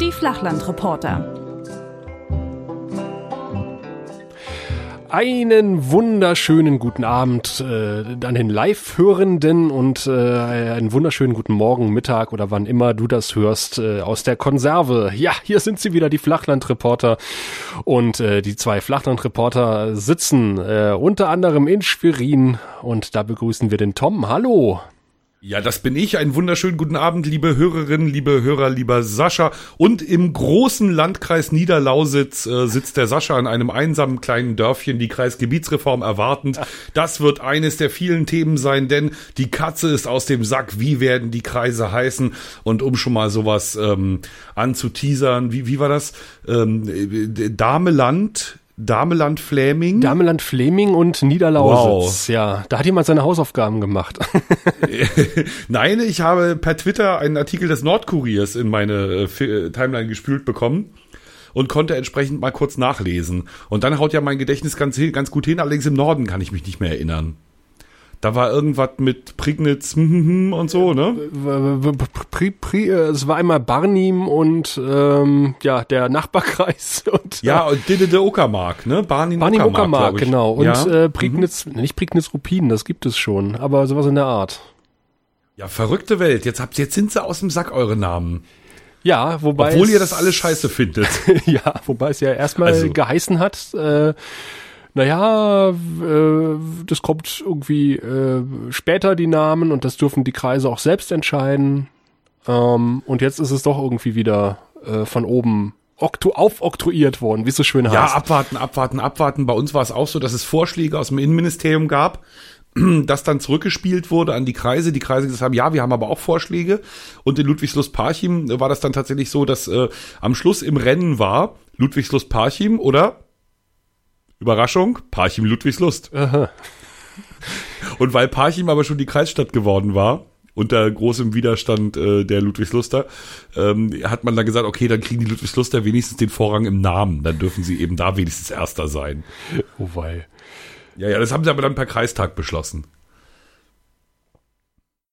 Die Flachlandreporter. Einen wunderschönen guten Abend äh, an den Live-Hörenden und äh, einen wunderschönen guten Morgen, Mittag oder wann immer du das hörst äh, aus der Konserve. Ja, hier sind sie wieder, die Flachlandreporter. Und äh, die zwei Flachlandreporter sitzen äh, unter anderem in Schwerin und da begrüßen wir den Tom. Hallo. Ja, das bin ich. Einen wunderschönen guten Abend, liebe Hörerinnen, liebe Hörer, lieber Sascha. Und im großen Landkreis Niederlausitz äh, sitzt der Sascha in einem einsamen kleinen Dörfchen, die Kreisgebietsreform erwartend. Das wird eines der vielen Themen sein, denn die Katze ist aus dem Sack. Wie werden die Kreise heißen? Und um schon mal sowas ähm, anzuteasern, wie, wie war das? Ähm, äh, Dameland Dameland Fleming. Dameland Fleming und Niederlausitz. Wow. Ja, da hat jemand seine Hausaufgaben gemacht. Nein, ich habe per Twitter einen Artikel des Nordkuriers in meine äh, Timeline gespült bekommen und konnte entsprechend mal kurz nachlesen. Und dann haut ja mein Gedächtnis ganz, ganz gut hin, allerdings im Norden kann ich mich nicht mehr erinnern. Da war irgendwas mit Prignitz hm, hm, hm und so, ne? Äh, es war einmal Barnim und ähm, ja, der Nachbarkreis. Und, ja, und Dede de Uckermark, ne? Barnim, Barnim Uckermark, genau. Und ja? äh, Prignitz, mhm. nicht Prignitz Rupin, das gibt es schon, aber sowas in der Art. Ja, verrückte Welt. Jetzt habt jetzt sind sie aus dem Sack eure Namen. Ja, wobei. Obwohl ihr das alles scheiße findet. ja, wobei es ja erstmal also. geheißen hat, äh, naja, äh, das kommt irgendwie äh, später die Namen und das dürfen die Kreise auch selbst entscheiden. Ähm, und jetzt ist es doch irgendwie wieder äh, von oben oktu aufoktroyiert worden, wie es so schön heißt. Ja, abwarten, abwarten, abwarten. Bei uns war es auch so, dass es Vorschläge aus dem Innenministerium gab, das dann zurückgespielt wurde an die Kreise. Die Kreise gesagt haben, ja, wir haben aber auch Vorschläge. Und in Ludwigslust-Parchim war das dann tatsächlich so, dass äh, am Schluss im Rennen war Ludwigslust-Parchim oder Überraschung, Parchim Ludwigslust. Aha. Und weil Parchim aber schon die Kreisstadt geworden war, unter großem Widerstand äh, der Ludwigsluster, ähm, hat man dann gesagt, okay, dann kriegen die Ludwigsluster wenigstens den Vorrang im Namen. Dann dürfen sie eben da wenigstens Erster sein. Oh wei. Ja, ja, das haben sie aber dann per Kreistag beschlossen.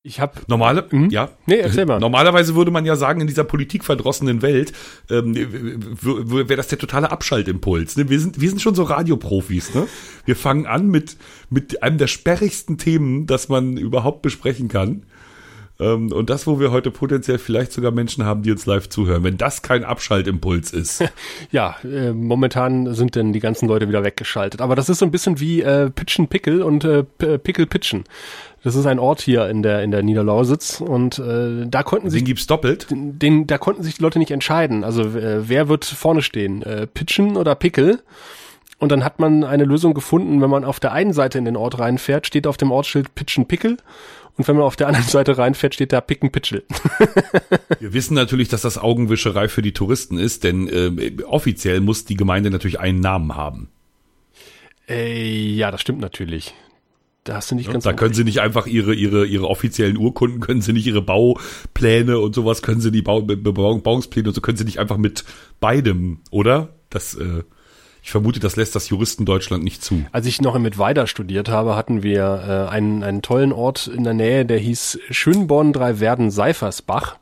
Ich habe normale, hm? ja, nee, erzähl mal. Normalerweise würde man ja sagen, in dieser politikverdrossenen Welt ähm, wäre das der totale Abschaltimpuls. Ne? Wir sind, wir sind schon so Radioprofis. Ne? Wir fangen an mit mit einem der sperrigsten Themen, das man überhaupt besprechen kann. Ähm, und das, wo wir heute potenziell vielleicht sogar Menschen haben, die uns live zuhören, wenn das kein Abschaltimpuls ist. ja, äh, momentan sind denn die ganzen Leute wieder weggeschaltet. Aber das ist so ein bisschen wie äh, Pitchen Pickle und äh, Pickle Pitchen. Das ist ein Ort hier in der in der Niederlausitz und äh, da konnten den sich gibt's doppelt. Den, den da konnten sich die Leute nicht entscheiden. Also äh, wer wird vorne stehen, äh, Pitchen oder Pickel? Und dann hat man eine Lösung gefunden, wenn man auf der einen Seite in den Ort reinfährt, steht auf dem Ortsschild Pitchen Pickel und wenn man auf der anderen Seite reinfährt, steht da Picken Pitchel. Wir wissen natürlich, dass das Augenwischerei für die Touristen ist, denn äh, offiziell muss die Gemeinde natürlich einen Namen haben. Äh, ja, das stimmt natürlich. Da hast du nicht ja, ganz. Da können sie nicht einfach ihre, ihre, ihre offiziellen Urkunden, können sie nicht ihre Baupläne und sowas, können sie die Bau, Bebauungspläne und so können sie nicht einfach mit beidem, oder? Das, äh, ich vermute, das lässt das Juristendeutschland nicht zu. Als ich noch in Mittweida studiert habe, hatten wir äh, einen, einen tollen Ort in der Nähe, der hieß Schönborn drei Werden Seifersbach.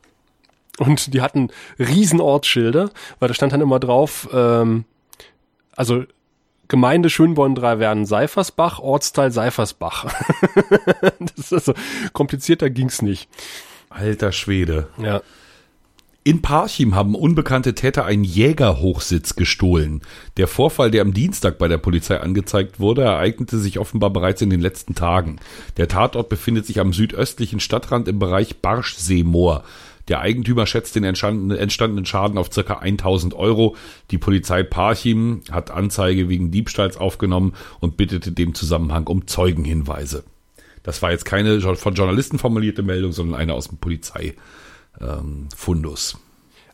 Und die hatten riesen Ortsschilder, weil da stand dann immer drauf, ähm, also Gemeinde Schönborn drei Werden Seifersbach, Ortsteil Seifersbach. das ist also komplizierter ging's nicht. Alter Schwede. Ja. In Parchim haben unbekannte Täter einen Jägerhochsitz gestohlen. Der Vorfall, der am Dienstag bei der Polizei angezeigt wurde, ereignete sich offenbar bereits in den letzten Tagen. Der Tatort befindet sich am südöstlichen Stadtrand im Bereich Barschseemoor. Der Eigentümer schätzt den entstandenen Schaden auf circa 1000 Euro. Die Polizei Parchim hat Anzeige wegen Diebstahls aufgenommen und bittete dem Zusammenhang um Zeugenhinweise. Das war jetzt keine von Journalisten formulierte Meldung, sondern eine aus dem Polizei. Ähm, Fundus.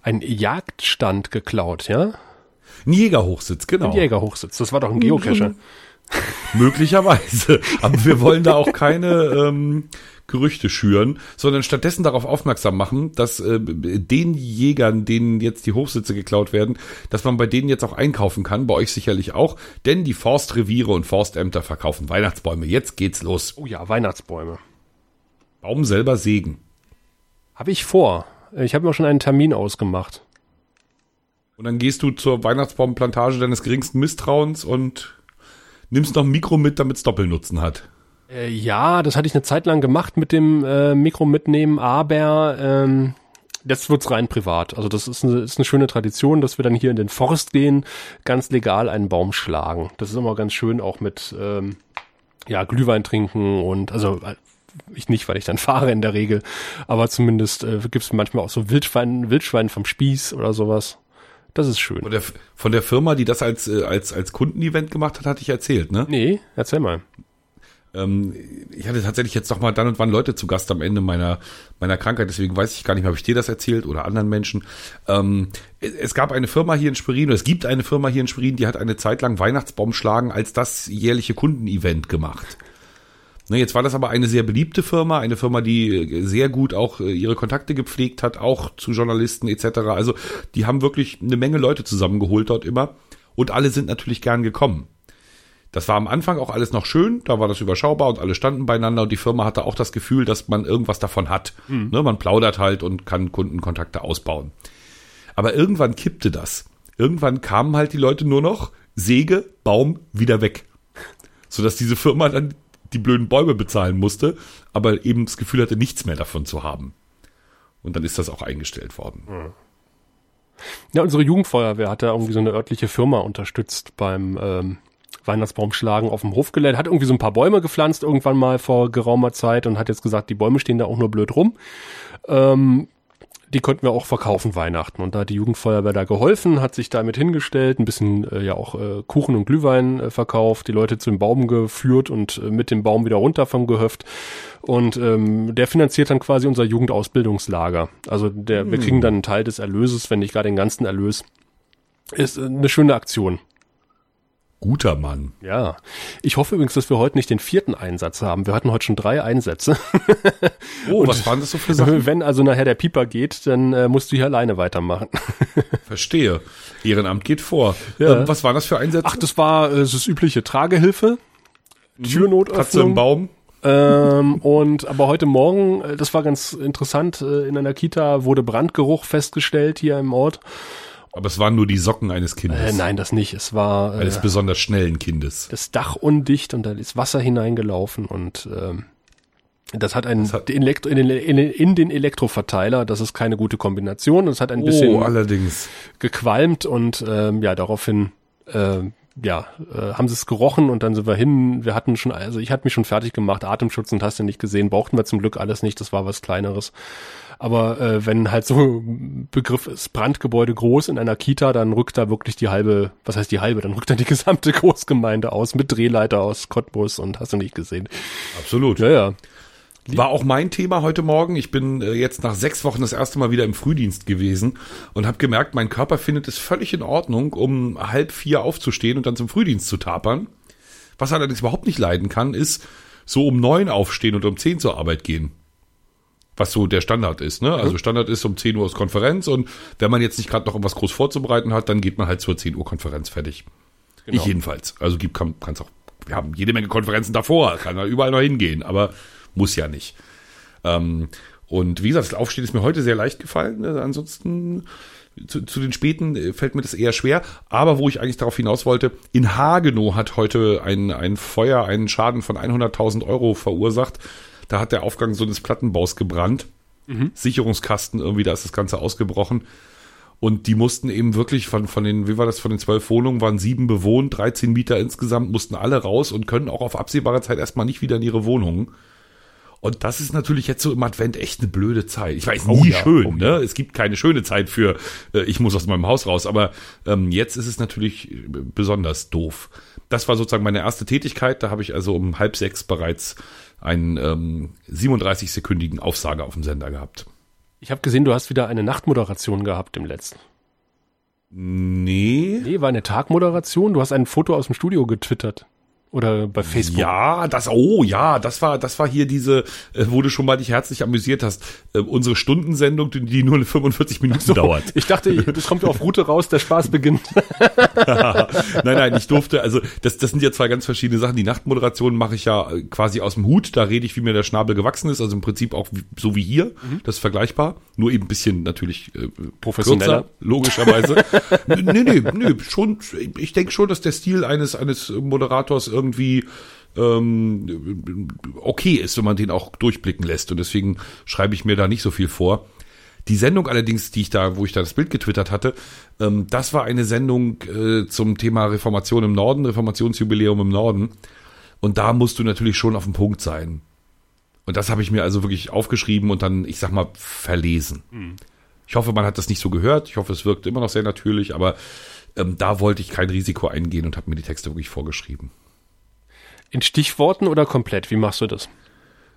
Ein Jagdstand geklaut, ja? Ein Jägerhochsitz, genau. Ein Jägerhochsitz, das war doch ein Geocacher. Möglicherweise. Aber wir wollen da auch keine, ähm, Gerüchte schüren, sondern stattdessen darauf aufmerksam machen, dass äh, den Jägern, denen jetzt die Hochsitze geklaut werden, dass man bei denen jetzt auch einkaufen kann, bei euch sicherlich auch, denn die Forstreviere und Forstämter verkaufen Weihnachtsbäume. Jetzt geht's los. Oh ja, Weihnachtsbäume. Baum selber sägen. Habe ich vor. Ich habe mir schon einen Termin ausgemacht. Und dann gehst du zur Weihnachtsbaumplantage deines geringsten Misstrauens und nimmst noch ein Mikro mit, damit es Doppelnutzen hat. Äh, ja, das hatte ich eine Zeit lang gemacht mit dem äh, Mikro mitnehmen, aber ähm, jetzt wird's rein privat. Also das ist eine, ist eine schöne Tradition, dass wir dann hier in den Forst gehen, ganz legal einen Baum schlagen. Das ist immer ganz schön, auch mit ähm, ja, Glühwein trinken und also äh, ich nicht, weil ich dann fahre in der Regel, aber zumindest äh, gibt's manchmal auch so Wildschwein, Wildschwein vom Spieß oder sowas. Das ist schön. Von der, von der Firma, die das als, äh, als, als Kundenevent gemacht hat, hatte ich erzählt, ne? Nee, erzähl mal. Ähm, ich hatte tatsächlich jetzt noch mal dann und wann Leute zu Gast am Ende meiner, meiner Krankheit, deswegen weiß ich gar nicht mehr, habe ich dir das erzählt oder anderen Menschen. Ähm, es, gab eine Firma hier in Schwerin, oder es gibt eine Firma hier in Schwerin, die hat eine Zeit lang Weihnachtsbaumschlagen als das jährliche Kundenevent gemacht. Ne, jetzt war das aber eine sehr beliebte Firma, eine Firma, die äh, sehr gut auch äh, ihre Kontakte gepflegt hat, auch zu Journalisten etc. Also die haben wirklich eine Menge Leute zusammengeholt dort immer und alle sind natürlich gern gekommen. Das war am Anfang auch alles noch schön, da war das überschaubar und alle standen beieinander und die Firma hatte auch das Gefühl, dass man irgendwas davon hat. Mhm. Ne, man plaudert halt und kann Kundenkontakte ausbauen. Aber irgendwann kippte das. Irgendwann kamen halt die Leute nur noch Säge, Baum, wieder weg. Sodass diese Firma dann die blöden Bäume bezahlen musste, aber eben das Gefühl hatte, nichts mehr davon zu haben. Und dann ist das auch eingestellt worden. Ja, unsere Jugendfeuerwehr hat da irgendwie so eine örtliche Firma unterstützt beim ähm, Weihnachtsbaumschlagen auf dem Hofgelände. Hat irgendwie so ein paar Bäume gepflanzt irgendwann mal vor geraumer Zeit und hat jetzt gesagt, die Bäume stehen da auch nur blöd rum. Ähm, die konnten wir auch verkaufen Weihnachten. Und da hat die Jugendfeuerwehr da geholfen, hat sich damit hingestellt, ein bisschen äh, ja auch äh, Kuchen und Glühwein äh, verkauft, die Leute zu dem Baum geführt und äh, mit dem Baum wieder runter vom Gehöft. Und ähm, der finanziert dann quasi unser Jugendausbildungslager. Also der, hm. wir kriegen dann einen Teil des Erlöses, wenn nicht gar den ganzen Erlös. Ist äh, eine schöne Aktion. Guter Mann. Ja. Ich hoffe übrigens, dass wir heute nicht den vierten Einsatz haben. Wir hatten heute schon drei Einsätze. Oh, Und was waren das so für Sachen? Wenn also nachher der Pieper geht, dann äh, musst du hier alleine weitermachen. Verstehe. Ehrenamt geht vor. Ja. Ähm, was waren das für Einsätze? Ach, das war äh, das übliche Tragehilfe, mhm. Türnotöffnung. Katze im Baum. ähm, und aber heute Morgen, äh, das war ganz interessant, äh, in einer Kita wurde Brandgeruch festgestellt hier im Ort. Aber es waren nur die Socken eines Kindes. Äh, nein, das nicht. Es war äh, eines besonders schnellen Kindes. Das Dach undicht und da ist Wasser hineingelaufen und ähm, das hat ein das hat in, Elektro, in, den, in, den Elektroverteiler. Das ist keine gute Kombination. Das hat ein bisschen oh, allerdings. gequalmt und ähm, ja daraufhin äh, ja, äh, haben sie es gerochen und dann sind wir hin. Wir hatten schon, also ich hatte mich schon fertig gemacht, Atemschutz und hast du nicht gesehen, brauchten wir zum Glück alles nicht, das war was kleineres. Aber äh, wenn halt so Begriff ist Brandgebäude groß in einer Kita, dann rückt da wirklich die halbe, was heißt die halbe, dann rückt da die gesamte Großgemeinde aus mit Drehleiter aus Cottbus und hast du nicht gesehen. Absolut. Ja, ja. War auch mein Thema heute Morgen. Ich bin äh, jetzt nach sechs Wochen das erste Mal wieder im Frühdienst gewesen und habe gemerkt, mein Körper findet es völlig in Ordnung, um halb vier aufzustehen und dann zum Frühdienst zu tapern. Was er allerdings überhaupt nicht leiden kann, ist so um neun aufstehen und um zehn zur Arbeit gehen was so der Standard ist. Ne? Also Standard ist um 10 Uhr ist Konferenz und wenn man jetzt nicht gerade noch irgendwas groß vorzubereiten hat, dann geht man halt zur 10 Uhr Konferenz fertig. Genau. Ich jedenfalls. Also gibt kann kann's auch. Wir haben jede Menge Konferenzen davor, kann da überall noch hingehen, aber muss ja nicht. Ähm, und wie gesagt, das Aufstehen ist mir heute sehr leicht gefallen. Also ansonsten zu, zu den Späten äh, fällt mir das eher schwer. Aber wo ich eigentlich darauf hinaus wollte, in Hagenow hat heute ein, ein Feuer einen Schaden von 100.000 Euro verursacht. Da hat der Aufgang so des Plattenbaus gebrannt. Mhm. Sicherungskasten irgendwie, da ist das Ganze ausgebrochen. Und die mussten eben wirklich von, von den, wie war das, von den zwölf Wohnungen waren sieben bewohnt, 13 Mieter insgesamt, mussten alle raus und können auch auf absehbare Zeit erstmal nicht wieder in ihre Wohnungen. Und das ist natürlich jetzt so im Advent echt eine blöde Zeit. Ich weiß, nie oh ja, schön, oh ne? Ja. Es gibt keine schöne Zeit für, äh, ich muss aus meinem Haus raus, aber ähm, jetzt ist es natürlich äh, besonders doof. Das war sozusagen meine erste Tätigkeit. Da habe ich also um halb sechs bereits einen ähm, 37-sekündigen Aufsager auf dem Sender gehabt. Ich habe gesehen, du hast wieder eine Nachtmoderation gehabt im letzten. Nee. Nee, war eine Tagmoderation. Du hast ein Foto aus dem Studio getwittert. Oder bei Facebook? Ja, das, oh ja, das war, das war hier diese, äh, wo du schon mal dich herzlich amüsiert hast, äh, unsere Stundensendung, die, nur 45 Minuten dauert. Ich dachte, das kommt auf Route raus, der Spaß beginnt. nein, nein, ich durfte, also das, das sind ja zwei ganz verschiedene Sachen. Die Nachtmoderation mache ich ja äh, quasi aus dem Hut, da rede ich, wie mir der Schnabel gewachsen ist, also im Prinzip auch so wie hier, Mhm. das ist vergleichbar, nur eben ein bisschen natürlich äh, Professioneller. kürzer, logischerweise. nee, nee, nee, schon, ich denke schon, dass der Stil eines, eines Moderators irgendwie ähm, okay ist, wenn man den auch durchblicken lässt. Und deswegen schreibe ich mir da nicht so viel vor. Die Sendung allerdings, die ich da, wo ich da das Bild getwittert hatte, ähm, das war eine Sendung äh, zum Thema Reformation im Norden, Reformationsjubiläum im Norden. Und da musst du natürlich schon auf dem Punkt sein. Und das habe ich mir also wirklich aufgeschrieben und dann, ich sag mal, verlesen. Ich hoffe, man hat das nicht so gehört. Ich hoffe, es wirkt immer noch sehr natürlich, aber ähm, da wollte ich kein Risiko eingehen und habe mir die Texte wirklich vorgeschrieben. In Stichworten oder komplett? Wie machst du das?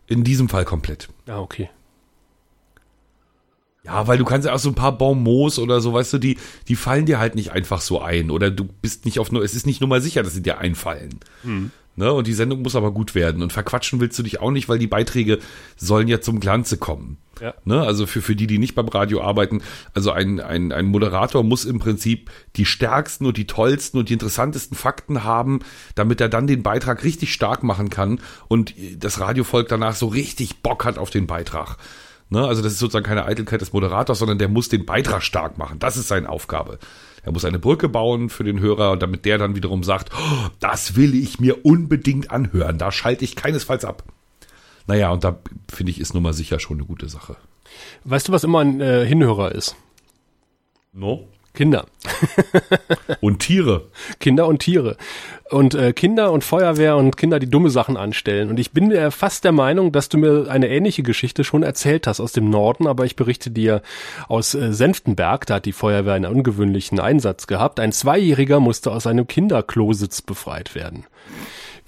In diesem Fall komplett. Ah, okay. Ja, weil du kannst ja auch so ein paar Bonmots oder so, weißt du, die, die fallen dir halt nicht einfach so ein. Oder du bist nicht auf nur, es ist nicht nur mal sicher, dass sie dir einfallen. Ne? Und die Sendung muss aber gut werden. Und verquatschen willst du dich auch nicht, weil die Beiträge sollen ja zum Glanze kommen. Ja. Ne? Also für, für die, die nicht beim Radio arbeiten, also ein, ein, ein Moderator muss im Prinzip die stärksten und die tollsten und die interessantesten Fakten haben, damit er dann den Beitrag richtig stark machen kann und das Radiovolk danach so richtig Bock hat auf den Beitrag. Ne? Also das ist sozusagen keine Eitelkeit des Moderators, sondern der muss den Beitrag stark machen. Das ist seine Aufgabe. Er muss eine Brücke bauen für den Hörer, damit der dann wiederum sagt, oh, das will ich mir unbedingt anhören. Da schalte ich keinesfalls ab. Naja, und da finde ich, ist Nummer sicher schon eine gute Sache. Weißt du, was immer ein äh, Hinhörer ist? No? Kinder. Und Tiere. Kinder und Tiere. Und äh, Kinder und Feuerwehr und Kinder, die dumme Sachen anstellen. Und ich bin mir fast der Meinung, dass du mir eine ähnliche Geschichte schon erzählt hast aus dem Norden, aber ich berichte dir aus äh, Senftenberg, da hat die Feuerwehr einen ungewöhnlichen Einsatz gehabt. Ein Zweijähriger musste aus einem Kinderklositz befreit werden.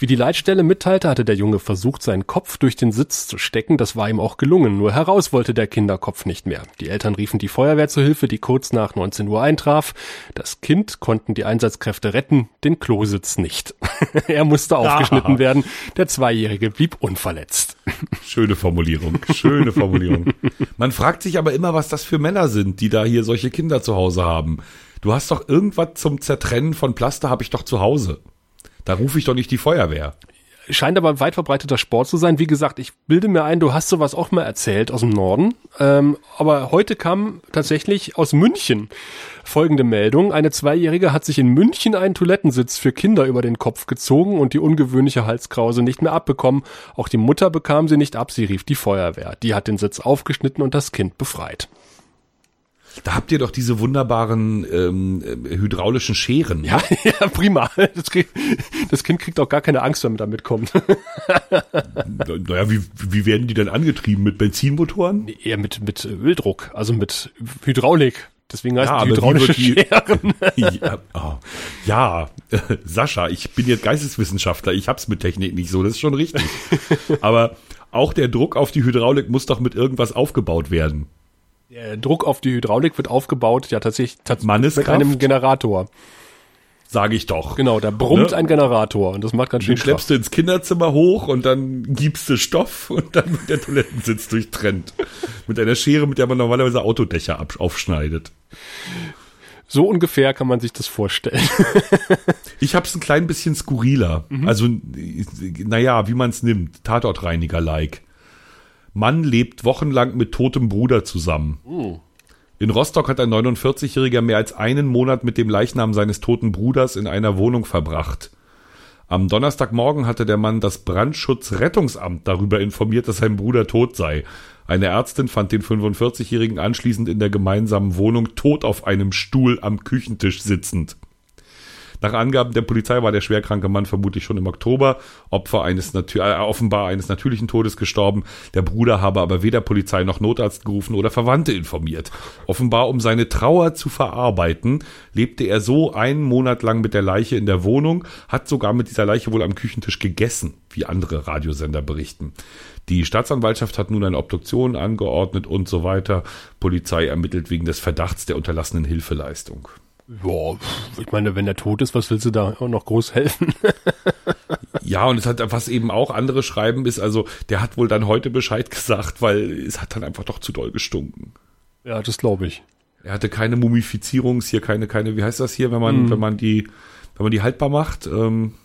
Wie die Leitstelle mitteilte, hatte der Junge versucht, seinen Kopf durch den Sitz zu stecken. Das war ihm auch gelungen. Nur heraus wollte der Kinderkopf nicht mehr. Die Eltern riefen die Feuerwehr zu Hilfe, die kurz nach 19 Uhr eintraf. Das Kind konnten die Einsatzkräfte retten, den Klositz nicht. er musste aufgeschnitten werden. Der Zweijährige blieb unverletzt. Schöne Formulierung. Schöne Formulierung. Man fragt sich aber immer, was das für Männer sind, die da hier solche Kinder zu Hause haben. Du hast doch irgendwas zum Zertrennen von Plaster, habe ich doch zu Hause. Da rufe ich doch nicht die Feuerwehr. Scheint aber ein weit verbreiteter Sport zu sein. Wie gesagt, ich bilde mir ein, du hast sowas auch mal erzählt aus dem Norden. Ähm, aber heute kam tatsächlich aus München folgende Meldung. Eine Zweijährige hat sich in München einen Toilettensitz für Kinder über den Kopf gezogen und die ungewöhnliche Halskrause nicht mehr abbekommen. Auch die Mutter bekam sie nicht ab. Sie rief die Feuerwehr. Die hat den Sitz aufgeschnitten und das Kind befreit. Da habt ihr doch diese wunderbaren ähm, äh, hydraulischen Scheren. Ja, ja prima. Das, krieg, das Kind kriegt auch gar keine Angst, wenn man da mitkommt. Naja, wie, wie werden die denn angetrieben? Mit Benzinmotoren? Eher mit, mit Öldruck, also mit Hydraulik. Deswegen heißt Ja, die hydraulische die- Scheren. ja, oh, ja Sascha, ich bin jetzt Geisteswissenschaftler, ich hab's mit Technik nicht so, das ist schon richtig. Aber auch der Druck auf die Hydraulik muss doch mit irgendwas aufgebaut werden. Der Druck auf die Hydraulik wird aufgebaut, ja tatsächlich tats mit einem Generator. Sage ich doch. Genau, da brummt Ne? ein Generator und das macht ganz schön Den schleppst du ins Kinderzimmer hoch und dann gibst du Stoff und dann wird der Toilettensitz durchtrennt. Mit einer Schere, mit der man normalerweise Autodächer ab aufschneidet. So ungefähr kann man sich das vorstellen. Ich hab's ein klein bisschen skurriler. Also, naja, wie man's nimmt. Tatortreiniger-like. Mann lebt wochenlang mit totem Bruder zusammen. In Rostock hat ein 49-Jähriger mehr als einen Monat mit dem Leichnam seines toten Bruders in einer Wohnung verbracht. Am Donnerstagmorgen hatte der Mann das Brandschutzrettungsamt darüber informiert, dass sein Bruder tot sei. Eine Ärztin fand den 45-Jährigen anschließend in der gemeinsamen Wohnung tot auf einem Stuhl am Küchentisch sitzend. Nach Angaben der Polizei war der schwerkranke Mann vermutlich schon im Oktober Opfer eines äh, offenbar eines natürlichen Todes gestorben. Der Bruder habe aber weder Polizei noch Notarzt gerufen oder Verwandte informiert. Offenbar um seine Trauer zu verarbeiten, lebte er so einen Monat lang mit der Leiche in der Wohnung, hat sogar mit dieser Leiche wohl am Küchentisch gegessen, wie andere Radiosender berichten. Die Staatsanwaltschaft hat nun eine Obduktion angeordnet und so weiter. Polizei ermittelt wegen des Verdachts der unterlassenen Hilfeleistung. Ja, ich meine, wenn der tot ist, was willst du da noch groß helfen? Ja, und es hat, was eben auch andere schreiben, ist, also, der hat wohl dann heute Bescheid gesagt, weil es hat dann einfach doch zu doll gestunken. Ja, das glaube ich. Er hatte keine Mumifizierungs hier, keine, keine, wie heißt das hier, wenn man, Mhm. wenn man die, wenn man die haltbar macht, ähm,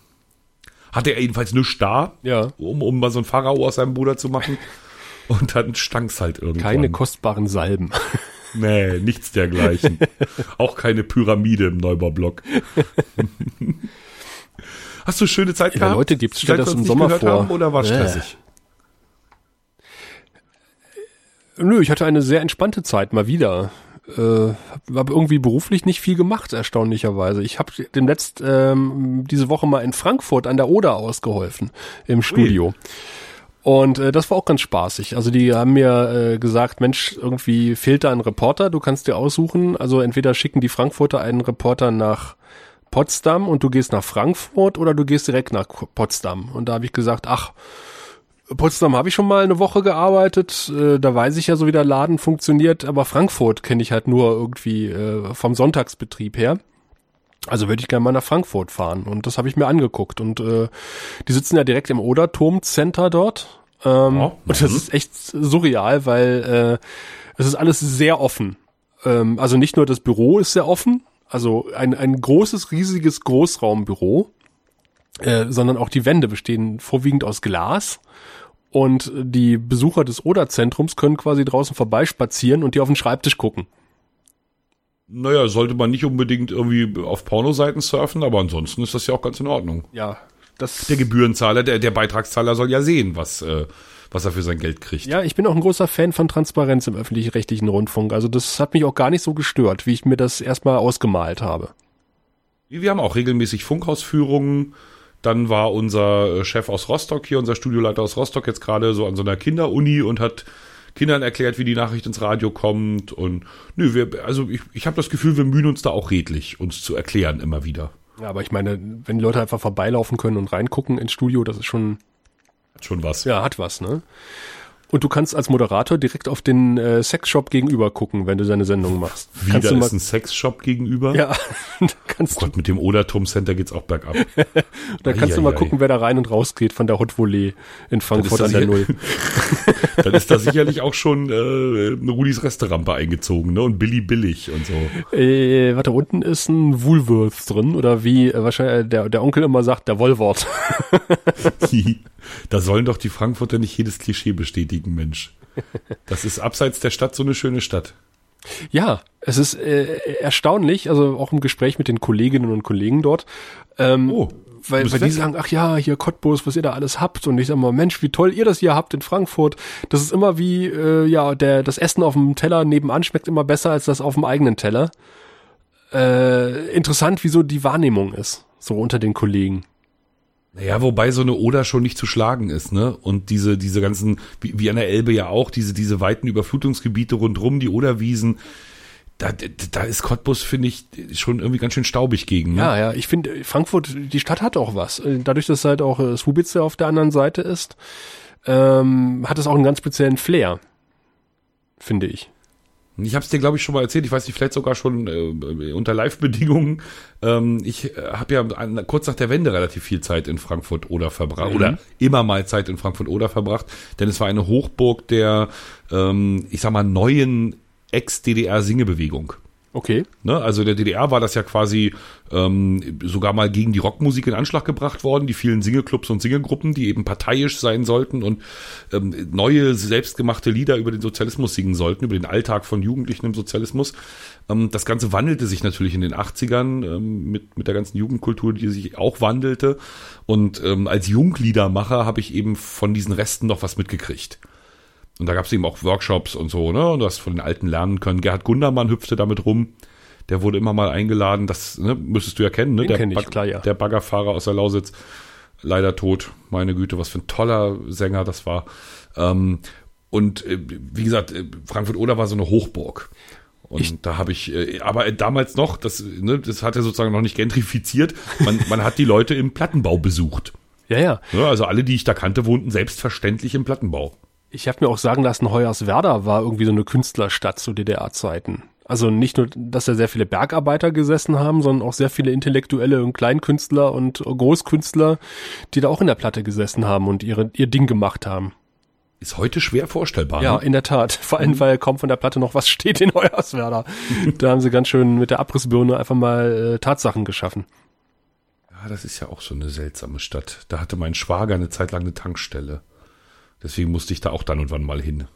hatte er jedenfalls nur da, Ja. um, um mal so ein Pharao aus seinem Bruder zu machen. Und dann stank's halt irgendwann. Keine kostbaren Salben. Nee, nichts dergleichen. Auch keine Pyramide im Neubaublock. Hast du schöne Zeit Ja, gehabt? Leute, gibt's seit das im Sommer vor. Haben, oder war Äh. stressig? Nö, ich hatte eine sehr entspannte Zeit mal wieder. Äh, habe irgendwie beruflich nicht viel gemacht, erstaunlicherweise. Ich habe dem letzt ähm, diese Woche mal in Frankfurt an der Oder ausgeholfen im Studio. Und äh, das war auch ganz spaßig. Also die haben mir äh, gesagt, Mensch, irgendwie fehlt da ein Reporter, du kannst dir aussuchen. Also entweder schicken die Frankfurter einen Reporter nach Potsdam und du gehst nach Frankfurt oder du gehst direkt nach Potsdam. Und da habe ich gesagt, ach, Potsdam habe ich schon mal eine Woche gearbeitet, äh, da weiß ich ja so, wie der Laden funktioniert, aber Frankfurt kenne ich halt nur irgendwie äh, vom Sonntagsbetrieb her. Also würde ich gerne mal nach Frankfurt fahren und das habe ich mir angeguckt und äh, die sitzen ja direkt im Oderturm Center dort. Ähm, Ja, und das mhm. ist echt surreal, weil äh, es ist alles sehr offen. Ähm, also nicht nur das Büro ist sehr offen, also ein, ein großes, riesiges Großraumbüro, äh, sondern auch die Wände bestehen vorwiegend aus Glas. Und die Besucher des Oder-Zentrums können quasi draußen vorbeispazieren und die auf den Schreibtisch gucken. Naja, sollte man nicht unbedingt irgendwie auf Pornoseiten surfen, aber ansonsten ist das ja auch ganz in Ordnung. Ja, das. Der Gebührenzahler, der, der Beitragszahler soll ja sehen, was, äh, was er für sein Geld kriegt. ja, ich bin auch ein großer Fan von Transparenz im öffentlich-rechtlichen Rundfunk. Also das hat mich auch gar nicht so gestört, wie ich mir das erstmal ausgemalt habe. Wir haben auch regelmäßig Funkhausführungen. Dann war unser äh, Chef aus Rostock hier, unser Studioleiter aus Rostock, jetzt gerade so an so einer Kinderuni und hat Kindern erklärt, wie die Nachricht ins Radio kommt. Und nö, wir, also ich, ich habe das Gefühl, wir mühen uns da auch redlich, uns zu erklären immer wieder. Ja, aber ich meine, wenn die Leute einfach vorbeilaufen können und reingucken ins Studio, das ist schon, Hat schon was. ja, hat was, ne? Und du kannst als Moderator direkt auf den äh, Sexshop gegenüber gucken, wenn du deine Sendung machst. kannst Wieder du mal, ist ein Sexshop gegenüber. ja, da kannst Oh Gott, mit dem Oderturm Center geht's auch bergab. Da kannst du mal Eieiei. gucken, wer da rein und raus geht von der Hot Volley in Frankfurt an der Null. Dann ist da sicherlich auch schon äh, Rudis Resterampe eingezogen, ne? Und Billy Billig und so. Äh, warte, unten ist ein Woolworths drin oder wie äh, wahrscheinlich der, der Onkel immer sagt, der Wollwort. da sollen doch die Frankfurter nicht jedes Klischee bestätigen, Mensch. Das ist abseits der Stadt so eine schöne Stadt. ja, es ist äh, erstaunlich, also auch im Gespräch mit den Kolleginnen und Kollegen dort. Ähm, Oh, weil, weil die sagen, ach ja, hier Cottbus, was ihr da alles habt. Und ich sag mal, Mensch, wie toll ihr das hier habt in Frankfurt. Das ist immer wie, äh, ja, der, das Essen auf dem Teller nebenan schmeckt immer besser als das auf dem eigenen Teller. Äh, interessant, wieso die Wahrnehmung ist, so unter den Kollegen. Naja, wobei so eine Oder schon nicht zu schlagen ist, ne? Und diese, diese ganzen, wie, wie an der Elbe ja auch, diese, diese weiten Überflutungsgebiete rundrum, die Oderwiesen, da, da ist Cottbus, finde ich, schon irgendwie ganz schön staubig gegen, ne? Ja, ja, ich finde, Frankfurt, die Stadt hat auch was. Äh, Dadurch, dass halt auch äh, Swubitze auf der anderen Seite ist, ähm, hat es auch einen ganz speziellen Flair, finde ich. Ich habe es dir, glaube ich, schon mal erzählt. Ich weiß nicht, vielleicht sogar schon äh, unter Live-Bedingungen. Ähm, ich äh, habe ja an, kurz nach der Wende relativ viel Zeit in Frankfurt oder verbracht Mhm. oder immer mal Zeit in Frankfurt oder verbracht, denn es war eine Hochburg der, ähm, ich sag mal, neuen Ex-DDR-Singebewegung. Okay. Ne? Also der DDR war das ja quasi ähm, sogar mal gegen die Rockmusik in Anschlag gebracht worden, die vielen Singleclubs und Singelgruppen, die eben parteiisch sein sollten und ähm, neue selbstgemachte Lieder über den Sozialismus singen sollten, über den Alltag von Jugendlichen im Sozialismus. Ähm, das Ganze wandelte sich natürlich in den 80ern ähm, mit, mit der ganzen Jugendkultur, die sich auch wandelte. Und ähm, als Jungliedermacher habe ich eben von diesen Resten noch was mitgekriegt. Und da gab es eben auch Workshops und so, ne? Und du hast von den Alten lernen können. Gerhard Gundermann hüpfte damit rum. Der wurde immer mal eingeladen. Das ne, müsstest du ja kennen, ne? Den der, kenn ich, klar, ja. der Baggerfahrer aus der Lausitz. Leider tot. Meine Güte, was für ein toller Sänger das war. Ähm, und äh, wie gesagt, äh, Frankfurt-Oder war so eine Hochburg. Und da habe ich, äh, aber damals noch, das, ne, das hat er sozusagen noch nicht gentrifiziert. Man, man hat die Leute im Plattenbau besucht. Ja, ja. Ne? Also alle, die ich da kannte, wohnten selbstverständlich im Plattenbau. Ich habe mir auch sagen lassen, Hoyerswerda war irgendwie so eine Künstlerstadt zu DDR-Zeiten. Also nicht nur, dass da sehr viele Bergarbeiter gesessen haben, sondern auch sehr viele Intellektuelle und Kleinkünstler und Großkünstler, die da auch in der Platte gesessen haben und ihre, ihr Ding gemacht haben. Ist heute schwer vorstellbar. Ja, ne? in der Tat. Vor allem, weil kaum von der Platte noch was steht in Hoyerswerda. da haben sie ganz schön mit der Abrissbirne einfach mal äh, Tatsachen geschaffen. Ja, das ist ja auch so eine seltsame Stadt. Da hatte mein Schwager eine Zeit lang eine Tankstelle. Deswegen musste ich da auch dann und wann mal hin.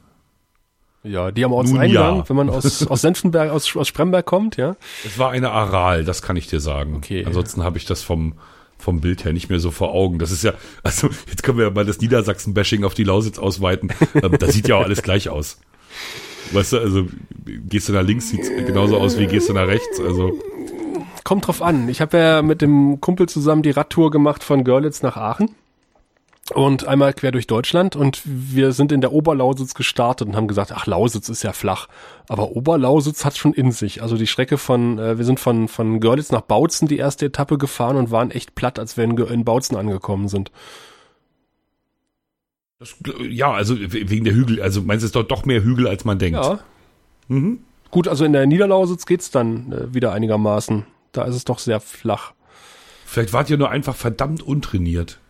Ja, die am Ortseingang, ja. wenn man aus, aus Senftenberg, aus, aus Spremberg kommt, ja. Es war eine Aral, das kann ich dir sagen. Okay. Ansonsten habe ich das vom, vom Bild her nicht mehr so vor Augen. Das ist ja, also jetzt können wir ja mal das Niedersachsen-Bashing auf die Lausitz ausweiten. Ähm, da sieht ja auch alles gleich aus. Weißt du, also gehst du nach links, sieht's genauso aus wie gehst du nach rechts. Also Kommt drauf an. Ich habe ja mit dem Kumpel zusammen die Radtour gemacht von Görlitz nach Aachen. Und einmal quer durch Deutschland und wir sind in der Oberlausitz gestartet und haben gesagt, ach, Lausitz ist ja flach. Aber Oberlausitz hat schon in sich. Also die Strecke von, äh, wir sind von, von Görlitz nach Bautzen die erste Etappe gefahren und waren echt platt, als wir in, in Bautzen angekommen sind. das, ja, also wegen der Hügel. Also meinst du, es ist doch doch mehr Hügel, als man denkt. Ja. Mhm. Gut, also in der Niederlausitz geht's dann äh, wieder einigermaßen. Da ist es doch sehr flach. Vielleicht wart ihr nur einfach verdammt untrainiert.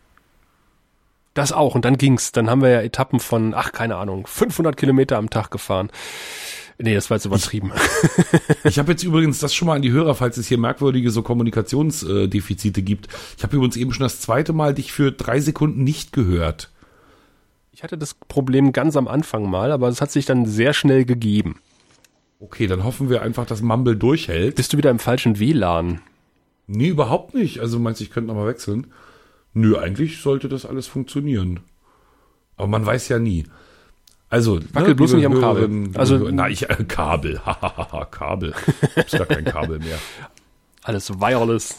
Das auch. Und dann ging's. Dann haben wir ja Etappen von, ach, keine Ahnung, 500 Kilometer am Tag gefahren. Nee, das war jetzt übertrieben. Ich habe jetzt übrigens das schon mal an die Hörer, falls es hier merkwürdige so Kommunikationsdefizite gibt. Ich habe übrigens eben schon das zweite Mal dich für drei Sekunden nicht gehört. Ich hatte das Problem ganz am Anfang mal, aber es hat sich dann sehr schnell gegeben. Okay, dann hoffen wir einfach, dass Mumble durchhält. Bist du wieder im falschen WLAN? Nee, überhaupt nicht. Also meinst du, ich könnte nochmal wechseln? Nö, eigentlich sollte das alles funktionieren. Aber man weiß ja nie. Also, Wackel bloß liebe nicht am Kabel. Also- na, ich, äh, Kabel, hahaha, Kabel. Ist gar kein Kabel mehr. Alles wireless.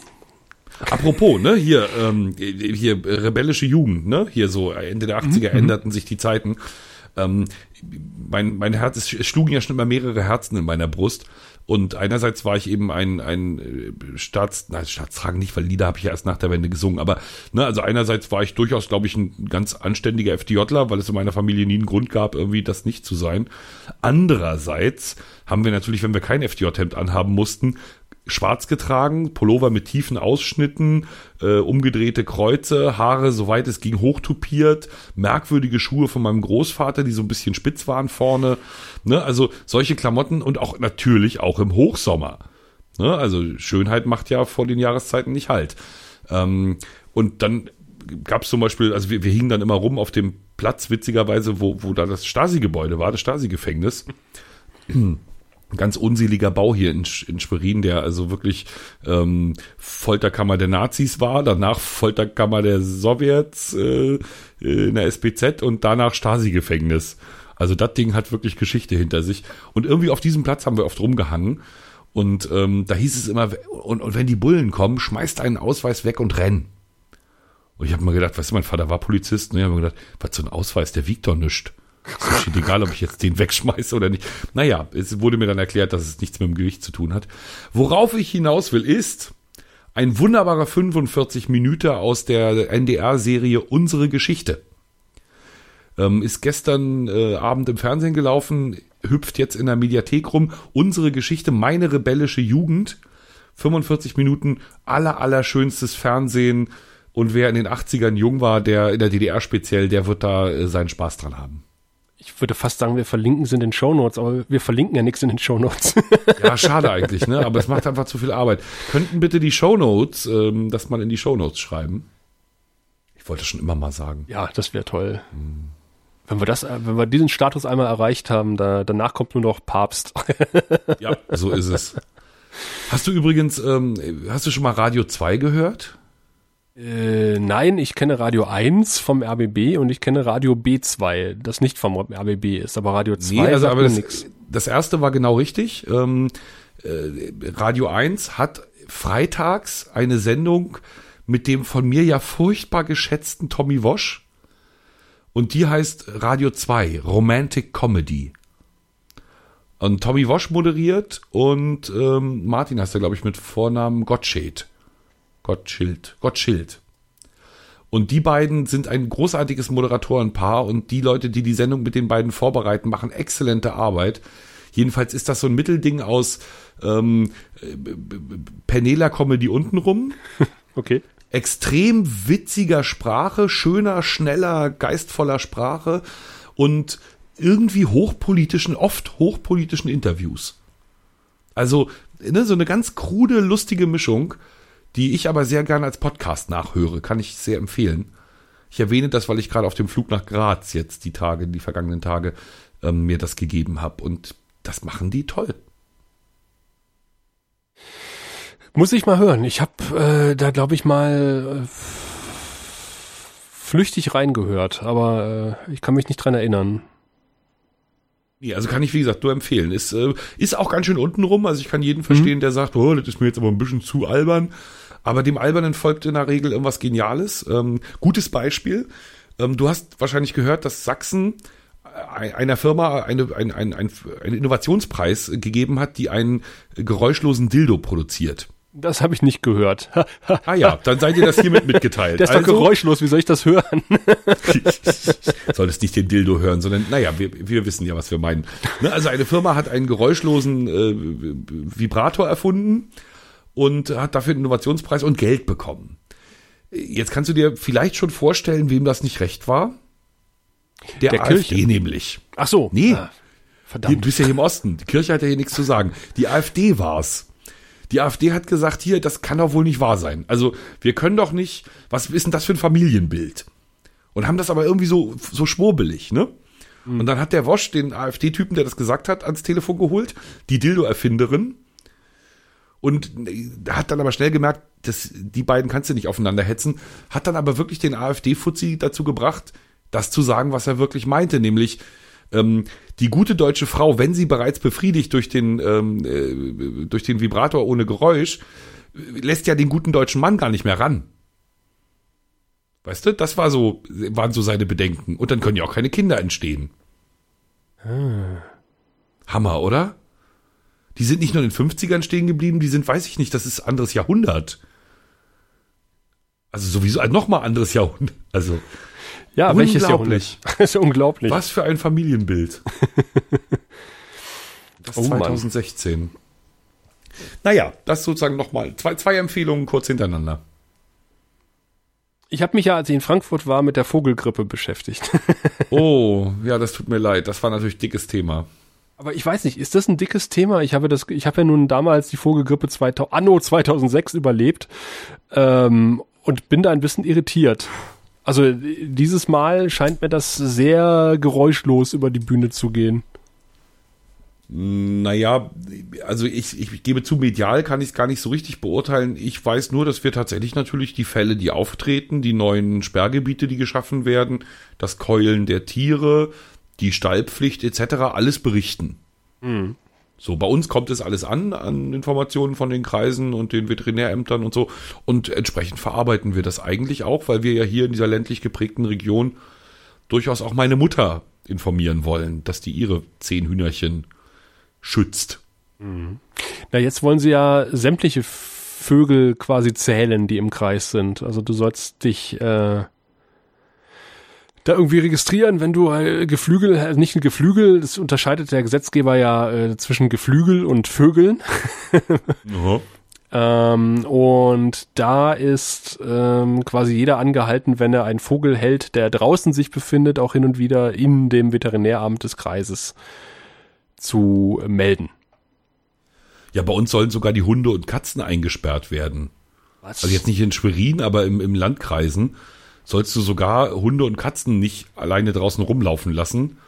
Apropos, ne, hier, ähm, hier rebellische Jugend, ne, hier so Ende der 80er änderten sich die Zeiten. Ähm, mein, mein Herz, es schlugen ja schon immer mehrere Herzen in meiner Brust. Und einerseits war ich eben ein, ein äh, Staats, nein, Staatstragen nicht, weil Lieder habe ich erst nach der Wende gesungen, aber ne, also einerseits war ich durchaus, glaube ich, ein ganz anständiger FDJler, weil es in meiner Familie nie einen Grund gab, irgendwie das nicht zu sein. Andererseits haben wir natürlich, wenn wir kein FDJ-Hemd anhaben mussten, schwarz getragen, Pullover mit tiefen Ausschnitten, äh, umgedrehte Kreuze, Haare, soweit es ging, hochtupiert, merkwürdige Schuhe von meinem Großvater, die so ein bisschen spitz waren vorne. Ne? Also solche Klamotten und auch natürlich auch im Hochsommer. Ne? Also Schönheit macht ja vor den Jahreszeiten nicht halt. Ähm, und dann gab es zum Beispiel, also wir, wir hingen dann immer rum auf dem Platz, witzigerweise, wo, wo da das Stasi-Gebäude war, das Stasi-Gefängnis ganz unseliger Bau hier in, in Schwerin, der also wirklich ähm, Folterkammer der Nazis war, danach Folterkammer der Sowjets äh, in der SPZ und danach Stasi-Gefängnis. Also das Ding hat wirklich Geschichte hinter sich. Und irgendwie auf diesem Platz haben wir oft rumgehangen. Und ähm, da hieß es immer, und, und wenn die Bullen kommen, schmeißt einen Ausweis weg und renn. Und ich habe mir gedacht, weißt du, mein Vater war Polizist, ne? Ich habe mir gedacht, was so ein Ausweis, der wiegt doch nichts. Ist mir shit egal, ob ich jetzt den wegschmeiße oder nicht. Naja, es wurde mir dann erklärt, dass es nichts mit dem Gewicht zu tun hat. Worauf ich hinaus will, ist ein wunderbarer 45 Minuten aus der NDR-Serie Unsere Geschichte. Ähm, ist gestern äh, Abend im Fernsehen gelaufen, hüpft jetzt in der Mediathek rum. Unsere Geschichte, meine rebellische Jugend. 45 Minuten, aller, allerschönstes Fernsehen. Und wer in den 80ern jung war, der in der DDR speziell, der wird da äh, seinen Spaß dran haben. Ich würde fast sagen, wir verlinken es in den Shownotes, aber wir verlinken ja nichts in den Shownotes. Ja, schade eigentlich, ne? Aber es macht einfach zu viel Arbeit. Könnten bitte die Shownotes, ähm, das mal in die Shownotes schreiben? Ich wollte schon immer mal sagen. ja, das wäre toll. Wenn wir das, äh, wenn wir diesen Status einmal erreicht haben, da, danach kommt nur noch Papst. Ja, so ist es. Hast du übrigens, ähm, hast du schon mal Radio 2 gehört? Äh, nein, ich kenne Radio 1 vom RBB und ich kenne Radio B2, das nicht vom RBB ist, aber Radio 2 Nee, also aber das, nix. das erste war genau richtig. Ähm, äh, Radio 1 hat freitags eine Sendung mit dem von mir ja furchtbar geschätzten Tommy Wosch. Und die heißt Radio 2, Romantic Comedy. Und Tommy Wosch moderiert und ähm, Martin heißt er, glaube ich, mit Vornamen Gottschild. Gottschild. Gottschild. Und die beiden sind ein großartiges Moderatorenpaar und die Leute, die die Sendung mit den beiden vorbereiten, machen exzellente Arbeit. Jedenfalls ist das so ein Mittelding aus ähm, Penela-Comedy untenrum. Okay. Extrem witziger Sprache, schöner, schneller, geistvoller Sprache und irgendwie hochpolitischen, oft hochpolitischen Interviews. Also ne, so eine ganz krude, lustige Mischung, die ich aber sehr gerne als Podcast nachhöre, kann ich sehr empfehlen. Ich erwähne das, weil ich gerade auf dem Flug nach Graz jetzt die Tage, die vergangenen Tage ähm, mir das gegeben habe und das machen die toll. Muss ich mal hören. Ich habe äh, da, glaube ich, mal äh, flüchtig reingehört, aber äh, ich kann mich nicht dran erinnern. Nee, also kann ich, wie gesagt, nur empfehlen. Ist, äh, ist auch ganz schön untenrum. Also ich kann jeden verstehen, mhm. der sagt, oh, das ist mir jetzt aber ein bisschen zu albern. Aber dem Albernen folgt in der Regel irgendwas Geniales. Ähm, gutes Beispiel. Ähm, du hast wahrscheinlich gehört, dass Sachsen äh, einer Firma eine, ein, ein, ein, einen Innovationspreis gegeben hat, die einen geräuschlosen Dildo produziert. Das habe ich nicht gehört. ah ja, dann seid ihr das hiermit mitgeteilt. Der ist also, doch geräuschlos, wie soll ich das hören? Solltest nicht den Dildo hören, sondern, naja, wir, wir wissen ja, was wir meinen. Ne, also eine Firma hat einen geräuschlosen äh, Vibrator erfunden und hat dafür einen Innovationspreis und Geld bekommen. Jetzt kannst du dir vielleicht schon vorstellen, wem das nicht recht war. Der, Der AfD Kirche. nämlich. Ach so. Nee. Ah, verdammt. Du bist ja hier im Osten. Die Kirche hat ja hier nichts zu sagen. Die AfD war's. Die AfD hat gesagt, hier, das kann doch wohl nicht wahr sein. Also wir können doch nicht, was ist denn das für ein Familienbild? Und haben das aber irgendwie so, so schwurbelig, ne? Mhm. Und dann hat der Wosch den AfD-Typen, der das gesagt hat, ans Telefon geholt, die Dildo-Erfinderin. Und hat dann aber schnell gemerkt, dass die beiden kannst du nicht aufeinander hetzen, hat dann aber wirklich den AfD-Fuzzi dazu gebracht, das zu sagen, was er wirklich meinte, nämlich, ähm, die gute deutsche Frau, wenn sie bereits befriedigt durch den, ähm, äh, durch den Vibrator ohne Geräusch, lässt ja den guten deutschen Mann gar nicht mehr ran. Weißt du, das war so, waren so seine Bedenken. Und dann können ja auch keine Kinder entstehen. Hm. Hammer, oder? Die sind nicht nur in den 50ern stehen geblieben, die sind, weiß ich nicht, das ist anderes Jahrhundert. Also sowieso also nochmal anderes Jahrhundert. Also ja, welches Jahrhundert? das ist unglaublich. Was für ein Familienbild. das oh 2016. Mann. Naja, das sozusagen nochmal. Zwei, zwei Empfehlungen kurz hintereinander. Ich habe mich ja, als ich in Frankfurt war, mit der Vogelgrippe beschäftigt. oh, ja, das tut mir leid. Das war natürlich dickes Thema. Aber ich weiß nicht, ist das ein dickes Thema? Ich habe das, ich habe ja nun damals die Vogelgrippe 2000, anno 2006 überlebt ähm, und bin da ein bisschen irritiert. Also dieses Mal scheint mir das sehr geräuschlos über die Bühne zu gehen. Naja, also ich, ich gebe zu, medial kann ich es gar nicht so richtig beurteilen. Ich weiß nur, dass wir tatsächlich natürlich die Fälle, die auftreten, die neuen Sperrgebiete, die geschaffen werden, das Keulen der Tiere, die Stallpflicht etc. alles berichten. Mhm. So, bei uns kommt es alles an, an Informationen von den Kreisen und den Veterinärämtern und so. Und entsprechend verarbeiten wir das eigentlich auch, weil wir ja hier in dieser ländlich geprägten Region durchaus auch meine Mutter informieren wollen, dass die ihre zehn Hühnerchen schützt. Mhm. Na, jetzt wollen sie ja sämtliche Vögel quasi zählen, die im Kreis sind. Also du sollst dich äh, da irgendwie registrieren, wenn du äh, Geflügel, also nicht ein Geflügel, das unterscheidet der Gesetzgeber ja äh, zwischen Geflügel und Vögeln. ähm, und da ist ähm, quasi jeder angehalten, wenn er einen Vogel hält, der draußen sich befindet, auch hin und wieder in dem Veterinäramt des Kreises zu melden. Ja, bei uns sollen sogar die Hunde und Katzen eingesperrt werden. Was? Also jetzt nicht in Schwerin, aber im, im Landkreisen sollst du sogar Hunde und Katzen nicht alleine draußen rumlaufen lassen.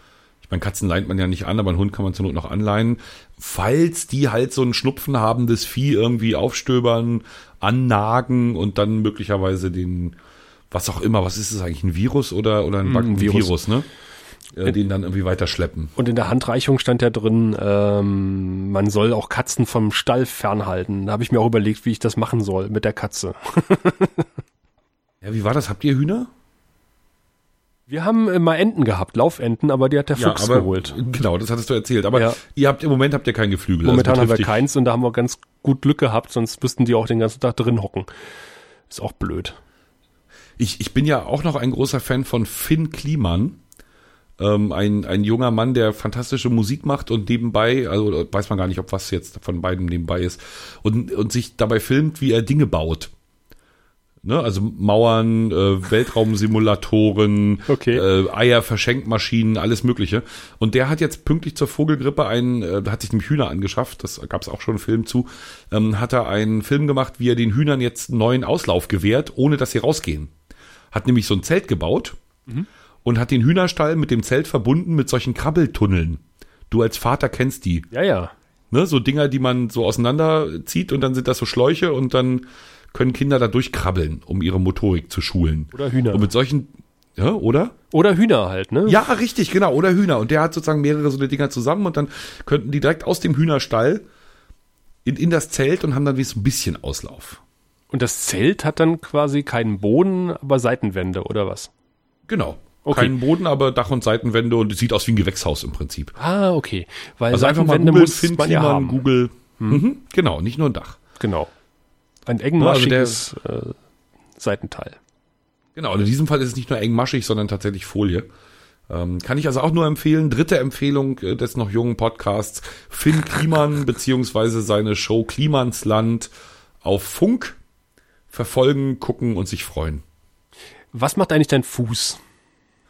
Ich meine, Katzen leint man ja nicht an, aber einen Hund kann man zur Not noch anleihen. Falls die halt so ein Schnupfen haben, das Vieh irgendwie aufstöbern, annagen und dann möglicherweise den, was auch immer, was ist es eigentlich, ein Virus oder, oder ein, hm, ein Virus. Ne? Äh, den dann irgendwie weiter schleppen. Und in der Handreichung stand ja drin, ähm, man soll auch Katzen vom Stall fernhalten. Da habe ich mir auch überlegt, wie ich das machen soll mit der Katze. Ja, wie war das? Habt ihr Hühner? Wir haben mal Enten gehabt, Laufenten, aber die hat der Fuchs ja, aber, geholt. Genau, das hattest du erzählt. Aber ja. ihr habt im Moment habt ihr kein Geflügel. Momentan also haben wir dich. keins und da haben wir ganz gut Glück gehabt, sonst müssten die auch den ganzen Tag drin hocken. Ist auch blöd. Ich, ich bin ja auch noch ein großer Fan von Finn Kliman. Ähm, ein, ein junger Mann, der fantastische Musik macht und nebenbei, also weiß man gar nicht, ob was jetzt von beiden nebenbei ist, und, und sich dabei filmt, wie er Dinge baut. Ne, also Mauern, äh, Weltraumsimulatoren, Okay. äh, Eier-Verschenkmaschinen, alles Mögliche. Und der hat jetzt pünktlich zur Vogelgrippe einen, äh, hat sich nämlich Hühner angeschafft, das gab es auch schon einen Film zu, ähm, hat er einen Film gemacht, wie er den Hühnern jetzt einen neuen Auslauf gewährt, ohne dass sie rausgehen. Hat nämlich so ein Zelt gebaut und hat den Hühnerstall mit dem Zelt verbunden mit solchen Krabbeltunneln. Du als Vater kennst die. Ja, ja. Ne, so Dinger, die man so auseinanderzieht und dann sind das so Schläuche und dann können Kinder da durchkrabbeln, um ihre Motorik zu schulen. Oder Hühner. Und mit solchen, ja, oder? Oder Hühner halt, ne? Ja, richtig, genau. Oder Hühner. Und der hat sozusagen mehrere so eine Dinger zusammen und dann könnten die direkt aus dem Hühnerstall in, in das Zelt und haben dann wie so ein bisschen Auslauf. Und das Zelt hat dann quasi keinen Boden, aber Seitenwände oder was? Genau. Okay. Keinen Boden, aber Dach- und Seitenwände und es sieht aus wie ein Gewächshaus im Prinzip. Ah, okay. Weil Also einfach mal Google, muss Finn, man ja haben. Google. Mhm, genau, nicht nur ein Dach. Genau. Ein also der- engmaschiges äh, Seitenteil. Genau, und in diesem Fall ist es nicht nur engmaschig, sondern tatsächlich Folie. Ähm, kann ich also auch nur empfehlen. Dritte Empfehlung äh, des noch jungen Podcasts. Finn Kliman beziehungsweise seine Show Klimansland auf Funk. Verfolgen, gucken und sich freuen. Was macht eigentlich dein Fuß?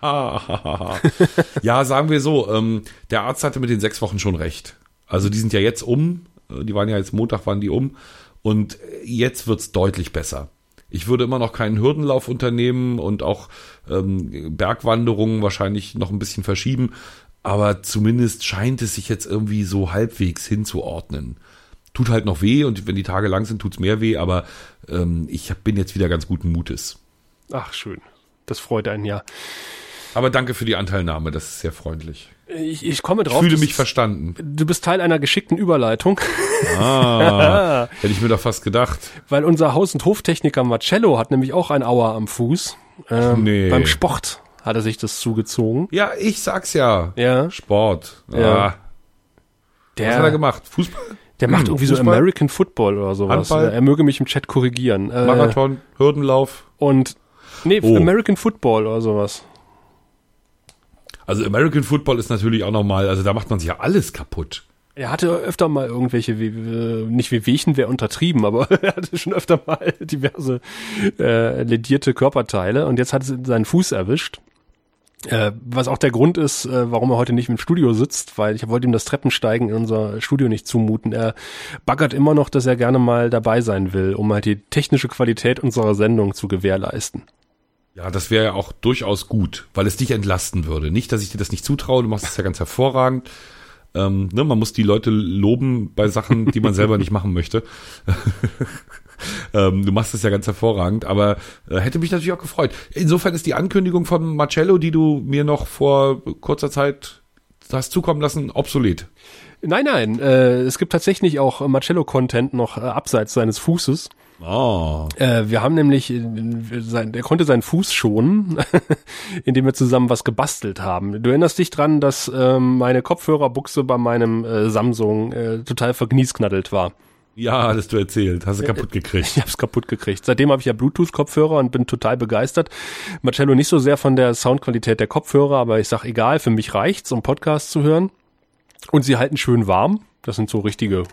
ja, sagen wir so, ähm, der Arzt hatte mit den sechs Wochen schon recht. Also die sind ja jetzt um, äh, die waren ja jetzt Montag, waren die um und jetzt wird's deutlich besser. Ich würde immer noch keinen Hürdenlauf unternehmen und auch ähm, Bergwanderungen wahrscheinlich noch ein bisschen verschieben, aber zumindest scheint es sich jetzt irgendwie so halbwegs hinzuordnen. Tut halt noch weh und wenn die Tage lang sind, tut's mehr weh, aber ähm, ich bin jetzt wieder ganz guten Mutes. Ach, schön. Das freut einen ja. Aber danke für die Anteilnahme, das ist sehr freundlich. Ich, ich komme Ich drauf. fühle das- mich verstanden. Du bist Teil einer geschickten Überleitung, Ah, hätte ich mir doch fast gedacht. weil unser Haus- und Hoftechniker Marcello hat nämlich auch ein Auer am Fuß. Ähm, nee. Beim Sport hat er sich das zugezogen. Ja, ich sag's ja. Ja. Sport. Ja. Ja. Was Der, hat er gemacht? Fußball? der macht Hm, irgendwie so Fußball? American Football oder sowas. Handball? Er möge mich im Chat korrigieren. Äh, Marathon, Hürdenlauf. Und nee, Oh. American Football oder sowas. Also American Football ist natürlich auch nochmal, also da macht man sich ja alles kaputt. Er hatte öfter mal irgendwelche, wie, äh, nicht Wehwehchen wäre untertrieben, aber er hatte schon öfter mal diverse äh, ledierte Körperteile und jetzt hat es seinen Fuß erwischt. Äh, was auch der Grund ist, äh, warum er heute nicht im Studio sitzt, weil ich wollte ihm das Treppensteigen in unser Studio nicht zumuten. Er baggert immer noch, dass er gerne mal dabei sein will, um halt die technische Qualität unserer Sendung zu gewährleisten. Ja, das wäre ja auch durchaus gut, weil es dich entlasten würde. Nicht, dass ich dir das nicht zutraue, du machst es ja ganz hervorragend. Ähm, ne, man muss die Leute loben bei Sachen, die man selber nicht machen möchte. ähm, du machst es ja ganz hervorragend, aber äh, hätte mich natürlich auch gefreut. Insofern ist die Ankündigung von Marcello, die du mir noch vor kurzer Zeit hast zukommen lassen, obsolet. Nein, nein, äh, es gibt tatsächlich auch Marcello-Content noch äh, abseits seines Fußes. Oh. Äh, wir haben nämlich, äh, sein, der konnte seinen Fuß schonen, indem wir zusammen was gebastelt haben. Du erinnerst dich dran, dass ähm, meine Kopfhörerbuchse bei meinem äh, Samsung äh, total vergniesknaddelt war. Ja, hattest du erzählt. Hast du kaputt gekriegt. Ich hab's kaputt gekriegt. Seitdem habe ich ja Bluetooth-Kopfhörer und bin total begeistert. Marcello nicht so sehr von der Soundqualität der Kopfhörer, aber ich sag egal, für mich reicht's, um Podcast zu hören. Und sie halten schön warm. Das sind so richtige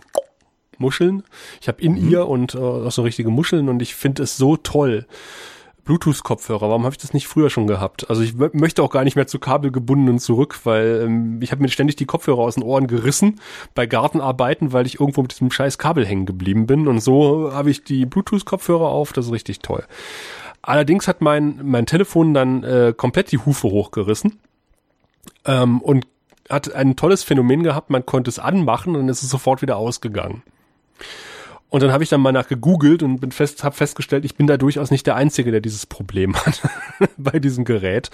Muscheln. Ich habe in ihr und äh, auch so richtige Muscheln und ich finde es so toll. Bluetooth-Kopfhörer, warum habe ich das nicht früher schon gehabt? Also ich möchte auch gar nicht mehr zu kabelgebundenen zurück, weil ähm, ich habe mir ständig die Kopfhörer aus den Ohren gerissen bei Gartenarbeiten, weil ich irgendwo mit diesem scheiß Kabel hängen geblieben bin. Und so habe ich die Bluetooth-Kopfhörer auf, das ist richtig toll. Allerdings hat mein, mein Telefon dann äh, komplett die Hufe hochgerissen ähm, und hat ein tolles Phänomen gehabt, man konnte es anmachen und es ist sofort wieder ausgegangen. Und dann habe ich dann mal nach gegoogelt und bin fest, habe festgestellt, ich bin da durchaus nicht der Einzige, der dieses Problem hat bei diesem Gerät.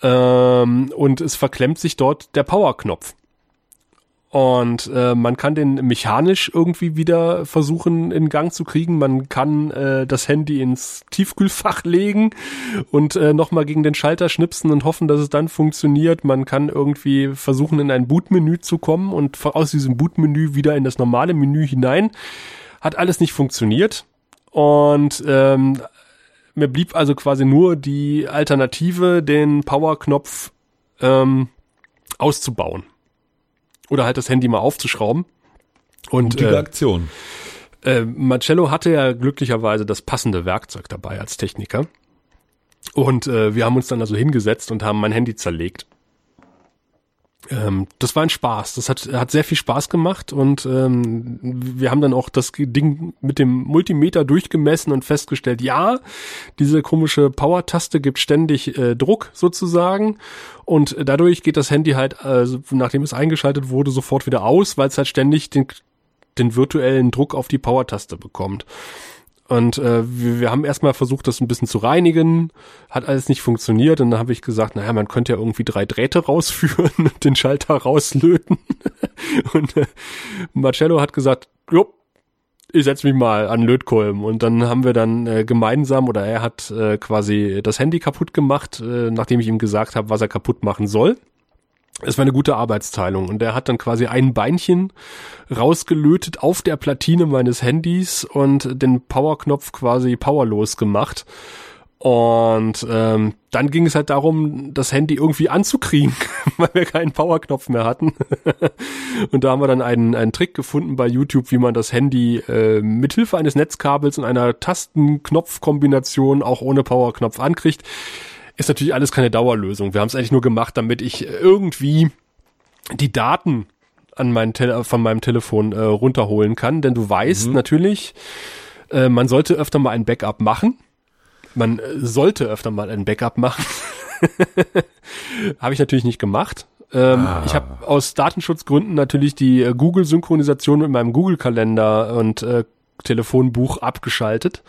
Ähm, und es verklemmt sich dort der Powerknopf. Und äh, man kann den mechanisch irgendwie wieder versuchen in Gang zu kriegen. Man kann äh, das Handy ins Tiefkühlfach legen und äh, nochmal gegen den Schalter schnipsen und hoffen, dass es dann funktioniert. Man kann irgendwie versuchen, in ein Bootmenü zu kommen und aus diesem Bootmenü wieder in das normale Menü hinein. Hat alles nicht funktioniert. Und ähm, mir blieb also quasi nur die Alternative, den Powerknopf ähm, auszubauen. Oder halt das Handy mal aufzuschrauben. Und Mutige äh, Aktion. äh, Marcello hatte ja glücklicherweise das passende Werkzeug dabei als Techniker. Und äh, wir haben uns dann also hingesetzt und haben mein Handy zerlegt. Ähm, das war ein Spaß. Das hat, hat sehr viel Spaß gemacht und ähm, wir haben dann auch das Ding mit dem Multimeter durchgemessen und festgestellt, ja, diese komische Power-Taste gibt ständig äh, Druck sozusagen und dadurch geht das Handy halt, äh, nachdem es eingeschaltet wurde, sofort wieder aus, weil es halt ständig den, den virtuellen Druck auf die Power-Taste bekommt. Und äh, wir, wir haben erstmal versucht, das ein bisschen zu reinigen, hat alles nicht funktioniert. Und dann habe ich gesagt, naja, man könnte ja irgendwie drei Drähte rausführen und den Schalter rauslöten. und äh, Marcello hat gesagt, jo, ich setz mich mal an Lötkolben. Und dann haben wir dann äh, gemeinsam, oder er hat äh, quasi das Handy kaputt gemacht, äh, nachdem ich ihm gesagt habe, was er kaputt machen soll. Es war eine gute Arbeitsteilung und er hat dann quasi ein Beinchen rausgelötet auf der Platine meines Handys und den Powerknopf quasi powerlos gemacht. Und ähm, dann ging es halt darum, das Handy irgendwie anzukriegen, weil wir keinen Powerknopf mehr hatten. und da haben wir dann einen, einen Trick gefunden bei YouTube, wie man das Handy äh, mit Hilfe eines Netzkabels und einer Tasten-Knopf-Kombination auch ohne Powerknopf ankriegt ist natürlich alles keine Dauerlösung. Wir haben es eigentlich nur gemacht, damit ich irgendwie die Daten an mein Tele von meinem Telefon äh, runterholen kann. Denn du weißt Mhm. natürlich, äh, man sollte öfter mal ein Backup machen. Man äh, sollte öfter mal ein Backup machen. habe ich natürlich nicht gemacht. Ähm, Ah. Ich habe aus Datenschutzgründen natürlich die äh, Google-Synchronisation mit meinem Google-Kalender und äh, Telefonbuch abgeschaltet.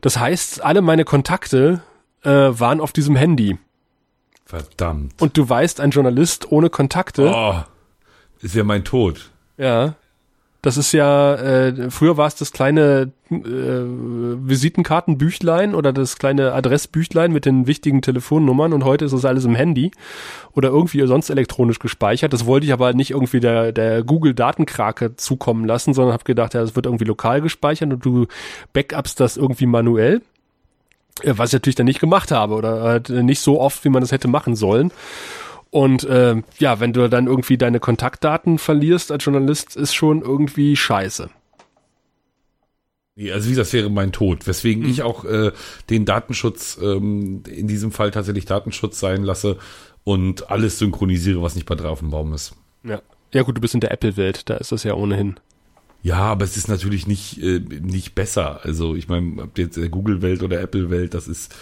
Das heißt, alle meine Kontakte äh, waren auf diesem Handy. Verdammt. Und du weißt, ein Journalist ohne Kontakte, Oh, ist ja mein Tod. ja, das ist ja, äh, früher war es das kleine äh, Visitenkartenbüchlein oder das kleine Adressbüchlein mit den wichtigen Telefonnummern und heute ist das alles im Handy oder irgendwie sonst elektronisch gespeichert. Das wollte ich aber nicht irgendwie der, der Google-Datenkrake zukommen lassen, sondern habe gedacht, ja, das wird irgendwie lokal gespeichert und du backupst das irgendwie manuell. Äh, Was ich natürlich dann nicht gemacht habe oder halt nicht so oft, wie man das hätte machen sollen. Und äh, ja, wenn du dann irgendwie deine Kontaktdaten verlierst als Journalist, ist schon irgendwie scheiße. Nee, also wie das wäre mein Tod. Weswegen ich auch äh, den Datenschutz ähm, in diesem Fall tatsächlich Datenschutz sein lasse und alles synchronisiere, was nicht bei drei auf dem Baum ist. Ja. Ja gut, du bist in der Apple-Welt, da ist das ja ohnehin. Ja, aber es ist natürlich nicht, äh, nicht besser. Also ich meine, ob jetzt der Google-Welt oder Apple-Welt, das ist,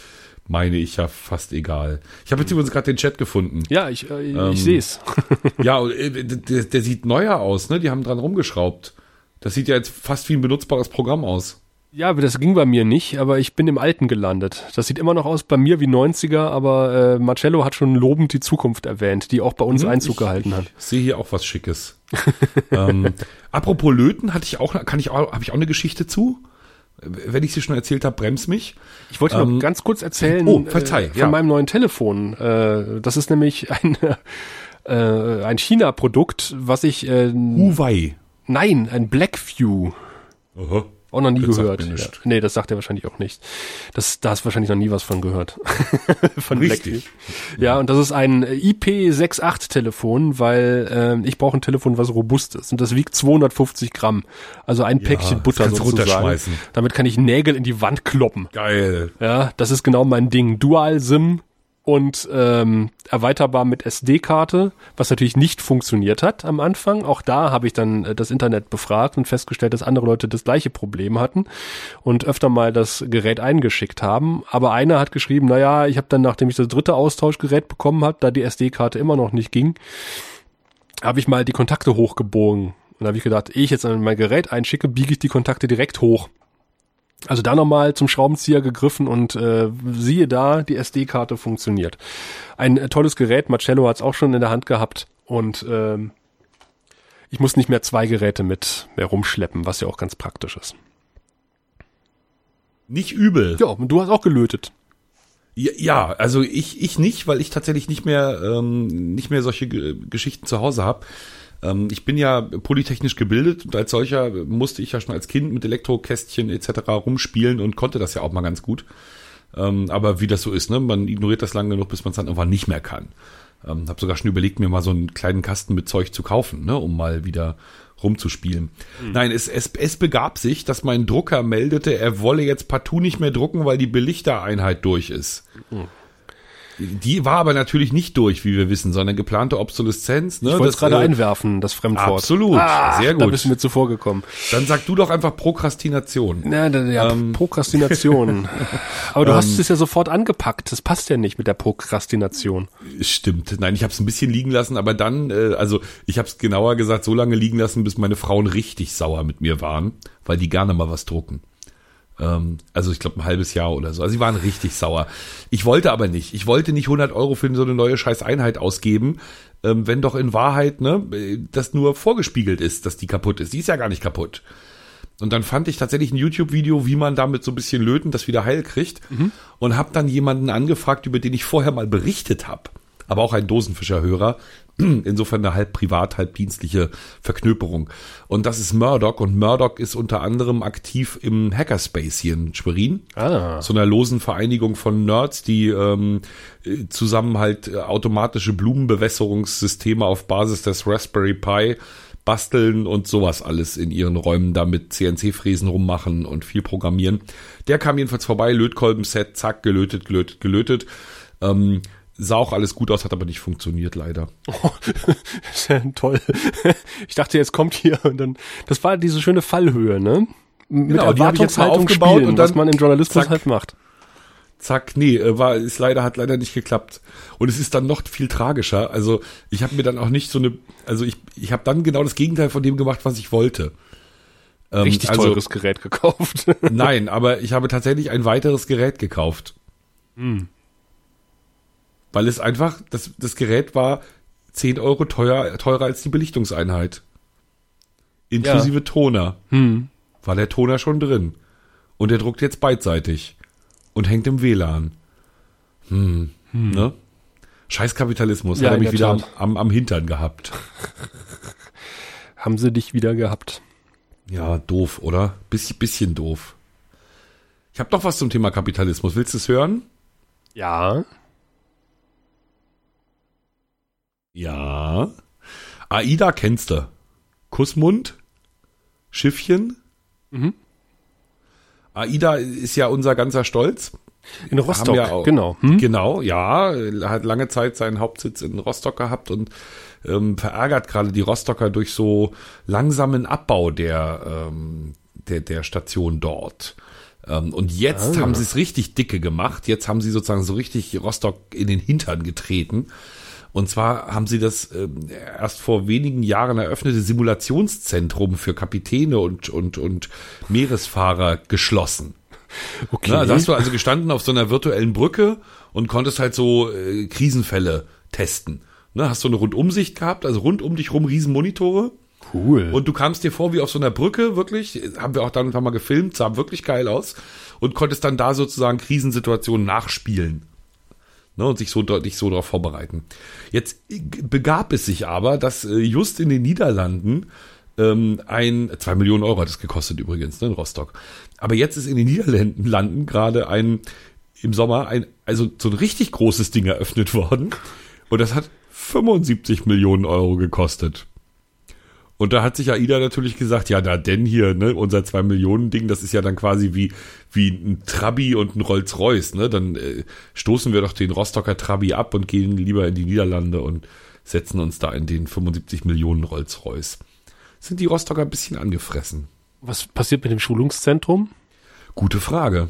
meine ich ja fast egal. Ich habe jetzt übrigens gerade den Chat gefunden. Ja, ich, äh, Ähm, ich sehe es. Ja, äh, der, der sieht neuer aus, ne? Die haben dran rumgeschraubt. Das sieht ja jetzt fast wie ein benutzbares Programm aus. Ja, das ging bei mir nicht, aber ich bin im Alten gelandet. Das sieht immer noch aus bei mir wie 90er, aber äh, Marcello hat schon lobend die Zukunft erwähnt, die auch bei uns Einzug Mhm. ich, gehalten hat. Ich sehe hier auch was Schickes. ähm, apropos Löten, hatte ich auch, kann ich auch, habe ich auch eine Geschichte zu? Wenn ich sie schon erzählt habe, brems mich. Ich wollte Ähm, noch ganz kurz erzählen oh, verzeih, äh, von ja. meinem neuen Telefon. Äh, das ist nämlich ein, äh, ein China-Produkt, was ich äh, Huawei. nein, ein Blackview. Aha. Auch noch nie Das gehört. Ja. Nee, das sagt er wahrscheinlich auch nicht. Das, da hast du wahrscheinlich noch nie was von gehört. von Richtig. Blackview. Ja, und das ist ein IP68-Telefon, weil ähm, ich brauche ein Telefon, was robust ist. Und das wiegt 250 Gramm. Also ein Päckchen das Butter sozusagen. Damit kann ich Nägel in die Wand kloppen. Geil. Ja, das ist genau mein Ding. Dual-SIM und ähm, erweiterbar mit SD-Karte, was natürlich nicht funktioniert hat am Anfang. Auch da habe ich dann äh, das Internet befragt und festgestellt, dass andere Leute das gleiche Problem hatten und öfter mal das Gerät eingeschickt haben. Aber einer hat geschrieben, naja, ich habe dann, nachdem ich das dritte Austauschgerät bekommen habe, da die SD-Karte immer noch nicht ging, habe ich mal die Kontakte hochgebogen. Und da habe ich gedacht, ehe ich jetzt mein Gerät einschicke, biege ich die Kontakte direkt hoch. Also da nochmal zum Schraubenzieher gegriffen und äh, siehe da, die SD-Karte funktioniert. Ein äh, tolles Gerät, Marcello hat es auch schon in der Hand gehabt und ähm, ich muss nicht mehr zwei Geräte mit mehr rumschleppen, was ja auch ganz praktisch ist. Nicht übel. Ja, und du hast auch gelötet. Ja, also ich, ich nicht, weil ich tatsächlich nicht mehr, ähm, nicht mehr solche Ge Geschichten zu Hause habe. Ähm, ich bin ja polytechnisch gebildet und als solcher musste ich ja schon als Kind mit Elektrokästchen etc. rumspielen und konnte das ja auch mal ganz gut. Ähm, aber wie das so ist, ne? man ignoriert das lange genug, bis man es dann irgendwann nicht mehr kann. Ähm, habe sogar schon überlegt, mir mal so einen kleinen Kasten mit Zeug zu kaufen, ne, um mal wieder rumzuspielen. Mhm. Nein, es, es, es begab sich, dass mein Drucker meldete, er wolle jetzt partout nicht mehr drucken, weil die Belichtereinheit durch ist. Mhm. Die war aber natürlich nicht durch, wie wir wissen, sondern geplante Obsoleszenz. Ne? Ich wollte gerade äh, einwerfen, das Fremdwort. Absolut, ah, sehr gut. Da bist du mir zuvor gekommen. Dann sag du doch einfach Prokrastination. Ja, ja ähm, Prokrastination. aber du ähm, hast es ja sofort angepackt. Das passt ja nicht mit der Prokrastination. Stimmt. Nein, ich habe es ein bisschen liegen lassen, aber dann, äh, also ich habe es genauer gesagt, so lange liegen lassen, bis meine Frauen richtig sauer mit mir waren, weil die gerne mal was drucken. Ähm, also ich glaube ein halbes Jahr oder so. Also sie waren richtig sauer. Ich wollte aber nicht. Ich wollte nicht 100 Euro für so eine neue Scheißeinheit ausgeben, ähm, wenn doch in Wahrheit ne, das nur vorgespiegelt ist, dass die kaputt ist. Die ist ja gar nicht kaputt. Und dann fand ich tatsächlich ein YouTube-Video, wie man damit so ein bisschen löten das wieder heil kriegt. Mhm. Und habe dann jemanden angefragt, über den ich vorher mal berichtet habe aber auch ein Dosenfischerhörer. Insofern eine halb privat, halb dienstliche Verknöperung. Und das ist Murdoch und Murdoch ist unter anderem aktiv im Hackerspace hier in Schwerin. Ah. So einer losen Vereinigung von Nerds, die ähm, zusammen halt äh, automatische Blumenbewässerungssysteme auf Basis des Raspberry Pi basteln und sowas alles in ihren Räumen da mit CNC-Fräsen rummachen und viel programmieren. Der kam jedenfalls vorbei, Lötkolben-Set, zack, gelötet, gelötet, gelötet. Ähm, Sah auch alles gut aus, hat aber nicht funktioniert, leider. Oh, ja toll. Ich dachte, jetzt kommt hier und dann, das war diese schöne Fallhöhe, ne? Mit genau, Erwartungshaltung aufgebaut spielen, und dann, was man im Journalismus zack, halt macht. Zack, nee, äh, war, ist leider, hat leider nicht geklappt. Und es ist dann noch viel tragischer. Also, ich habe mir dann auch nicht so eine, also ich, ich habe dann genau das Gegenteil von dem gemacht, was ich wollte. Ähm, Richtig also, teures Gerät gekauft. nein, aber ich habe tatsächlich ein weiteres Gerät gekauft. Hm. Weil es einfach, das, das Gerät war 10 Euro teuer, teurer als die Belichtungseinheit. Inklusive ja. Toner. Hm. War der Toner schon drin. Und der druckt jetzt beidseitig. Und hängt im WLAN. Hm. hm. Ne? Scheißkapitalismus. Ja, hat er mich wieder am, am, am Hintern gehabt. Haben sie dich wieder gehabt. Ja, doof, oder? Bisschen, bisschen doof. Ich habe doch was zum Thema Kapitalismus. Willst du es hören? Ja. Ja. AIDA kennst du. Kussmund, Schiffchen. Mhm. AIDA ist ja unser ganzer Stolz. In Rostock, ja auch, genau. Hm? Genau, ja. Hat lange Zeit seinen Hauptsitz in Rostock gehabt und ähm, verärgert gerade die Rostocker durch so langsamen Abbau der, ähm, der, der Station dort. Ähm, und jetzt ah. haben sie es richtig dicke gemacht. Jetzt haben sie sozusagen so richtig Rostock in den Hintern getreten und zwar haben sie das äh, erst vor wenigen Jahren eröffnete Simulationszentrum für Kapitäne und, und, und Meeresfahrer geschlossen. Okay. Na, da hast du also gestanden auf so einer virtuellen Brücke und konntest halt so äh, Krisenfälle testen. Ne, hast du eine Rundumsicht gehabt, also rund um dich rum Riesenmonitore. Cool. Und du kamst dir vor wie auf so einer Brücke, wirklich, haben wir auch dann ein mal gefilmt, sah wirklich geil aus und konntest dann da sozusagen Krisensituationen nachspielen ne, und sich so deutlich so darauf vorbereiten. Jetzt begab es sich aber, dass äh, just in den Niederlanden ähm, ein, zwei Millionen Euro hat es gekostet übrigens, ne, in Rostock. Aber jetzt ist in den Niederlanden gerade ein, im Sommer ein, also so ein richtig großes Ding eröffnet worden. Und das hat 75 Millionen Euro gekostet. Und da hat sich AIDA natürlich gesagt, ja, da denn hier, ne, unser zwei Millionen Ding, das ist ja dann quasi wie, wie ein Trabi und ein Rolls-Royce, ne, dann äh, stoßen wir doch den Rostocker Trabi ab und gehen lieber in die Niederlande und setzen uns da in den 75 Millionen Rolls-Royce. Sind die Rostocker ein bisschen angefressen. Was passiert mit dem Schulungszentrum? Gute Frage.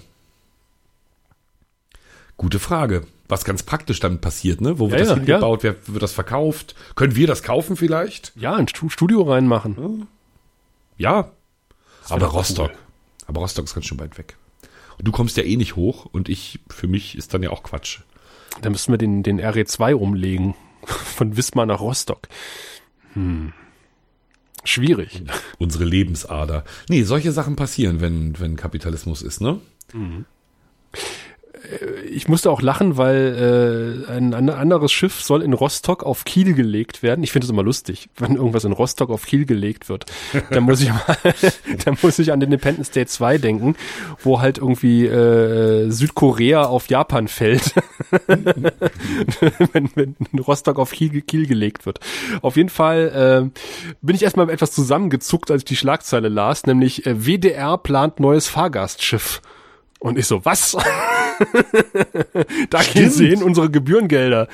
Gute Frage was ganz praktisch dann passiert, ne? Wo wird ja, das hingebaut? Ja. Wer wird das verkauft? Können wir das kaufen vielleicht? Ja, ein Studio reinmachen. Ja. Aber Rostock. Cool. Aber Rostock ist ganz schön weit weg. Und du kommst ja eh nicht hoch und ich, für mich ist dann ja auch Quatsch. Dann müssten wir den, den RE2 umlegen. Von Wismar nach Rostock. Hm. Schwierig. Unsere Lebensader. Nee, solche Sachen passieren, wenn, wenn Kapitalismus ist, ne? Mhm ich musste auch lachen, weil äh, ein, anderes Schiff soll in Rostock auf Kiel gelegt werden. Ich finde es immer lustig, wenn irgendwas in Rostock auf Kiel gelegt wird. Da muss ich mal, da muss ich an Independence Day 2 denken, wo halt irgendwie äh, Südkorea auf Japan fällt, wenn, wenn Rostock auf Kiel, Kiel gelegt wird. Auf jeden Fall äh, bin ich erstmal etwas zusammengezuckt, als ich die Schlagzeile las, nämlich äh, WDR plant neues Fahrgastschiff. Und ich so, was? da gehen sie hin, unsere Gebührengelder.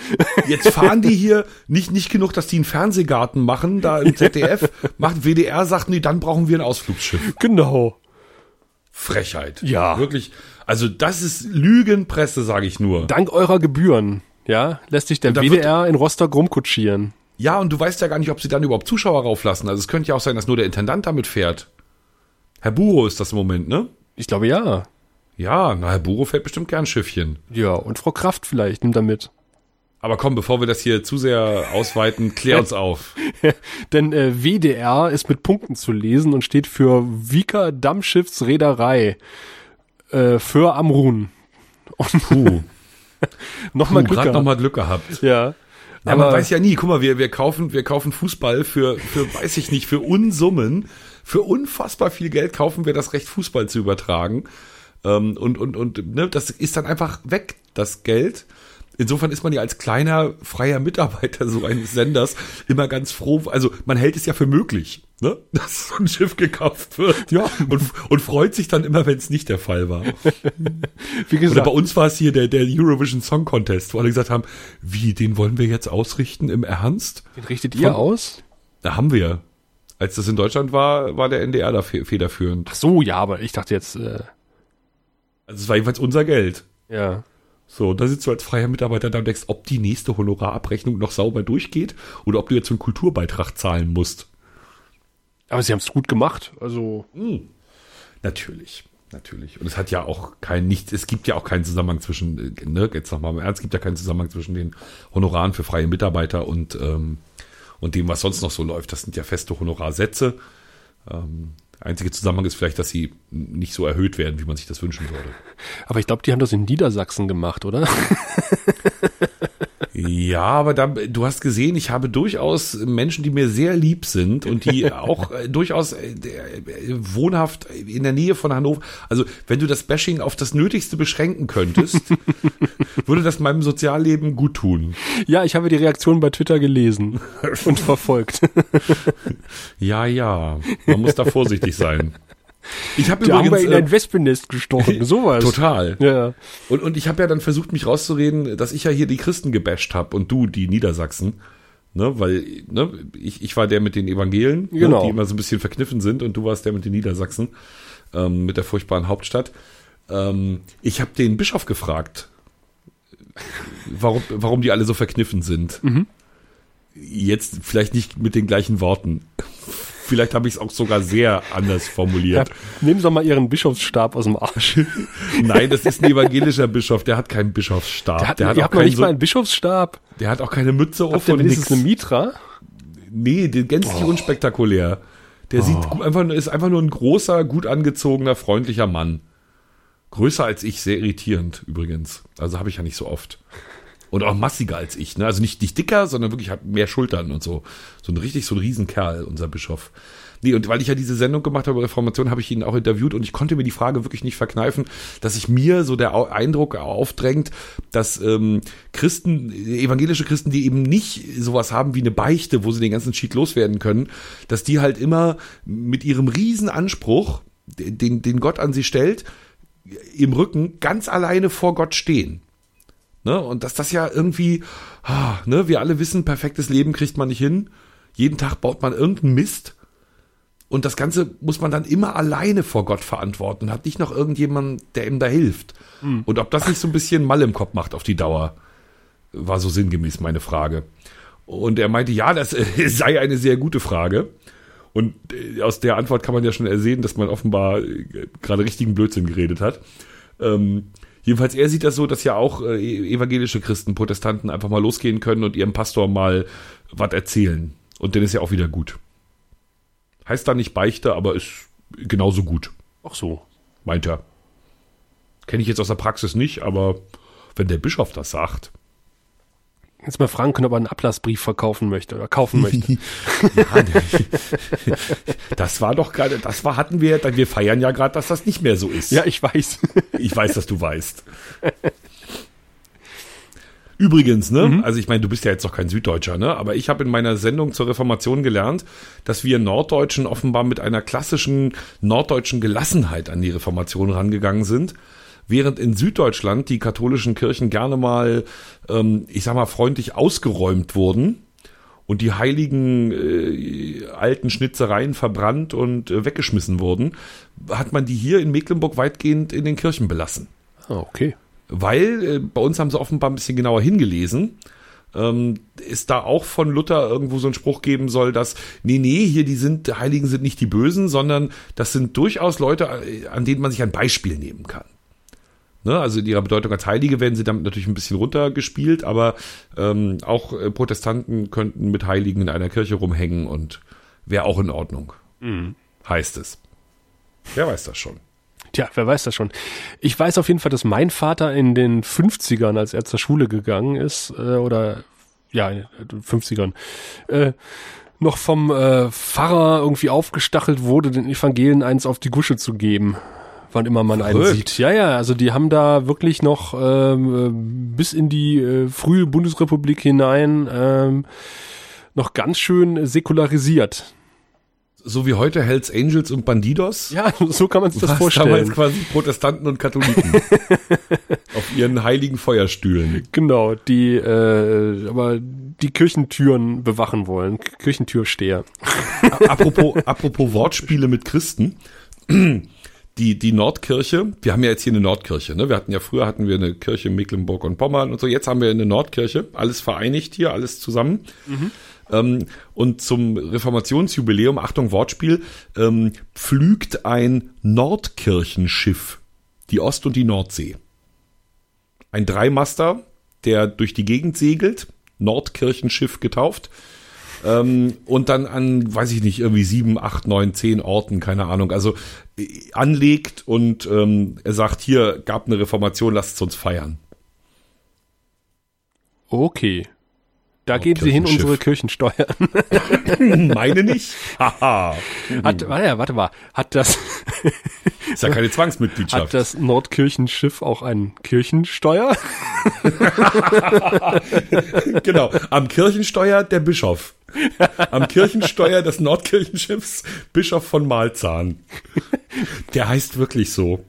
Jetzt fahren die hier nicht, nicht genug, dass die einen Fernsehgarten machen, da im ZDF, macht WDR, sagt, nee, dann brauchen wir ein Ausflugsschiff. Genau. Frechheit. Ja. Wirklich. Also das ist Lügenpresse, sage ich nur. Dank eurer Gebühren, ja, lässt sich der WDR in Rostock rumkutschieren. Ja, und du weißt ja gar nicht, ob sie dann überhaupt Zuschauer rauflassen. Also es könnte ja auch sein, dass nur der Intendant damit fährt. Herr Buro ist das im Moment, ne? Ich glaube ja. Ja, na, Herr Buro fährt bestimmt gern Schiffchen. Ja, und Frau Kraft vielleicht nimmt da mit. Aber komm, bevor wir das hier zu sehr ausweiten, klär uns auf. Denn äh, WDR ist mit Punkten zu lesen und steht für Wieker Dammschiffsreederei äh, für Amrun. Puh, Nochmal Glück gehabt. nochmal Glück gehabt. Ja. Ja, Aber man weiß ja nie. Guck mal, wir, wir kaufen, wir kaufen Fußball für, für, weiß ich nicht, für Unsummen, für unfassbar viel Geld kaufen wir das Recht, Fußball zu übertragen. Ähm, und, und, und, ne, das ist dann einfach weg, das Geld. Insofern ist man ja als kleiner freier Mitarbeiter so eines Senders immer ganz froh. Also man hält es ja für möglich, ne? dass so ein Schiff gekauft wird. Ja. Und, und freut sich dann immer, wenn es nicht der Fall war. wie Oder gesagt, bei uns war es hier der, der Eurovision Song Contest, wo alle gesagt haben, wie, den wollen wir jetzt ausrichten im Ernst? den richtet ihr von- aus? Da haben wir. Als das in Deutschland war, war der NDR da fe- federführend. Ach so, ja, aber ich dachte jetzt, äh, Also es war jedenfalls unser Geld. ja. So, da sitzt du als freier Mitarbeiter da und denkst, ob die nächste Honorarabrechnung noch sauber durchgeht oder ob du jetzt einen Kulturbeitrag zahlen musst. Aber sie haben es gut gemacht. Also, Natürlich, natürlich. Und es hat ja auch kein nichts, es gibt ja auch keinen Zusammenhang zwischen, äh, ne, jetzt nochmal im Ernst, es gibt ja keinen Zusammenhang zwischen den Honoraren für freie Mitarbeiter und, ähm, und dem, was sonst noch so läuft. Das sind ja feste Honorarsätze. Ähm, der einzige Zusammenhang ist vielleicht, dass sie nicht so erhöht werden, wie man sich das wünschen würde. aber ich glaube, die haben das in Niedersachsen gemacht, oder? Ja, aber da, du hast gesehen, ich habe durchaus Menschen, die mir sehr lieb sind und die auch äh, durchaus äh, wohnhaft in der Nähe von Hannover. Also, wenn du das Bashing auf das Nötigste beschränken könntest, würde das meinem Sozialleben gut tun. ja, ich habe die Reaktion bei Twitter gelesen und verfolgt. Ja, ja, man muss da vorsichtig sein. Ich habe Die haben wir übrigens in äh, ein Wespennest gestochen, sowas. total. Ja. Und, und ich habe ja dann versucht, mich rauszureden, dass ich ja hier die Christen gebasht habe und du die Niedersachsen. Ne, weil ne, ich, ich war der mit den Evangelien, Genau. ne, die immer so ein bisschen verkniffen sind, und du warst der mit den Niedersachsen, ähm, mit der furchtbaren Hauptstadt. Ähm, ich habe den Bischof gefragt, warum, warum die alle so verkniffen sind. Jetzt vielleicht nicht mit den gleichen Worten. Vielleicht habe ich es auch sogar sehr anders ja. formuliert. Nehmen Sie doch mal Ihren Bischofsstab aus dem Arsch. Nein, das ist ein evangelischer Bischof, der hat keinen Bischofsstab. Der hat, der hat auch keinen nicht so, mal einen Bischofsstab. Der hat auch keine Mütze auf und wenigstens nix. eine Mitra? Nee, den gänzlich unspektakulär. Der sieht gu- einfach, nur- ist einfach nur ein großer, gut angezogener, freundlicher Mann. Größer als ich, sehr irritierend übrigens. Also habe ich ja nicht so oft. Und auch massiger als ich, ne? Also nicht, nicht dicker, sondern wirklich hat mehr Schultern und so. So ein richtig, so ein Riesenkerl, unser Bischof. Nee, und weil ich ja diese Sendung gemacht habe über Reformation, habe ich ihn auch interviewt und ich konnte mir die Frage wirklich nicht verkneifen, dass sich mir so der Eindruck aufdrängt, dass ähm, Christen, evangelische Christen, die eben nicht sowas haben wie eine Beichte, wo sie den ganzen Schied loswerden können, dass die halt immer mit ihrem Riesenanspruch, den, den Gott an sie stellt, im Rücken ganz alleine vor Gott stehen. Ne? Und dass das ja irgendwie, ah, ne, wir alle wissen, perfektes Leben kriegt man nicht hin. Jeden Tag baut man irgendeinen Mist. Und das Ganze muss man dann immer alleine vor Gott verantworten. Hat nicht noch irgendjemand, der ihm da hilft. Und ob das nicht so ein bisschen Mal im Kopf macht auf die Dauer, war so sinngemäß meine Frage. Und er meinte, ja, das sei eine sehr gute Frage. Und äh, aus der Antwort kann man ja schon ersehen, dass man offenbar äh, gerade richtigen Blödsinn geredet hat. Ähm, jedenfalls, er sieht das so, dass ja auch äh, evangelische Christen, Protestanten einfach mal losgehen können und ihrem Pastor mal was erzählen. Und dann ist ja auch wieder gut. Heißt da nicht Beichte, aber ist genauso gut, Ach so. meint er. Kenne ich jetzt aus der Praxis nicht, aber wenn der Bischof das sagt. Jetzt mal fragen können, ob er einen Ablassbrief verkaufen möchte oder kaufen möchte. ja, das war doch gerade, das war, hatten wir, wir feiern ja gerade, dass das nicht mehr so ist. Ja, ich weiß. Ich weiß, dass du weißt. Übrigens, ne, mhm. also ich meine, du bist ja jetzt doch kein Süddeutscher, ne, aber ich habe in meiner Sendung zur Reformation gelernt, dass wir Norddeutschen offenbar mit einer klassischen norddeutschen Gelassenheit an die Reformation rangegangen sind, während in Süddeutschland die katholischen Kirchen gerne mal, ähm, ich sag mal, freundlich ausgeräumt wurden und die heiligen äh, alten Schnitzereien verbrannt und äh, weggeschmissen wurden, hat man die hier in Mecklenburg weitgehend in den Kirchen belassen. Ah, okay weil äh, bei uns haben sie offenbar ein bisschen genauer hingelesen. Ähm, ist da auch von Luther irgendwo so ein Spruch geben soll, dass, nee, nee, hier die sind, die Heiligen sind nicht die Bösen, sondern das sind durchaus Leute, äh, an denen man sich ein Beispiel nehmen kann. Ne, also in ihrer Bedeutung als Heilige werden sie damit natürlich ein bisschen runtergespielt, aber ähm, auch äh, Protestanten könnten mit Heiligen in einer Kirche rumhängen und wäre auch in Ordnung. Mhm. Heißt es. Wer weiß das schon. Tja, wer weiß das schon. Ich weiß auf jeden Fall, dass mein Vater in den 50ern, als er zur Schule gegangen ist, äh, oder ja, 50ern, äh, noch vom äh, Pfarrer irgendwie aufgestachelt wurde, den Evangelien eins auf die Gusche zu geben wann immer man Verrückt. einen sieht. Ja, ja, also die haben da wirklich noch ähm, bis in die äh, frühe Bundesrepublik hinein ähm, noch ganz schön säkularisiert so wie heute Hells Angels und Bandidos. Ja, so kann man sich das vorstellen. damals quasi Protestanten und Katholiken auf ihren heiligen Feuerstühlen. Genau, die äh, aber die Kirchentüren bewachen wollen, Kirchentürsteher. apropos, apropos Wortspiele mit Christen. Die, die Nordkirche, wir haben ja jetzt hier eine Nordkirche, ne? Wir hatten ja früher hatten wir eine Kirche in Mecklenburg und Pommern und so, jetzt haben wir eine Nordkirche, alles vereinigt hier, alles zusammen. Mhm. Ähm, und zum Reformationsjubiläum, Achtung Wortspiel, ähm, pflügt ein Nordkirchenschiff die Ost- und die Nordsee. Ein Dreimaster, der durch die Gegend segelt, Nordkirchenschiff getauft. Ähm, und dann an, weiß ich nicht, irgendwie sieben, acht, neun, zehn Orten, keine Ahnung, also äh, anlegt und ähm, er sagt, hier gab eine Reformation, lasst uns feiern. Okay. Da gehen sie hin, unsere Kirchensteuern. Meine nicht. Haha. hat, warte, warte mal, hat das, ist ja keine Zwangsmitgliedschaft. Hat das Nordkirchenschiff auch einen Kirchensteuer? genau. Am Kirchensteuer der Bischof. Am Kirchensteuer des Nordkirchenschiffs Bischof von Malzahn. Der heißt wirklich so.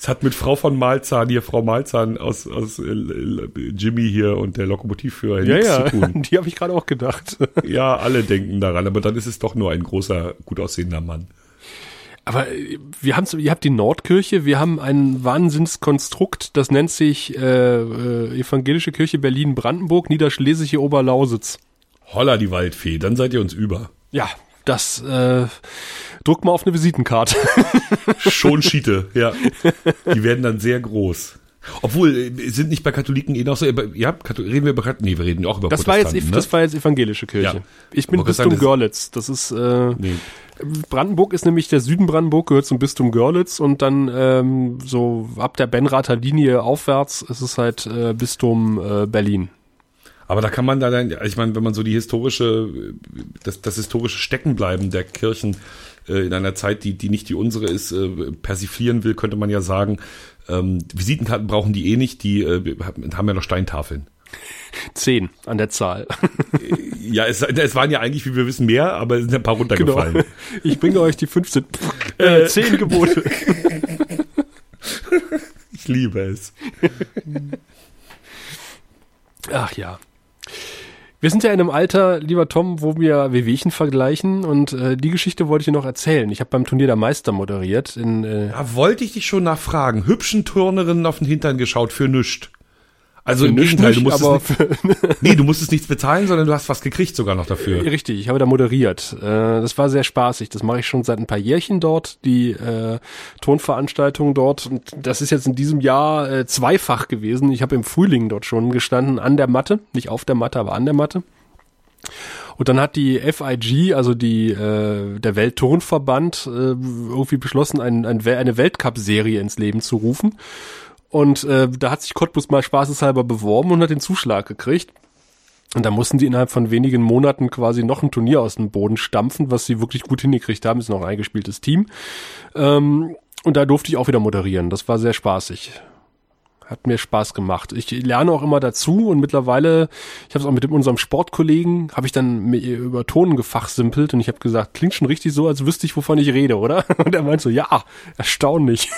Es hat mit Frau von Malzahn, hier Frau Malzahn aus, aus äh, Jimmy hier und der Lokomotivführer ja, nichts ja, zu tun. Die habe ich gerade auch gedacht. ja, alle denken daran, aber dann ist es doch nur ein großer, gut aussehender Mann. Aber äh, wir haben ihr habt die Nordkirche, wir haben ein Wahnsinnskonstrukt, das nennt sich äh, äh, Evangelische Kirche Berlin-Brandenburg, Niederschlesische Oberlausitz. Holla die Waldfee, dann seid ihr uns über. Ja, das äh, druck mal auf eine Visitenkarte. Schon Schiete, ja. Die werden dann sehr groß. Obwohl, äh, sind nicht bei Katholiken eh noch so, ja, reden wir über, nee, wir reden auch über das war jetzt, ne? Das war jetzt evangelische Kirche. Ja. Ich bin Bistum sagen, Görlitz. Das ist, äh, nee. Brandenburg ist nämlich der Süden Brandenburg, gehört zum Bistum Görlitz und dann ähm, so ab der Benrather Linie aufwärts ist es halt äh, Bistum äh, Berlin. Aber da kann man da dann, ich meine, wenn man so die historische, das, das historische Steckenbleiben der Kirchen äh, in einer Zeit, die, die nicht die unsere ist, äh, persiflieren will, könnte man ja sagen, ähm, Visitenkarten brauchen die eh nicht, die äh, haben ja noch Steintafeln. Zehn an der Zahl. ja, es, es waren ja eigentlich, wie wir wissen, mehr, aber es sind ein paar runtergefallen. Genau. Ich bringe euch die 15, äh, zehn Gebote. ich liebe es. Ach ja. Wir sind ja in einem Alter, lieber Tom, wo wir Wehwehchen vergleichen und äh, die Geschichte wollte ich dir noch erzählen. Ich habe beim Turnier der Meister moderiert. In, äh, ja, wollte ich dich schon nachfragen. Hübschen Turnerinnen auf den Hintern geschaut für nüscht. Also im Gegenteil, du musstest nicht, nee, du musstest nichts bezahlen, sondern du hast was gekriegt sogar noch dafür. Richtig, ich habe da moderiert. Äh, das war sehr spaßig. Das mache ich schon seit ein paar Jährchen dort, die äh, Tonveranstaltung dort. Und das ist jetzt in diesem Jahr äh, zweifach gewesen. Ich habe im Frühling dort schon gestanden, an der Matte, nicht auf der Matte, aber an der Matte. Und dann hat die FIG, also die äh, der Weltturnverband, äh, irgendwie beschlossen, ein, ein, eine Weltcup-Serie ins Leben zu rufen. Und äh, da hat sich Cottbus mal spaßeshalber beworben und hat den Zuschlag gekriegt. Und da mussten die innerhalb von wenigen Monaten quasi noch ein Turnier aus dem Boden stampfen, was sie wirklich gut hingekriegt haben. Ist noch ein eingespieltes Team. Ähm, und da durfte ich auch wieder moderieren. Das war sehr spaßig. Hat mir Spaß gemacht. Ich lerne auch immer dazu und mittlerweile, ich habe es auch mit unserem Sportkollegen, habe ich dann über Tonen gefachsimpelt und ich habe gesagt, klingt schon richtig so, als wüsste ich, wovon ich rede, oder? Und er meint so, ja, erstaunlich.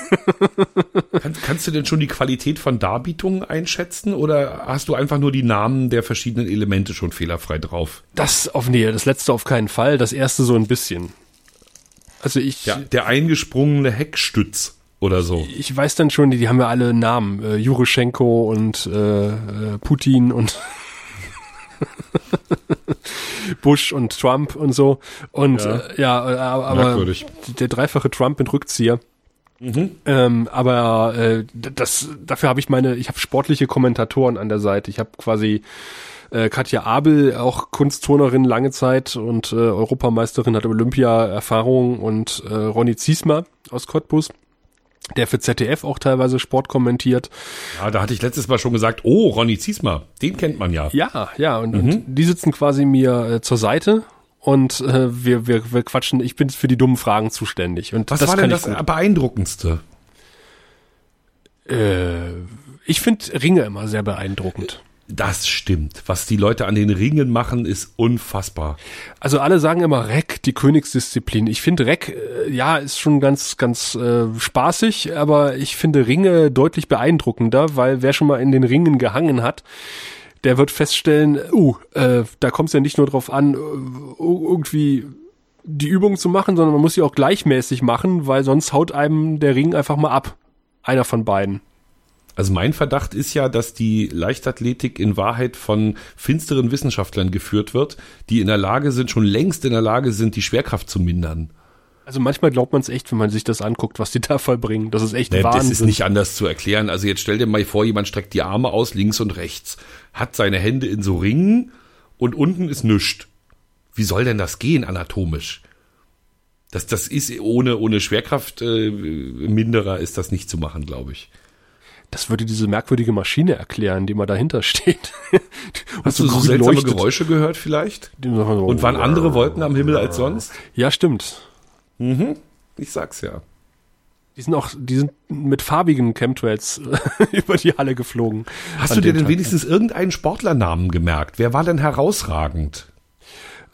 Kann, kannst du denn schon die Qualität von Darbietungen einschätzen oder hast du einfach nur die Namen der verschiedenen Elemente schon fehlerfrei drauf? Das auf nee, das letzte auf keinen Fall, das erste so ein bisschen. Also ich. Ja, der eingesprungene Heckstütz oder so. Ich weiß dann schon, die, die haben ja alle Namen. Äh, Juroschenko und äh, äh Putin und Bush und Trump und so. Und ja, äh, ja äh, aber der dreifache Trump mit Rückzieher. Mhm. Ähm, aber äh, das dafür habe ich meine, ich habe sportliche Kommentatoren an der Seite. Ich habe quasi äh, Katja Abel, auch Kunstturnerin lange Zeit und äh, Europameisterin, hat Olympia-Erfahrung und äh, Ronny Ziesmer aus Cottbus der für ZDF auch teilweise Sport kommentiert. Ja, da hatte ich letztes Mal schon gesagt, oh, Ronny Ziesmer, den kennt man ja. Ja, ja, und, mhm. und die sitzen quasi mir äh, zur Seite und äh, wir, wir, wir quatschen, ich bin für die dummen Fragen zuständig. Und Was war denn das gut. Beeindruckendste? Äh, ich finde Ringe immer sehr beeindruckend. Das stimmt. Was die Leute an den Ringen machen, ist unfassbar. Also alle sagen immer Reck, die Königsdisziplin. Ich finde Reck, äh, ja, ist schon ganz, ganz äh, spaßig, aber ich finde Ringe deutlich beeindruckender, weil wer schon mal in den Ringen gehangen hat, der wird feststellen, uh, äh, da kommt es ja nicht nur drauf an, uh, irgendwie die Übung zu machen, sondern man muss sie auch gleichmäßig machen, weil sonst haut einem der Ring einfach mal ab. Einer von beiden. Also mein Verdacht ist ja, dass die Leichtathletik in Wahrheit von finsteren Wissenschaftlern geführt wird, die in der Lage sind, schon längst in der Lage sind, die Schwerkraft zu mindern. Also manchmal glaubt man es echt, wenn man sich das anguckt, was die da vollbringen. Das ist echt nee, Wahnsinn. Das ist nicht anders zu erklären. Also jetzt stell dir mal vor, jemand streckt die Arme aus links und rechts, hat seine Hände in so Ringen und unten ist nüscht. Wie soll denn das gehen anatomisch? Das, das ist ohne, ohne Schwerkraftminderer äh, ist das nicht zu machen, glaube ich. Das würde diese merkwürdige Maschine erklären, die mal dahinter steht. Hast du so seltsame leuchtet. Geräusche gehört vielleicht? So, Und waren andere Wolken am Himmel als sonst? Ja, stimmt. Mhm. Ich sag's ja. Die sind auch, die sind mit farbigen Chemtrails über die Halle geflogen. Hast du dir denn Tag. wenigstens irgendeinen Sportlernamen gemerkt? Wer war denn herausragend?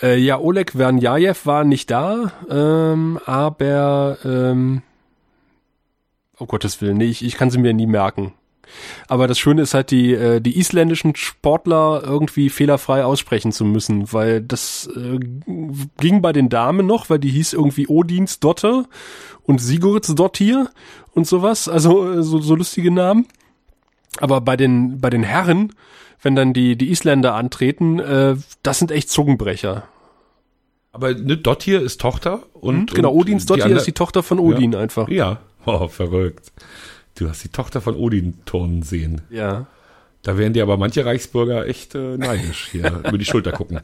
Äh, ja, Oleg Vernjajew war nicht da, ähm, aber ähm, Oh Gottes Willen, nee, ich, ich kann sie mir nie merken. Aber das Schöne ist halt, die, äh, die isländischen Sportler irgendwie fehlerfrei aussprechen zu müssen, weil das äh, ging bei den Damen noch, weil die hieß irgendwie Odins Dotter und Sigurds Dottir und sowas, also äh, so, so lustige Namen. Aber bei den, bei den Herren, wenn dann die, die Isländer antreten, äh, das sind echt Zungenbrecher. Aber ne, Dottir ist Tochter und. Hm, genau, Odins Dottir ist die Tochter von Odin ja, einfach. Ja, Oh, verrückt. Du hast die Tochter von Odin turnen sehen. Ja. Da werden dir aber manche Reichsbürger echt äh, neidisch hier über die Schulter gucken.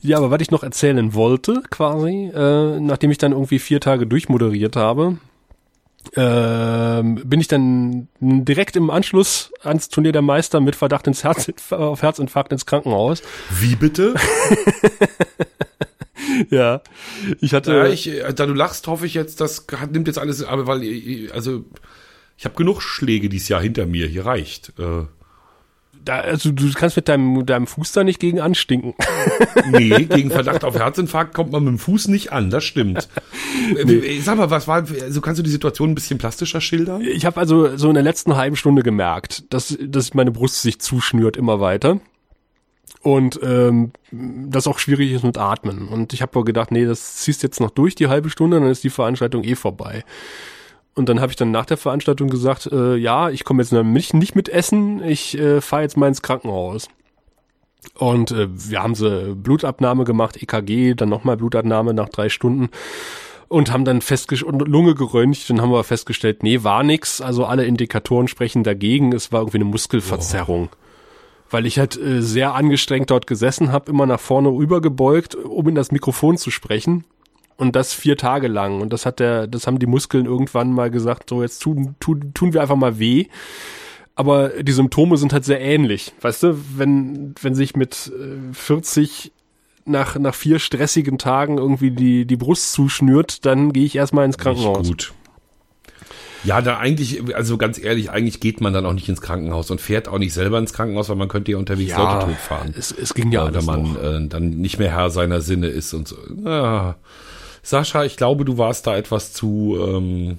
Ja, aber was ich noch erzählen wollte, quasi, äh, nachdem ich dann irgendwie vier Tage durchmoderiert habe, äh, bin ich dann direkt im Anschluss ans Turnier der Meister mit Verdacht ins Herz, auf Herzinfarkt ins Krankenhaus. Wie bitte? ja, ich hatte. Ja, ich, äh, da du lachst, hoffe ich jetzt, das nimmt jetzt alles, aber weil, äh, also, ich habe genug Schläge dieses Jahr hinter mir, hier reicht. Äh. Da, also du kannst mit deinem, deinem Fuß da nicht gegen anstinken. Nee, gegen Verdacht auf Herzinfarkt kommt man mit dem Fuß nicht an, das stimmt. nee. Sag mal, was war, also kannst du die Situation ein bisschen plastischer schildern? Ich habe also so in der letzten halben Stunde gemerkt, dass, dass meine Brust sich zuschnürt immer weiter und ähm, das auch schwierig ist mit Atmen. Und ich habe gedacht, nee, das ziehst jetzt noch durch die halbe Stunde, dann ist die Veranstaltung eh vorbei. Und dann habe ich dann nach der Veranstaltung gesagt, äh, ja, ich komme jetzt nicht, nicht mit Essen, ich äh, fahre jetzt mal ins Krankenhaus. Und äh, wir haben so Blutabnahme gemacht, EKG, dann nochmal Blutabnahme nach drei Stunden und haben dann festgestellt, Lunge geröntgt, dann haben wir festgestellt, nee, war nix, also alle Indikatoren sprechen dagegen, es war irgendwie eine Muskelverzerrung. Oh. Weil ich halt äh, sehr angestrengt dort gesessen habe, immer nach vorne rübergebeugt, um in das Mikrofon zu sprechen. Und das vier Tage lang. Und das hat der, das haben die Muskeln irgendwann mal gesagt, so jetzt tun, tun, tun wir einfach mal weh. Aber die Symptome sind halt sehr ähnlich. Weißt du, wenn, wenn sich mit 40 äh, nach, nach vier stressigen Tagen irgendwie die, die Brust zuschnürt, dann gehe ich erstmal ins Krankenhaus. Nicht gut. Ja, da eigentlich, also ganz ehrlich, eigentlich geht man dann auch nicht ins Krankenhaus und fährt auch nicht selber ins Krankenhaus, weil man könnte ja unterwegs ja, Leute totfahren. Es, es ging ja alles Wenn man äh, dann nicht mehr Herr seiner Sinne ist und so. Ah. Sascha, ich glaube, du warst da etwas zu, ähm,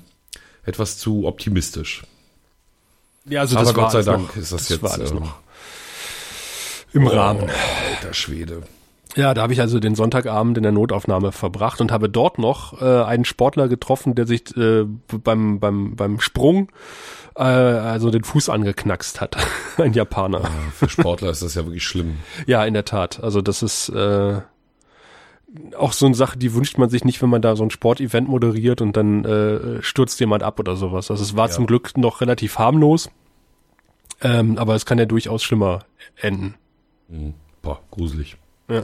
etwas zu optimistisch. Ja, also Aber das Gott sei Dank noch, ist das, das jetzt noch im oh, Rahmen. Alter Schwede. Ja, da habe ich also den Sonntagabend in der Notaufnahme verbracht und habe dort noch äh, einen Sportler getroffen, der sich äh, beim, beim, beim Sprung äh, also den Fuß angeknackst hat. Ein Japaner. Ja, für Sportler ist das ja wirklich schlimm. Ja, in der Tat. Also das ist äh, auch so eine Sache, die wünscht man sich nicht, wenn man da so ein Sportevent moderiert und dann äh, stürzt jemand ab oder sowas. Also es war ja. zum Glück noch relativ harmlos, ähm, aber es kann ja durchaus schlimmer enden. Mhm. Boah, gruselig. Ja.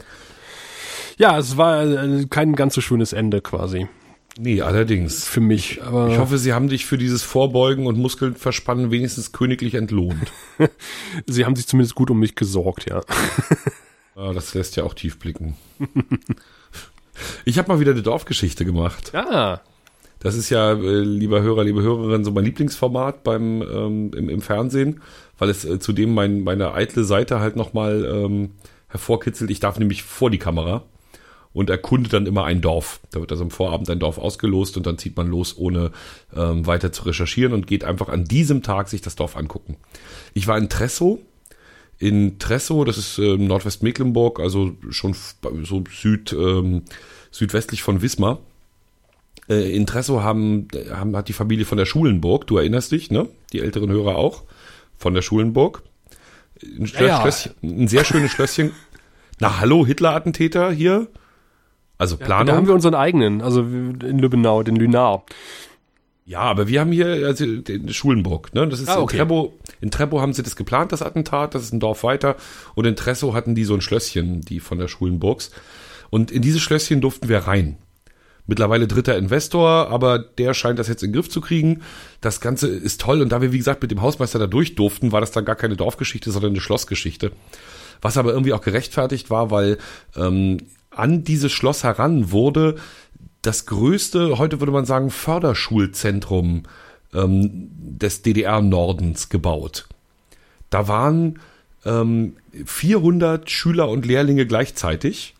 Ja, es war äh, kein ganz so schönes Ende quasi. Nee, allerdings. Für mich. Aber ich hoffe, Sie haben dich für dieses Vorbeugen und Muskeln verspannen wenigstens königlich entlohnt. Sie haben sich zumindest gut um mich gesorgt, ja. ja das lässt ja auch tief blicken. Ich habe mal wieder eine Dorfgeschichte gemacht. Ja. Das ist ja, äh, lieber Hörer, liebe Hörerin, so mein Lieblingsformat beim ähm, im, im Fernsehen, weil es äh, zudem mein, meine eitle Seite halt nochmal ähm, hervorkitzelt. Ich darf nämlich vor die Kamera und erkunde dann immer ein Dorf. Da wird also am Vorabend ein Dorf ausgelost und dann zieht man los, ohne ähm, weiter zu recherchieren und geht einfach an diesem Tag sich das Dorf angucken. Ich war in Tresso, in Tresso, das ist äh, Nordwestmecklenburg, also schon so süd, ähm, südwestlich von Wismar. Äh, in Tresso haben, haben, hat die Familie von der Schulenburg, du erinnerst dich, ne? Die älteren Hörer auch, von der Schulenburg. Ein, ja, ja. ein sehr schönes Schlösschen. Na, hallo, Hitler-Attentäter hier. Also Planung. Ja, da haben wir unseren eigenen, also in Lübbenau, den Lünar. Ja, aber wir haben hier also den Schulenburg, ne? Das ist ah, okay. in Treppo. In Treppo haben sie das geplant, das Attentat. Das ist ein Dorf weiter. Und in Tresso hatten die so ein Schlösschen, die von der Schulenburgs. Und in dieses Schlösschen durften wir rein. Mittlerweile dritter Investor, aber der scheint das jetzt in den Griff zu kriegen. Das Ganze ist toll. Und da wir, wie gesagt, mit dem Hausmeister da durch durften, war das dann gar keine Dorfgeschichte, sondern eine Schlossgeschichte. Was aber irgendwie auch gerechtfertigt war, weil ähm, an dieses Schloss heran wurde das größte, heute würde man sagen, Förderschulzentrum ähm, des DDR-Nordens gebaut. Da waren ähm, 400 Schüler und Lehrlinge gleichzeitig.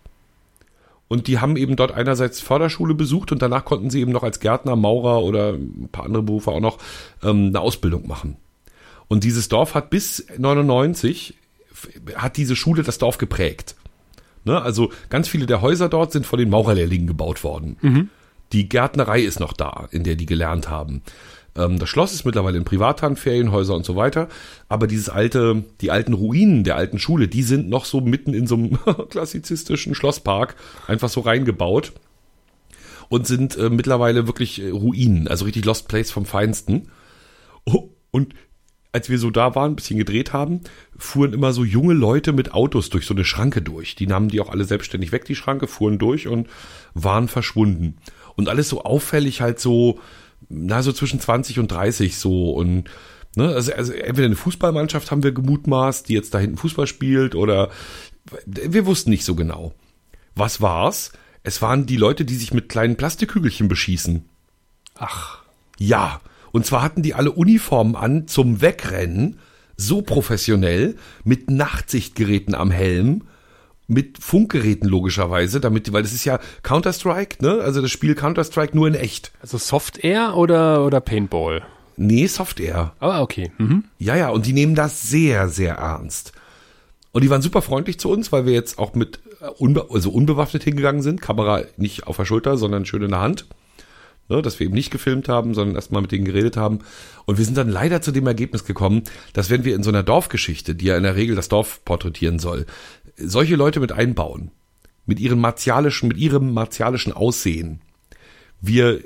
Und die haben eben dort einerseits Förderschule besucht und danach konnten sie eben noch als Gärtner, Maurer oder ein paar andere Berufe auch noch ähm, eine Ausbildung machen. Und dieses Dorf hat bis 99 hat diese Schule das Dorf geprägt. Ne? Also ganz viele der Häuser dort sind von den Maurerlehrlingen gebaut worden. Mhm. Die Gärtnerei ist noch da, in der die gelernt haben. Ähm, das Schloss ist mittlerweile in Privathand, Ferienhäuser und so weiter. Aber dieses alte, die alten Ruinen der alten Schule, die sind noch so mitten in so einem klassizistischen Schlosspark einfach so reingebaut und sind äh, mittlerweile wirklich äh, Ruinen, also richtig Lost Place vom Feinsten. Oh, und als wir so da waren, ein bisschen gedreht haben, fuhren immer so junge Leute mit Autos durch so eine Schranke durch. Die nahmen die auch alle selbstständig weg, die Schranke, fuhren durch und waren verschwunden. Und alles so auffällig halt so, na, so zwischen 20 und 30 so und Ne, also, also entweder eine Fußballmannschaft haben wir gemutmaßt, die jetzt da hinten Fußball spielt, oder wir wussten nicht so genau. Was war's? Es waren die Leute, die sich mit kleinen Plastikhügelchen beschießen. Ach. Ja, und zwar hatten die alle Uniformen an zum Wegrennen, so professionell, mit Nachtsichtgeräten am Helm, mit Funkgeräten logischerweise, damit, weil das ist ja Counter-Strike, ne? Also das Spiel Counter-Strike nur in echt. Also Soft Air oder, oder Paintball? Nee, Soft Air. Ah, okay. Mhm. Ja, ja, und die nehmen das sehr, sehr ernst. Und die waren super freundlich zu uns, weil wir jetzt auch mit äh, unbe also unbewaffnet hingegangen sind. Kamera nicht auf der Schulter, sondern schön in der Hand ne, dass wir eben nicht gefilmt haben, sondern erstmal mit denen geredet haben. Und wir sind dann leider zu dem Ergebnis gekommen, dass wenn wir in so einer Dorfgeschichte, die ja in der Regel das Dorf porträtieren soll, solche Leute mit einbauen, mit ihren martialischen, mit ihrem martialischen Aussehen, wir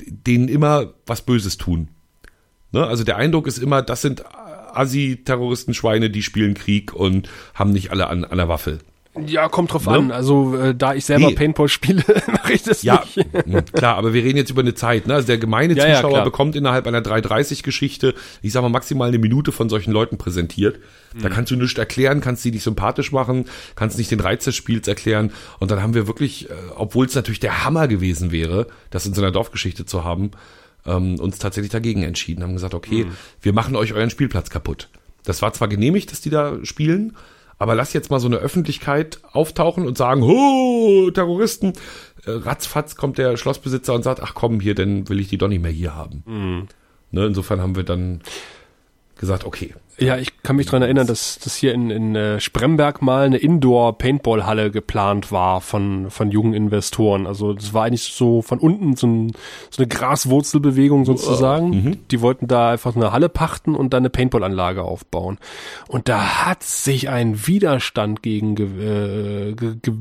denen immer was Böses tun. Ne? Also der Eindruck ist immer, das sind Assi-Terroristenschweine, die spielen Krieg und haben nicht alle an, an der Waffel. Ja, kommt drauf Ne? an. Also äh, da ich selber Nee. Paintball spiele, mache ich das Ja, nicht. mh, klar, aber wir reden jetzt über eine Zeit. Ne? Also der gemeine Ja, ja, Zuschauer klar. bekommt innerhalb einer 330-Geschichte, ich sag mal maximal eine Minute von solchen Leuten präsentiert. Da Mhm. kannst du nichts erklären, kannst sie nicht sympathisch machen, kannst nicht den Reiz des Spiels erklären. Und dann haben wir wirklich, äh, obwohl es natürlich der Hammer gewesen wäre, das in so einer Dorfgeschichte zu haben, ähm, uns tatsächlich dagegen entschieden, haben gesagt, okay, Mhm. wir machen euch euren Spielplatz kaputt. Das war zwar genehmigt, dass die da spielen, aber lass jetzt mal so eine Öffentlichkeit auftauchen und sagen, oh, Terroristen. Äh, ratzfatz kommt der Schlossbesitzer und sagt, ach komm, hier, dann will ich die doch nicht mehr hier haben. Ne, insofern haben wir dann gesagt, okay. Ja, ich kann mich dran erinnern, dass, dass hier in, in äh, Spremberg mal eine Indoor-Paintball-Halle geplant war von, von jungen Investoren. Also das war eigentlich so von unten so, ein, so eine Graswurzelbewegung sozusagen. Die wollten da einfach eine Halle pachten und dann eine Paintball-Anlage aufbauen. Und da hat sich ein Widerstand gegen ge, äh, ge, ge,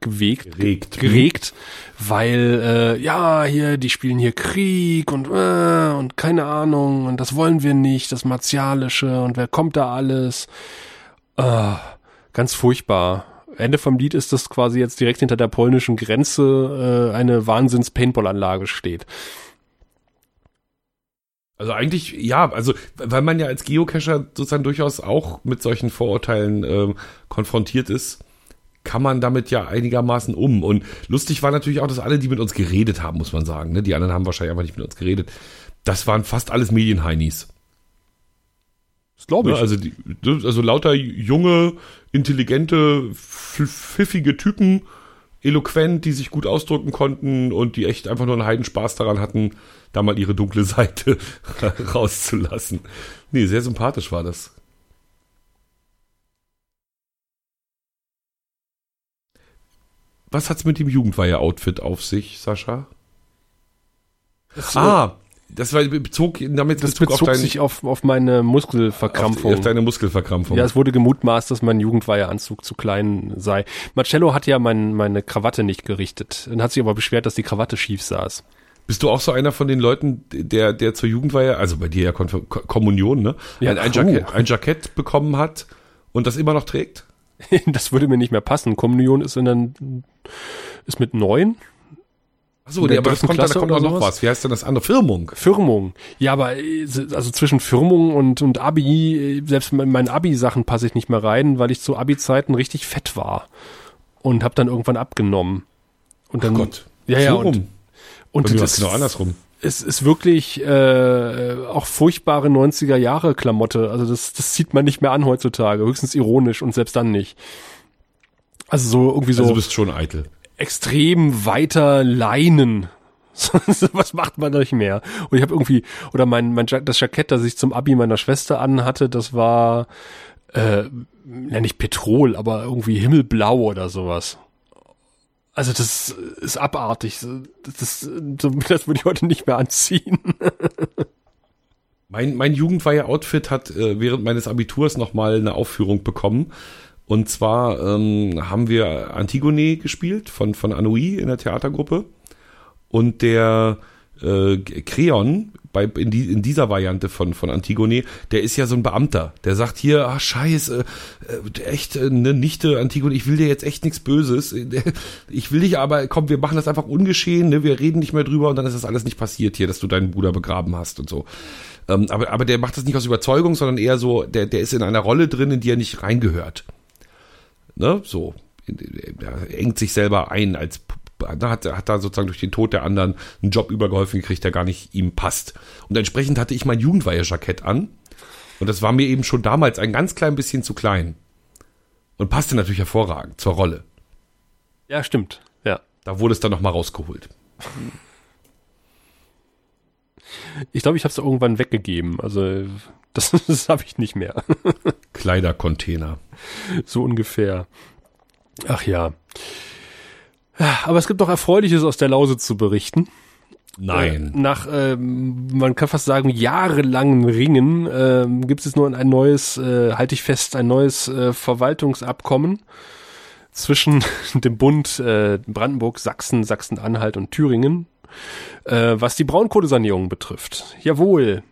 gewegt, Geregt. geregt, weil äh, ja hier die spielen hier Krieg und äh, und keine Ahnung und das wollen wir nicht, das martialische und wer kommt da alles? Äh, ganz furchtbar. Ende vom Lied ist, dass quasi jetzt direkt hinter der polnischen Grenze äh, eine Wahnsinns-Paintball-Anlage steht. Also eigentlich, ja, also weil man ja als Geocacher sozusagen durchaus auch mit solchen Vorurteilen ähm, konfrontiert ist, kann man damit ja einigermaßen um. Und lustig war natürlich auch, dass alle, die mit uns geredet haben, muss man sagen, ne? die anderen haben wahrscheinlich einfach nicht mit uns geredet, das waren fast alles Medienheinis. Das glaube Ne? Also, die, also lauter junge, intelligente, pf- pfiffige Typen, eloquent, die sich gut ausdrücken konnten und die echt einfach nur einen Heidenspaß daran hatten, da mal ihre dunkle Seite rauszulassen. Nee, sehr sympathisch war das. Was hat's mit dem Jugendweihe-Outfit auf sich, Sascha? das, Ah, das war bezog damit das Bezug bezog auf, dein, sich auf, auf meine auf, Muskelverkrampfung. auf deine Muskelverkrampfung. Ja, es wurde gemutmaßt, dass mein Jugendweiheanzug zu klein sei. Marcello hat ja mein, meine Krawatte nicht gerichtet und hat sich aber beschwert, dass die Krawatte schief saß. Bist du auch so einer von den Leuten, der, der zur Jugendweihe, also bei dir ja Konf Ko- Kommunion, ne? Ja, ein, ein. Jackett, ein Jackett bekommen hat und das immer noch trägt? das würde mir nicht mehr passen. Kommunion ist in den, ist mit neun. Achso, nee, aber das kommt, dann- da Klasse kommt auch noch sowas? was. Wie heißt denn das andere? Firmung. Firmung. Ja, aber äh, also zwischen Firmung und, und Abi, äh, selbst in meinen Abi-Sachen passe ich nicht mehr rein, weil ich zu Abi-Zeiten richtig fett war. Und habe dann irgendwann abgenommen. Und dann, Gott. Ja, ja, So und, rum. und das es genau andersrum. Es ist wirklich äh, auch furchtbare 90er Jahre Klamotte. Also das, das zieht man nicht mehr an heutzutage. Höchstens ironisch und selbst dann nicht. Also so irgendwie so Also du bist schon eitel. extrem weiter Leinen. Was macht man nicht mehr? Und ich habe irgendwie, oder mein, mein das Jackett, das ich zum Abi meiner Schwester anhatte, das war äh, ja nicht Petrol, aber irgendwie himmelblau oder sowas. Also das ist abartig. Das, das, das würde ich heute nicht mehr anziehen. Mein, mein Jugendweihe-Outfit hat äh, während meines Abiturs nochmal eine Aufführung bekommen. Und zwar ähm, haben wir Antigone gespielt von, von Anouilh in der Theatergruppe. Und der äh, Creon bei, in, die, in dieser Variante von, von Antigone, der ist ja so ein Beamter. Der sagt hier, ah scheiße, äh, echt, äh, ne Nichte Antigone, ich will dir jetzt echt nichts Böses. Ich will dich aber, komm, wir machen das einfach ungeschehen, ne? wir reden nicht mehr drüber und dann ist das alles nicht passiert hier, dass du deinen Bruder begraben hast und so. Ähm, aber, aber der macht das nicht aus Überzeugung, sondern eher so, der, der ist in einer Rolle drin, in die er nicht reingehört. Ne? So. Er engt sich selber ein als hat, hat da sozusagen durch den Tod der anderen einen Job übergeholfen gekriegt, der gar nicht ihm passt. Und entsprechend hatte ich mein Jugendweihe-Jackett an. Und das war mir eben schon damals ein ganz klein bisschen zu klein. Und passte natürlich hervorragend zur Rolle. Ja, stimmt. Ja. Da wurde es dann nochmal rausgeholt. Ich glaube, ich habe es irgendwann weggegeben. Also das, das habe ich nicht mehr. Kleidercontainer. so ungefähr. Ach ja. Aber es gibt auch Erfreuliches aus der Lausitz zu berichten. Nein. Äh, nach, ähm, man kann fast sagen, jahrelangen Ringen ähm, gibt es nun ein neues, äh, halte ich fest, ein neues äh, Verwaltungsabkommen zwischen dem Bund äh, Brandenburg, Sachsen, Sachsen-Anhalt und Thüringen, äh, was die Braunkohlesanierung betrifft. Jawohl.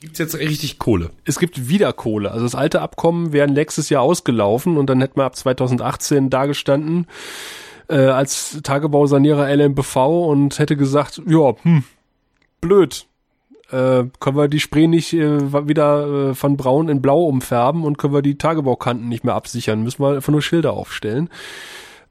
Gibt's jetzt richtig Kohle? Es gibt wieder Kohle. Also das alte Abkommen wäre nächstes Jahr ausgelaufen und dann hätten wir ab 2018 dagestanden äh, als Tagebausanierer LMBV und hätte gesagt, ja, hm, blöd. Äh, können wir die Spree nicht äh, wieder äh, von braun in blau umfärben und können wir die Tagebaukanten nicht mehr absichern. Müssen wir einfach nur Schilder aufstellen.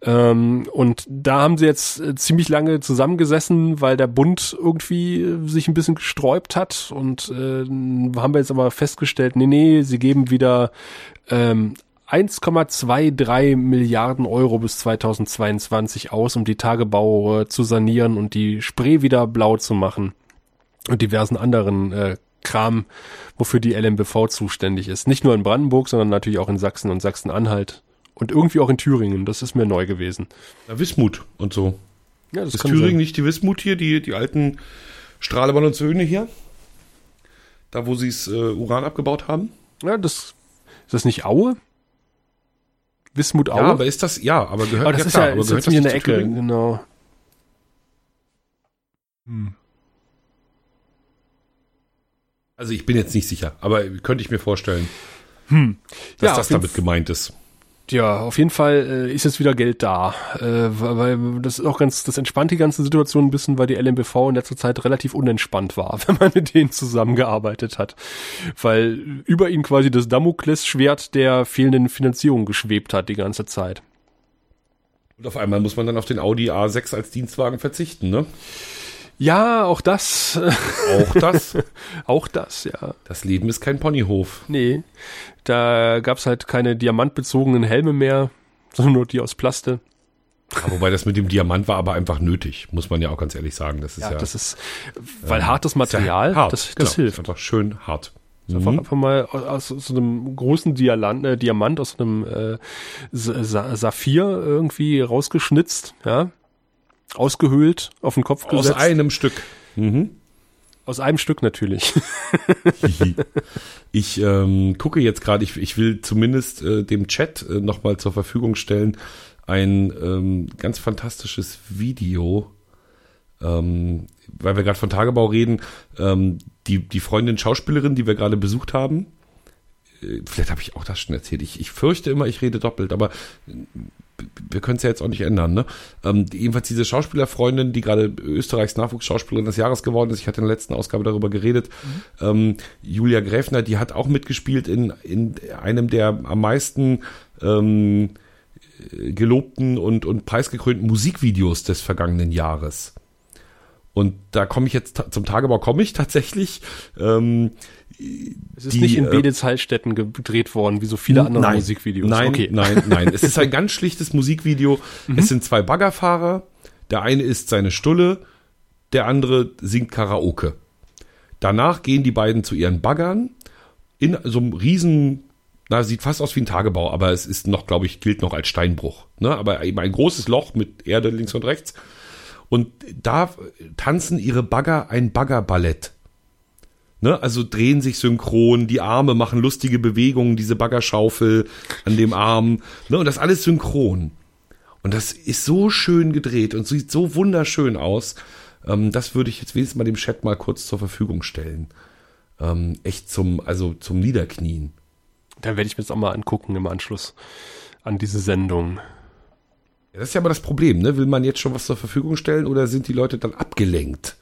Ähm, und da haben sie jetzt äh, ziemlich lange zusammengesessen, weil der Bund irgendwie äh, sich ein bisschen gesträubt hat und äh, haben wir jetzt aber festgestellt, nee, nee, sie geben wieder ähm, 1,23 Milliarden Euro bis 2022 aus, um die Tagebau äh, zu sanieren und die Spree wieder blau zu machen und diversen anderen äh, Kram, wofür die LMBV zuständig ist. Nicht nur in Brandenburg, sondern natürlich auch in Sachsen und Sachsen-Anhalt und irgendwie auch in Thüringen. Das ist mir neu gewesen. Ja, Wismut und so. Ja, das ist Thüringen sein. nicht die Wismut hier, die, die alten Strahlemann und Söhne hier? Da, wo sie das äh, Uran abgebaut haben? Ja, das ist das nicht Aue? Wismut Aue? Ja, aber ist das, ja, aber gehört aber das ja ist klar, ja aber ist gehört jetzt hier in das der Ecke, Thüringen? genau. Also ich bin jetzt nicht sicher, aber könnte ich mir vorstellen, dass Hm. Ja, das damit gemeint ist. Ja, auf jeden Fall äh, ist jetzt wieder Geld da, äh, weil das ist auch ganz, das entspannt die ganze Situation ein bisschen, weil die LMBV in letzter Zeit relativ unentspannt war, wenn man mit denen zusammengearbeitet hat, weil über ihn quasi das Damoklesschwert der fehlenden Finanzierung geschwebt hat die ganze Zeit. Und auf einmal muss man dann auf den Audi A6 als Dienstwagen verzichten, ne? Ja, auch das, Auch das. auch das, ja. das Leben ist kein Ponyhof. Nee, da gab's halt keine diamantbezogenen Helme mehr, sondern nur die aus Plaste. Ja, wobei das mit dem Diamant war aber einfach nötig, muss man ja auch ganz ehrlich sagen. Das ist ja, Ja, das ist, weil ähm, hartes ist ja Material, hart. das, genau, das hilft. Ist einfach schön hart. Einfach, Mhm. einfach mal aus, aus so einem großen Dialant, äh, Diamant, aus einem äh, Sa Saphir irgendwie rausgeschnitzt, ja, ausgehöhlt, auf den Kopf Aus gesetzt. einem Stück. Mhm. aus einem Stück natürlich. Ich ähm, gucke jetzt gerade, ich, ich will zumindest äh, dem Chat äh, nochmal zur Verfügung stellen, ein ähm, ganz fantastisches Video, ähm, weil wir gerade von Tagebau reden, ähm, die, die Freundin Schauspielerin, die wir gerade besucht haben, äh, vielleicht habe ich auch das schon erzählt, ich, ich fürchte immer, ich rede doppelt, aber wir können es ja jetzt auch nicht ändern, ne? Ähm, die, jedenfalls diese Schauspielerfreundin, die gerade Österreichs Nachwuchsschauspielerin des Jahres geworden ist, ich hatte in der letzten Ausgabe darüber geredet, ähm, Julia Gräfner, die hat auch mitgespielt in, in einem der am meisten ähm, gelobten und, und preisgekrönten Musikvideos des vergangenen Jahres. Und da komme ich jetzt zum Tagebau komme ich tatsächlich. Ähm, Es ist Die, nicht in äh, Beditz-Heilstätten gedreht worden, wie so viele andere nein, Musikvideos. Nein, okay. nein, nein. Es ist ein ganz schlichtes Musikvideo. Es sind zwei Baggerfahrer. Der eine isst seine Stulle, der andere singt Karaoke. Danach gehen die beiden zu ihren Baggern in so einem riesen, na, sieht fast aus wie ein Tagebau, aber es ist noch, glaube ich, gilt noch als Steinbruch. Ne? Aber eben ein großes Loch mit Erde links und rechts. Und da tanzen ihre Bagger ein Baggerballett. Ne, also drehen sich synchron, die Arme machen lustige Bewegungen, diese Baggerschaufel an dem Arm, ne, und das alles synchron. Und das ist so schön gedreht und sieht so wunderschön aus. Ähm, das würde ich jetzt wenigstens mal dem Chat mal kurz zur Verfügung stellen. Ähm, echt zum, also zum Niederknien. Dann werde ich mir das auch mal angucken im Anschluss an diese Sendung. Ja, das ist ja aber das Problem, ne? Will man jetzt schon was zur Verfügung stellen oder sind die Leute dann abgelenkt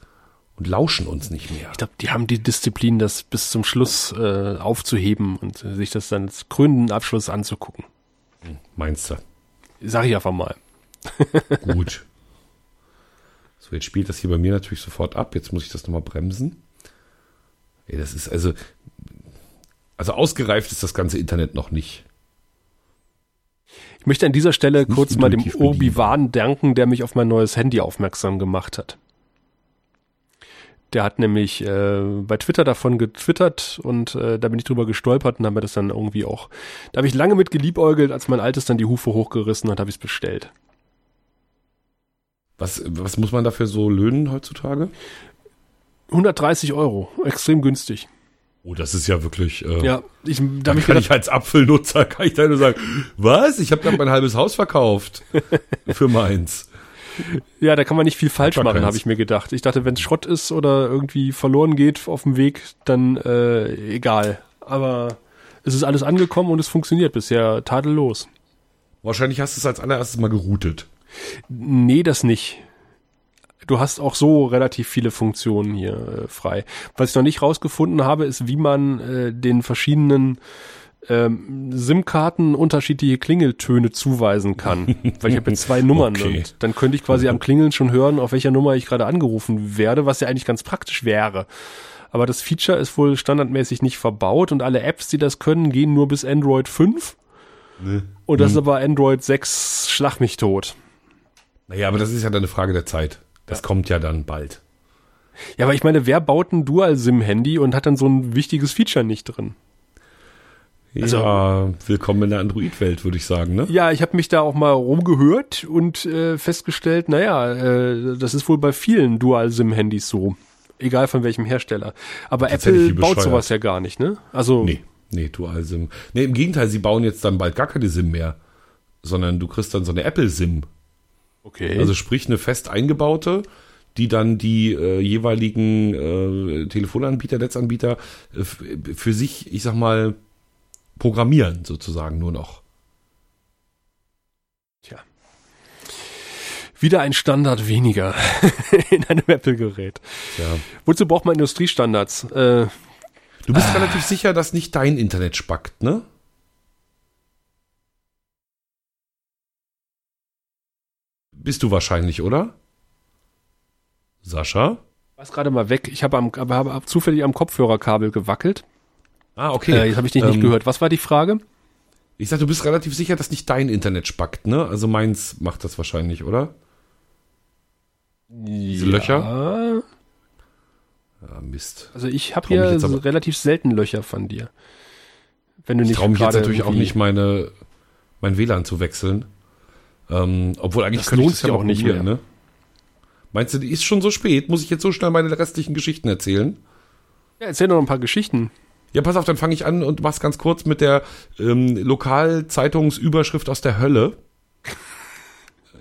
und lauschen uns nicht mehr? Ich glaube, die haben die Disziplin, das bis zum Schluss äh, aufzuheben und äh, sich das dann als krönenden Abschluss anzugucken. Meinst du? Sag ich einfach mal. Gut. So, jetzt spielt das hier bei mir natürlich sofort ab. Jetzt muss ich das nochmal bremsen. Ey, das ist also, also ausgereift ist das ganze Internet noch nicht. Ich möchte an dieser Stelle kurz mal dem. Obi-Wan danken, der mich auf mein neues Handy aufmerksam gemacht hat. Der hat nämlich äh, bei Twitter davon getwittert und äh, da bin ich drüber gestolpert und habe mir das dann irgendwie auch, da habe ich lange mit geliebäugelt, als mein altes dann die Hufe hochgerissen hat, habe ich es bestellt. Was, was muss man dafür so löhnen heutzutage? 130 Euro, extrem günstig. Oh, das ist ja wirklich. Äh, Ja, ich, da hab ich kann gedacht, ich als Apfelnutzer kann ich da nur sagen, was? Ich habe gerade mein halbes Haus verkauft für meins. Ja, da kann man nicht viel falsch man machen, habe ich mir gedacht. Ich dachte, wenn es Schrott ist oder irgendwie verloren geht auf dem Weg, dann äh, egal. Aber es ist alles angekommen und es funktioniert bisher tadellos. Wahrscheinlich hast du es als allererstes mal geroutet. Nee, das nicht. Du hast auch so relativ viele Funktionen hier äh, frei. Was ich noch nicht rausgefunden habe, ist, wie man äh, den verschiedenen ähm, SIM-Karten unterschiedliche Klingeltöne zuweisen kann. Weil ich habe jetzt zwei Nummern Okay. und dann könnte ich quasi am Klingeln schon hören, auf welcher Nummer ich gerade angerufen werde, was ja eigentlich ganz praktisch wäre. Aber das Feature ist wohl standardmäßig nicht verbaut und alle Apps, die das können, gehen nur bis Android 5. Und das ist aber Android 6 schlag mich tot. Naja, aber das ist ja dann eine Frage der Zeit. Das kommt ja dann bald. Ja, aber ich meine, wer baut ein Dual-SIM-Handy und hat dann so ein wichtiges Feature nicht drin? Also- ja, willkommen in der Android-Welt, würde ich sagen, ne? Ja, ich habe mich da auch mal rumgehört und äh, festgestellt, naja, äh, das ist wohl bei vielen Dual-SIM-Handys so. Egal von welchem Hersteller. Aber Apple baut sowas ja gar nicht, ne? Also, Nee, nee, Dual-SIM. Nee, im Gegenteil, sie bauen jetzt dann bald gar keine SIM mehr, sondern du kriegst dann so eine Apple-SIM. okay. Also sprich eine fest eingebaute, die dann die äh, jeweiligen äh, Telefonanbieter, Netzanbieter äh, für sich, ich sag mal, programmieren sozusagen nur noch. Tja. Wieder ein Standard weniger in einem Apple-Gerät. Ja. Wozu braucht man Industriestandards? Äh, Du bist relativ sicher, dass nicht dein Internet spackt, ne? Bist du wahrscheinlich, oder? Sascha? was gerade mal weg. Ich habe am, aber habe zufällig am Kopfhörerkabel gewackelt. Ah, okay. Äh, jetzt habe ich dich nicht Ähm, gehört. Was war die Frage? Ich sag, du bist relativ sicher, dass nicht dein Internet spackt, ne? Also meins macht das wahrscheinlich, oder? Diese Löcher? Ah, Mist. Also ich habe hier jetzt so relativ selten Löcher von dir. Wenn du Ich nicht traue mich jetzt natürlich auch nicht, meine, mein WLAN zu wechseln. Ähm, obwohl eigentlich Das könnte ich lohnt das sich ja auch nicht mehr. Ne? Meinst du, die ist schon so spät? Muss ich jetzt so schnell meine restlichen Geschichten erzählen? Ja, erzähl doch noch ein paar Geschichten. Ja, pass auf, dann fange ich an und mach's ganz kurz mit der ähm, Lokalzeitungsüberschrift aus der Hölle.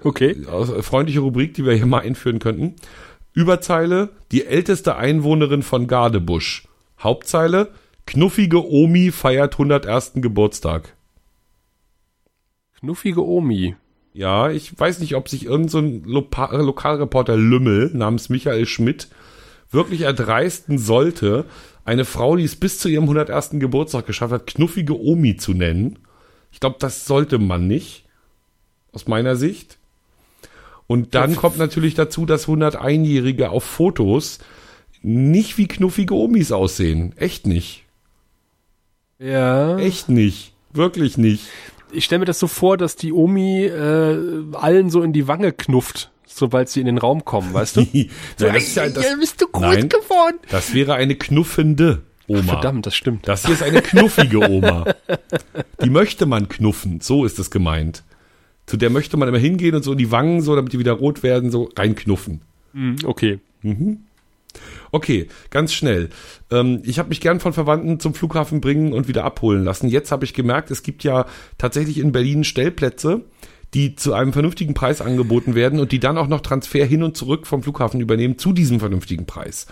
Okay. Aus, äh, freundliche Rubrik, die wir hier mal einführen könnten. Überzeile, die älteste Einwohnerin von Gardebusch. Hauptzeile, knuffige Omi feiert 101. Geburtstag. Knuffige Omi. Ja, ich weiß nicht, ob sich irgendein so ein äh, Lokalreporter Lümmel namens Michael Schmidt wirklich erdreisten sollte, eine Frau, die es bis zu ihrem 101. Geburtstag geschafft hat, knuffige Omi zu nennen. Ich glaube, das sollte man nicht. Aus meiner Sicht. Und dann kommt natürlich dazu, dass 101-Jährige auf Fotos nicht wie knuffige Omis aussehen. Echt nicht. Ja. Echt nicht. Wirklich nicht. Ich stelle mir das so vor, dass die Omi äh, allen so in die Wange knufft, sobald sie in den Raum kommen, weißt du? Nein, das ist ja, das, bist du groß Nein. geworden. Das wäre eine knuffende Oma. Verdammt, das stimmt. Das hier ist eine knuffige Oma. Die möchte man knuffen, so ist es gemeint. Zu der möchte man immer hingehen und so in die Wangen, so damit die wieder rot werden, so reinknuffen. Hm, Okay. Okay, ganz schnell. Ähm, ich habe mich gern von Verwandten zum Flughafen bringen und wieder abholen lassen. Jetzt habe ich gemerkt, es gibt ja tatsächlich in Berlin Stellplätze, die zu einem vernünftigen Preis angeboten werden und die dann auch noch Transfer hin und zurück vom Flughafen übernehmen zu diesem vernünftigen Preis.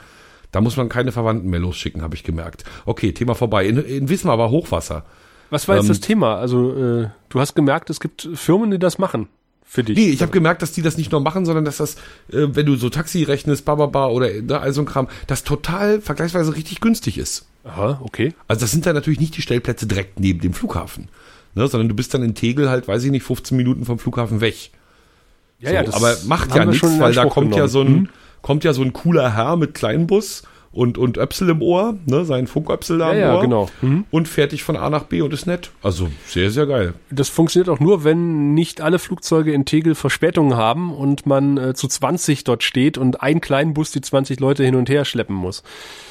Da muss man keine Verwandten mehr losschicken, habe ich gemerkt. Okay, Thema vorbei. In, in Wismar war Hochwasser. Was war jetzt Ähm, das Thema? Also, äh, du hast gemerkt, es gibt Firmen, die das machen. Für dich. Nee, ich habe gemerkt, dass die das nicht nur machen, sondern dass das, äh, wenn du so Taxi rechnest, bababa oder ne, all so ein Kram, das total vergleichsweise richtig günstig ist. Aha, okay. Also das sind dann natürlich nicht die Stellplätze direkt neben dem Flughafen, ne, sondern du bist dann in Tegel halt, weiß ich nicht, 15 Minuten vom Flughafen weg. Ja, so, ja, das aber macht ja nichts, weil da kommt ja so ein, genommen. kommt ja so ein cooler Herr mit Kleinbus und, und Öpsel im Ohr, ne, sein Funköpsel da Ja, im ja, Ohr. genau. Mhm. Und fertig von A nach B und ist nett. Also sehr, sehr geil. Das funktioniert auch nur, wenn nicht alle Flugzeuge in Tegel Verspätungen haben und man äh, zu 20 dort steht und ein kleinen Bus die 20 Leute hin und her schleppen muss.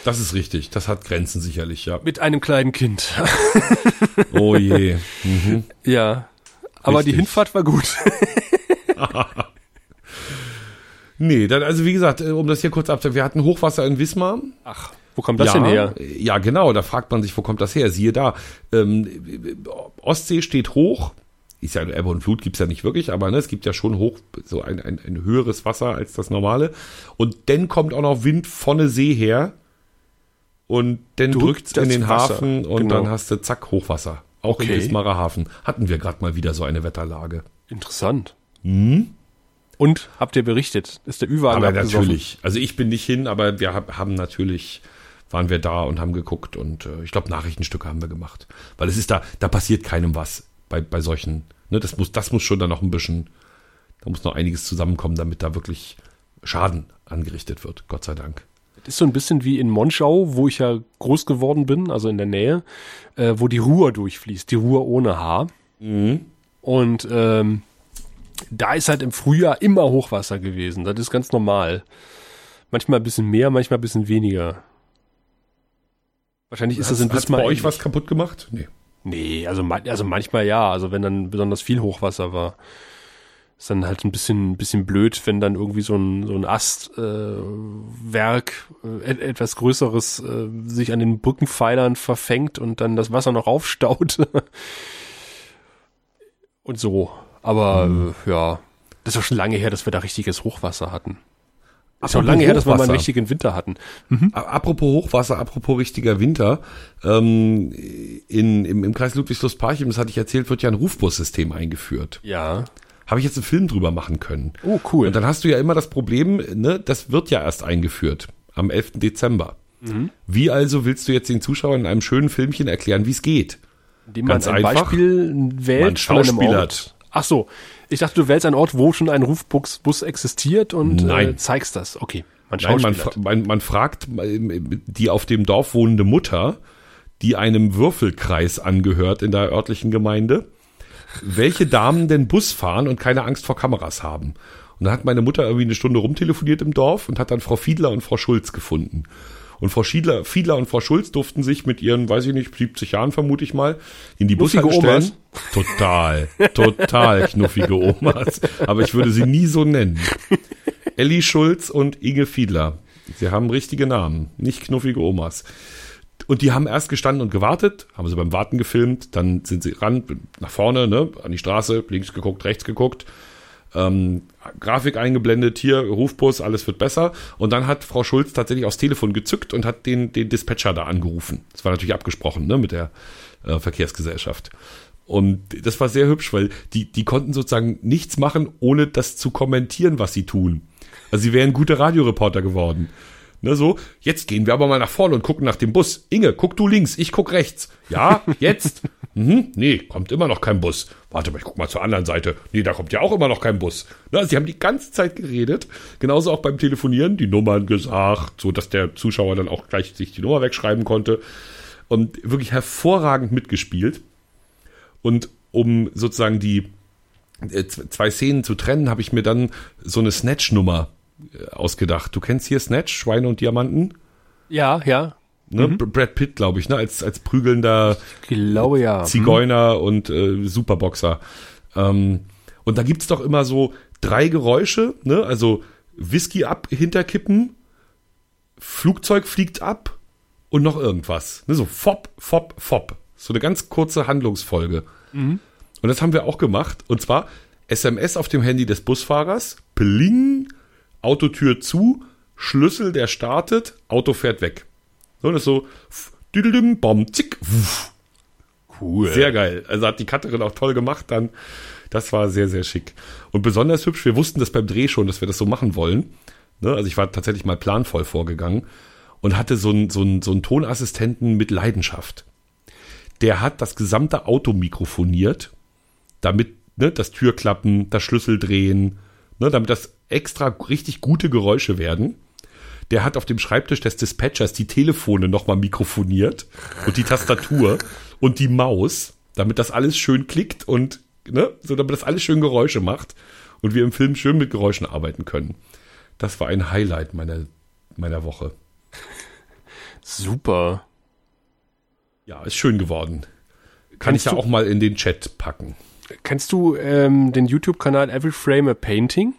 Das ist richtig. Das hat Grenzen sicherlich, ja. Mit einem kleinen Kind. Oh je. Mhm. ja. Aber Richtig. die Hinfahrt war gut. Nee, dann, also wie gesagt, äh, um das hier kurz abzuhalten, wir hatten Hochwasser in Wismar. Ach, wo kommt das ja, denn her? Ja, genau, da fragt man sich, wo kommt das her? Siehe da, ähm, Ostsee steht hoch, ist ja Ebbe und Flut gibt's ja nicht wirklich, aber ne, es gibt ja schon hoch, so ein, ein, ein höheres Wasser als das normale. Und dann kommt auch noch Wind von der See her und dann Drückt drückt's in den Wasser, Hafen und genau. dann hast du zack Hochwasser. Auch Okay. im Wismarer Hafen hatten wir gerade mal wieder so eine Wetterlage. Interessant. Und habt ihr berichtet? Ist der Ü-Wagen Aber natürlich, also ich bin nicht hin, aber wir hab, haben natürlich, waren wir da und haben geguckt und äh, ich glaube Nachrichtenstücke haben wir gemacht. Weil es ist da, da passiert keinem was bei, bei solchen, ne, das muss, das muss schon dann noch ein bisschen, da muss noch einiges zusammenkommen, damit da wirklich Schaden angerichtet wird, Gott sei Dank. Das ist so ein bisschen wie in Monschau, wo ich ja groß geworden bin, also in der Nähe, äh, wo die Ruhr durchfließt, die Ruhr ohne Haar. Und ähm, da ist halt im Frühjahr immer Hochwasser gewesen. Das ist ganz normal. Manchmal ein bisschen mehr, manchmal ein bisschen weniger. Wahrscheinlich ist das in Hat's Wismar. bei euch was kaputt gemacht? Nee. Nee, also, also manchmal ja. Also wenn dann besonders viel Hochwasser war, ist dann halt ein bisschen, bisschen blöd, wenn dann irgendwie so ein, so ein Astwerk, äh, äh, et- etwas Größeres äh, sich an den Brückenpfeilern verfängt und dann das Wasser noch aufstaut. und so. Aber äh, ja, das ist auch schon lange her, dass wir da richtiges Hochwasser hatten. Ist auch Apropos lange her, dass wir mal einen Hochwasser. richtigen Winter hatten. A- Apropos Hochwasser, apropos richtiger Winter, ähm, in, im, im Kreis Ludwigslust-Parchim, das hatte ich erzählt, wird ja ein Rufbussystem eingeführt. Ja. Habe ich jetzt einen Film drüber machen können. Oh, cool. Und dann hast du ja immer das Problem, ne, das wird ja erst eingeführt am 11. Dezember. Mhm. Wie also willst du jetzt den Zuschauern in einem schönen Filmchen erklären, wie es geht? Indem Ganz man ein einfach. Beispiel wählt Man von einem schauspielert. Ach so, ich dachte, du wählst einen Ort, wo schon ein Rufbus Bus existiert und Äh, zeigst das. Okay, man Nein, man, man, man fragt ähm, die auf dem Dorf wohnende Mutter, die einem Würfelkreis angehört in der örtlichen Gemeinde, welche Damen denn Bus fahren und keine Angst vor Kameras haben. Und dann hat meine Mutter irgendwie eine Stunde rumtelefoniert im Dorf und hat dann Frau Fiedler und Frau Schulz gefunden. Und Frau Fiedler, Fiedler und Frau Schulz durften sich mit ihren, weiß ich nicht, 70 Jahren vermute ich mal, in die stellen. Omas. Total, total knuffige Omas. Aber ich würde sie nie so nennen. Elli Schulz und Inge Fiedler. Sie haben richtige Namen, nicht knuffige Omas. Und die haben erst gestanden und gewartet, haben sie beim Warten gefilmt, dann sind sie ran, nach vorne, ne, an die Straße, links geguckt, rechts geguckt, ähm, Grafik eingeblendet, hier, Rufbus, alles wird besser. Und dann hat Frau Schulz tatsächlich aufs Telefon gezückt und hat den, den Dispatcher da angerufen. Das war natürlich abgesprochen, ne, mit der äh, Verkehrsgesellschaft. Und das war sehr hübsch, weil die, die konnten sozusagen nichts machen, ohne das zu kommentieren, was sie tun. Also sie wären gute Radioreporter geworden. Ne, so, jetzt gehen wir aber mal nach vorne und gucken nach dem Bus. Inge, guck du links, ich guck rechts. Ja, jetzt? mhm, nee, kommt immer noch kein Bus. Warte mal, ich guck mal zur anderen Seite. Nee, da kommt ja auch immer noch kein Bus. Ne, also sie haben die ganze Zeit geredet. Genauso auch beim Telefonieren, die Nummern gesagt, so dass der Zuschauer dann auch gleich sich die Nummer wegschreiben konnte. Und wirklich hervorragend mitgespielt. Und um sozusagen die äh, zwei Szenen zu trennen, habe ich mir dann so eine Snatch-Nummer ausgedacht. Du kennst hier Snatch, Schweine und Diamanten? ja, ja. Ne? B- Brad Pitt, glaube ich, ne? als, als prügelnder glaube ja. Zigeuner und äh, Superboxer. Ähm, und da gibt's doch immer so drei Geräusche, ne? also Whisky ab, hinterkippen, Flugzeug fliegt ab und noch irgendwas. Ne? So fop, fop, fop. So eine ganz kurze Handlungsfolge. Und das haben wir auch gemacht. Und zwar SMS auf dem Handy des Busfahrers, pling, Autotür zu, Schlüssel, der startet, Auto fährt weg. So, das ist so, bom, zick, wuff. Cool. Sehr geil. Also hat die Cutterin auch toll gemacht dann. Das war sehr, sehr schick. Und besonders hübsch, wir wussten das beim Dreh schon, dass wir das so machen wollen. Ne? Also ich war tatsächlich mal planvoll vorgegangen und hatte so einen so einen- so einen Tonassistenten mit Leidenschaft. Der hat das gesamte Auto mikrofoniert, damit ne, das Türklappen, das Schlüssel drehen, ne, damit das extra richtig gute Geräusche werden. Der hat auf dem Schreibtisch des Dispatchers die Telefone nochmal mikrofoniert und die Tastatur und die Maus, damit das alles schön klickt und, ne, so damit das alles schön Geräusche macht und wir im Film schön mit Geräuschen arbeiten können. Das war ein Highlight meiner, meiner Woche. Super. Ja, ist schön geworden. Kann Kannst ich ja auch mal in den Chat packen. Kennst du ähm, den YouTube-Kanal Every Frame a Painting?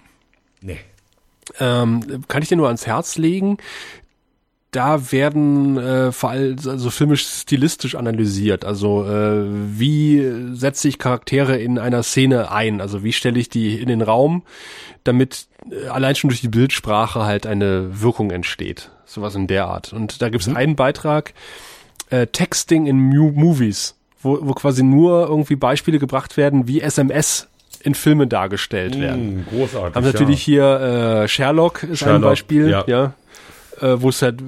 Nee. Ähm, kann ich dir nur ans Herz legen. da werden äh, vor allem also filmisch stilistisch analysiert. Also äh, wie setze ich Charaktere in einer Szene ein? Also wie stelle ich die in den Raum, damit äh, allein schon durch die Bildsprache halt eine Wirkung entsteht. Sowas in der Art. Und da gibt es mhm. einen Beitrag, äh, Texting in Mu Movies, wo, wo quasi nur irgendwie Beispiele gebracht werden, wie SMS in Filmen dargestellt mm, werden. Großartig. Haben natürlich ja. hier äh, Sherlock ist Sherlock, ein Beispiel, ja. ja äh, wo es halt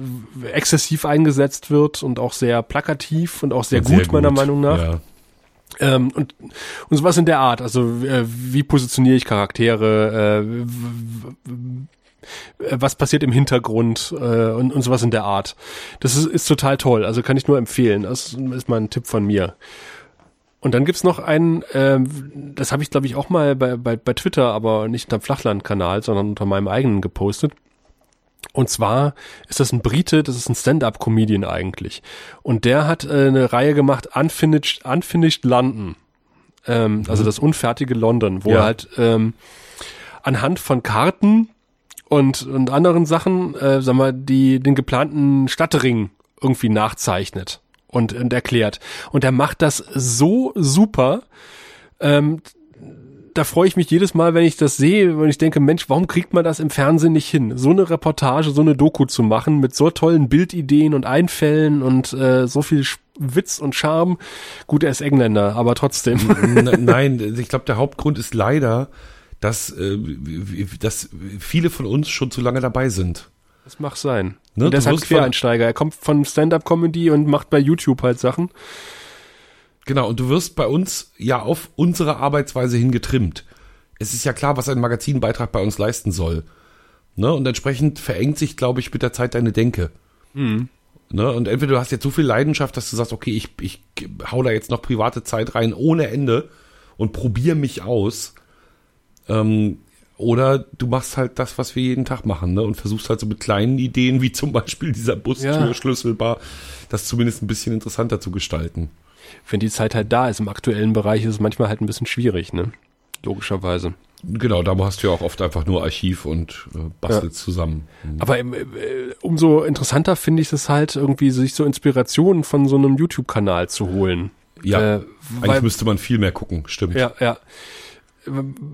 exzessiv eingesetzt wird und auch sehr plakativ und auch sehr, und gut, sehr gut, meiner Meinung nach. Ja. Ähm, und, und sowas in der Art. Also äh, wie positioniere ich Charaktere, äh, was passiert im Hintergrund äh, und, und sowas in der Art. Das ist, ist total toll. Also kann ich nur empfehlen. Das ist mal ein Tipp von mir. Und dann gibt's noch einen, äh, das habe ich glaube ich auch mal bei, bei, bei Twitter, aber nicht unter Flachland-Kanal, sondern unter meinem eigenen gepostet. Und zwar ist das ein Brite, das ist ein Stand-up-Comedian eigentlich. Und der hat äh, eine Reihe gemacht, Unfinished, Unfinished London. Ähm, mhm. Also das unfertige London, wo ja. er halt ähm, anhand von Karten und, und anderen Sachen, äh, sag mal, die den geplanten Stadtring irgendwie nachzeichnet und, und erklärt. Und er macht das so super. Ähm, da freue ich mich jedes Mal, wenn ich das sehe, wenn ich denke, Mensch, warum kriegt man das im Fernsehen nicht hin? So eine Reportage, so eine Doku zu machen mit so tollen Bildideen und Einfällen und äh, so viel Witz und Charme. Gut, er ist Engländer, aber trotzdem. Nein, ich glaube, der Hauptgrund ist leider, dass, äh, dass viele von uns schon zu lange dabei sind. Das mag sein. Ne? Und halt Quereinsteiger. Er kommt von Stand-up-Comedy und macht bei YouTube halt Sachen. Genau, und du wirst bei uns ja auf unsere Arbeitsweise hingetrimmt. Es ist ja klar, was ein Magazinbeitrag bei uns leisten soll. Ne? Und entsprechend verengt sich, glaube ich, mit der Zeit deine Denke. Mhm. Ne? Und entweder du hast jetzt so viel Leidenschaft, dass du sagst, okay, ich, ich hau da jetzt noch private Zeit rein ohne Ende und probiere mich aus. Ähm, oder du machst halt das, was wir jeden Tag machen, ne? Und versuchst halt so mit kleinen Ideen, wie zum Beispiel dieser Bustürschlüsselbar, ja. das zumindest ein bisschen interessanter zu gestalten wenn die Zeit halt da ist, im aktuellen Bereich ist es manchmal halt ein bisschen schwierig, ne? Logischerweise. Genau, da hast du ja auch oft einfach nur Archiv und äh, bastelst ja. zusammen. Mhm. Aber äh, umso interessanter finde ich es halt, irgendwie sich so Inspirationen von so einem YouTube-Kanal zu holen. Ja, äh, eigentlich weil, müsste man viel mehr gucken, stimmt. Ja, ja.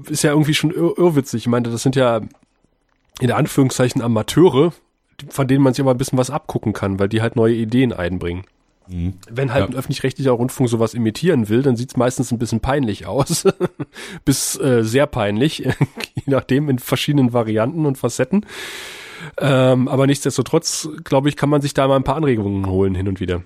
Ist ja irgendwie schon ir irrwitzig. Ich meine, das sind ja in Anführungszeichen Amateure, von denen man sich aber ein bisschen was abgucken kann, weil die halt neue Ideen einbringen. Mhm. Wenn halt ja. ein öffentlich-rechtlicher Rundfunk sowas imitieren will, dann sieht's meistens ein bisschen peinlich aus. Bis äh, sehr peinlich, je nachdem in verschiedenen Varianten und Facetten. Ähm, aber nichtsdestotrotz, glaube ich, kann man sich da mal ein paar Anregungen holen hin und wieder.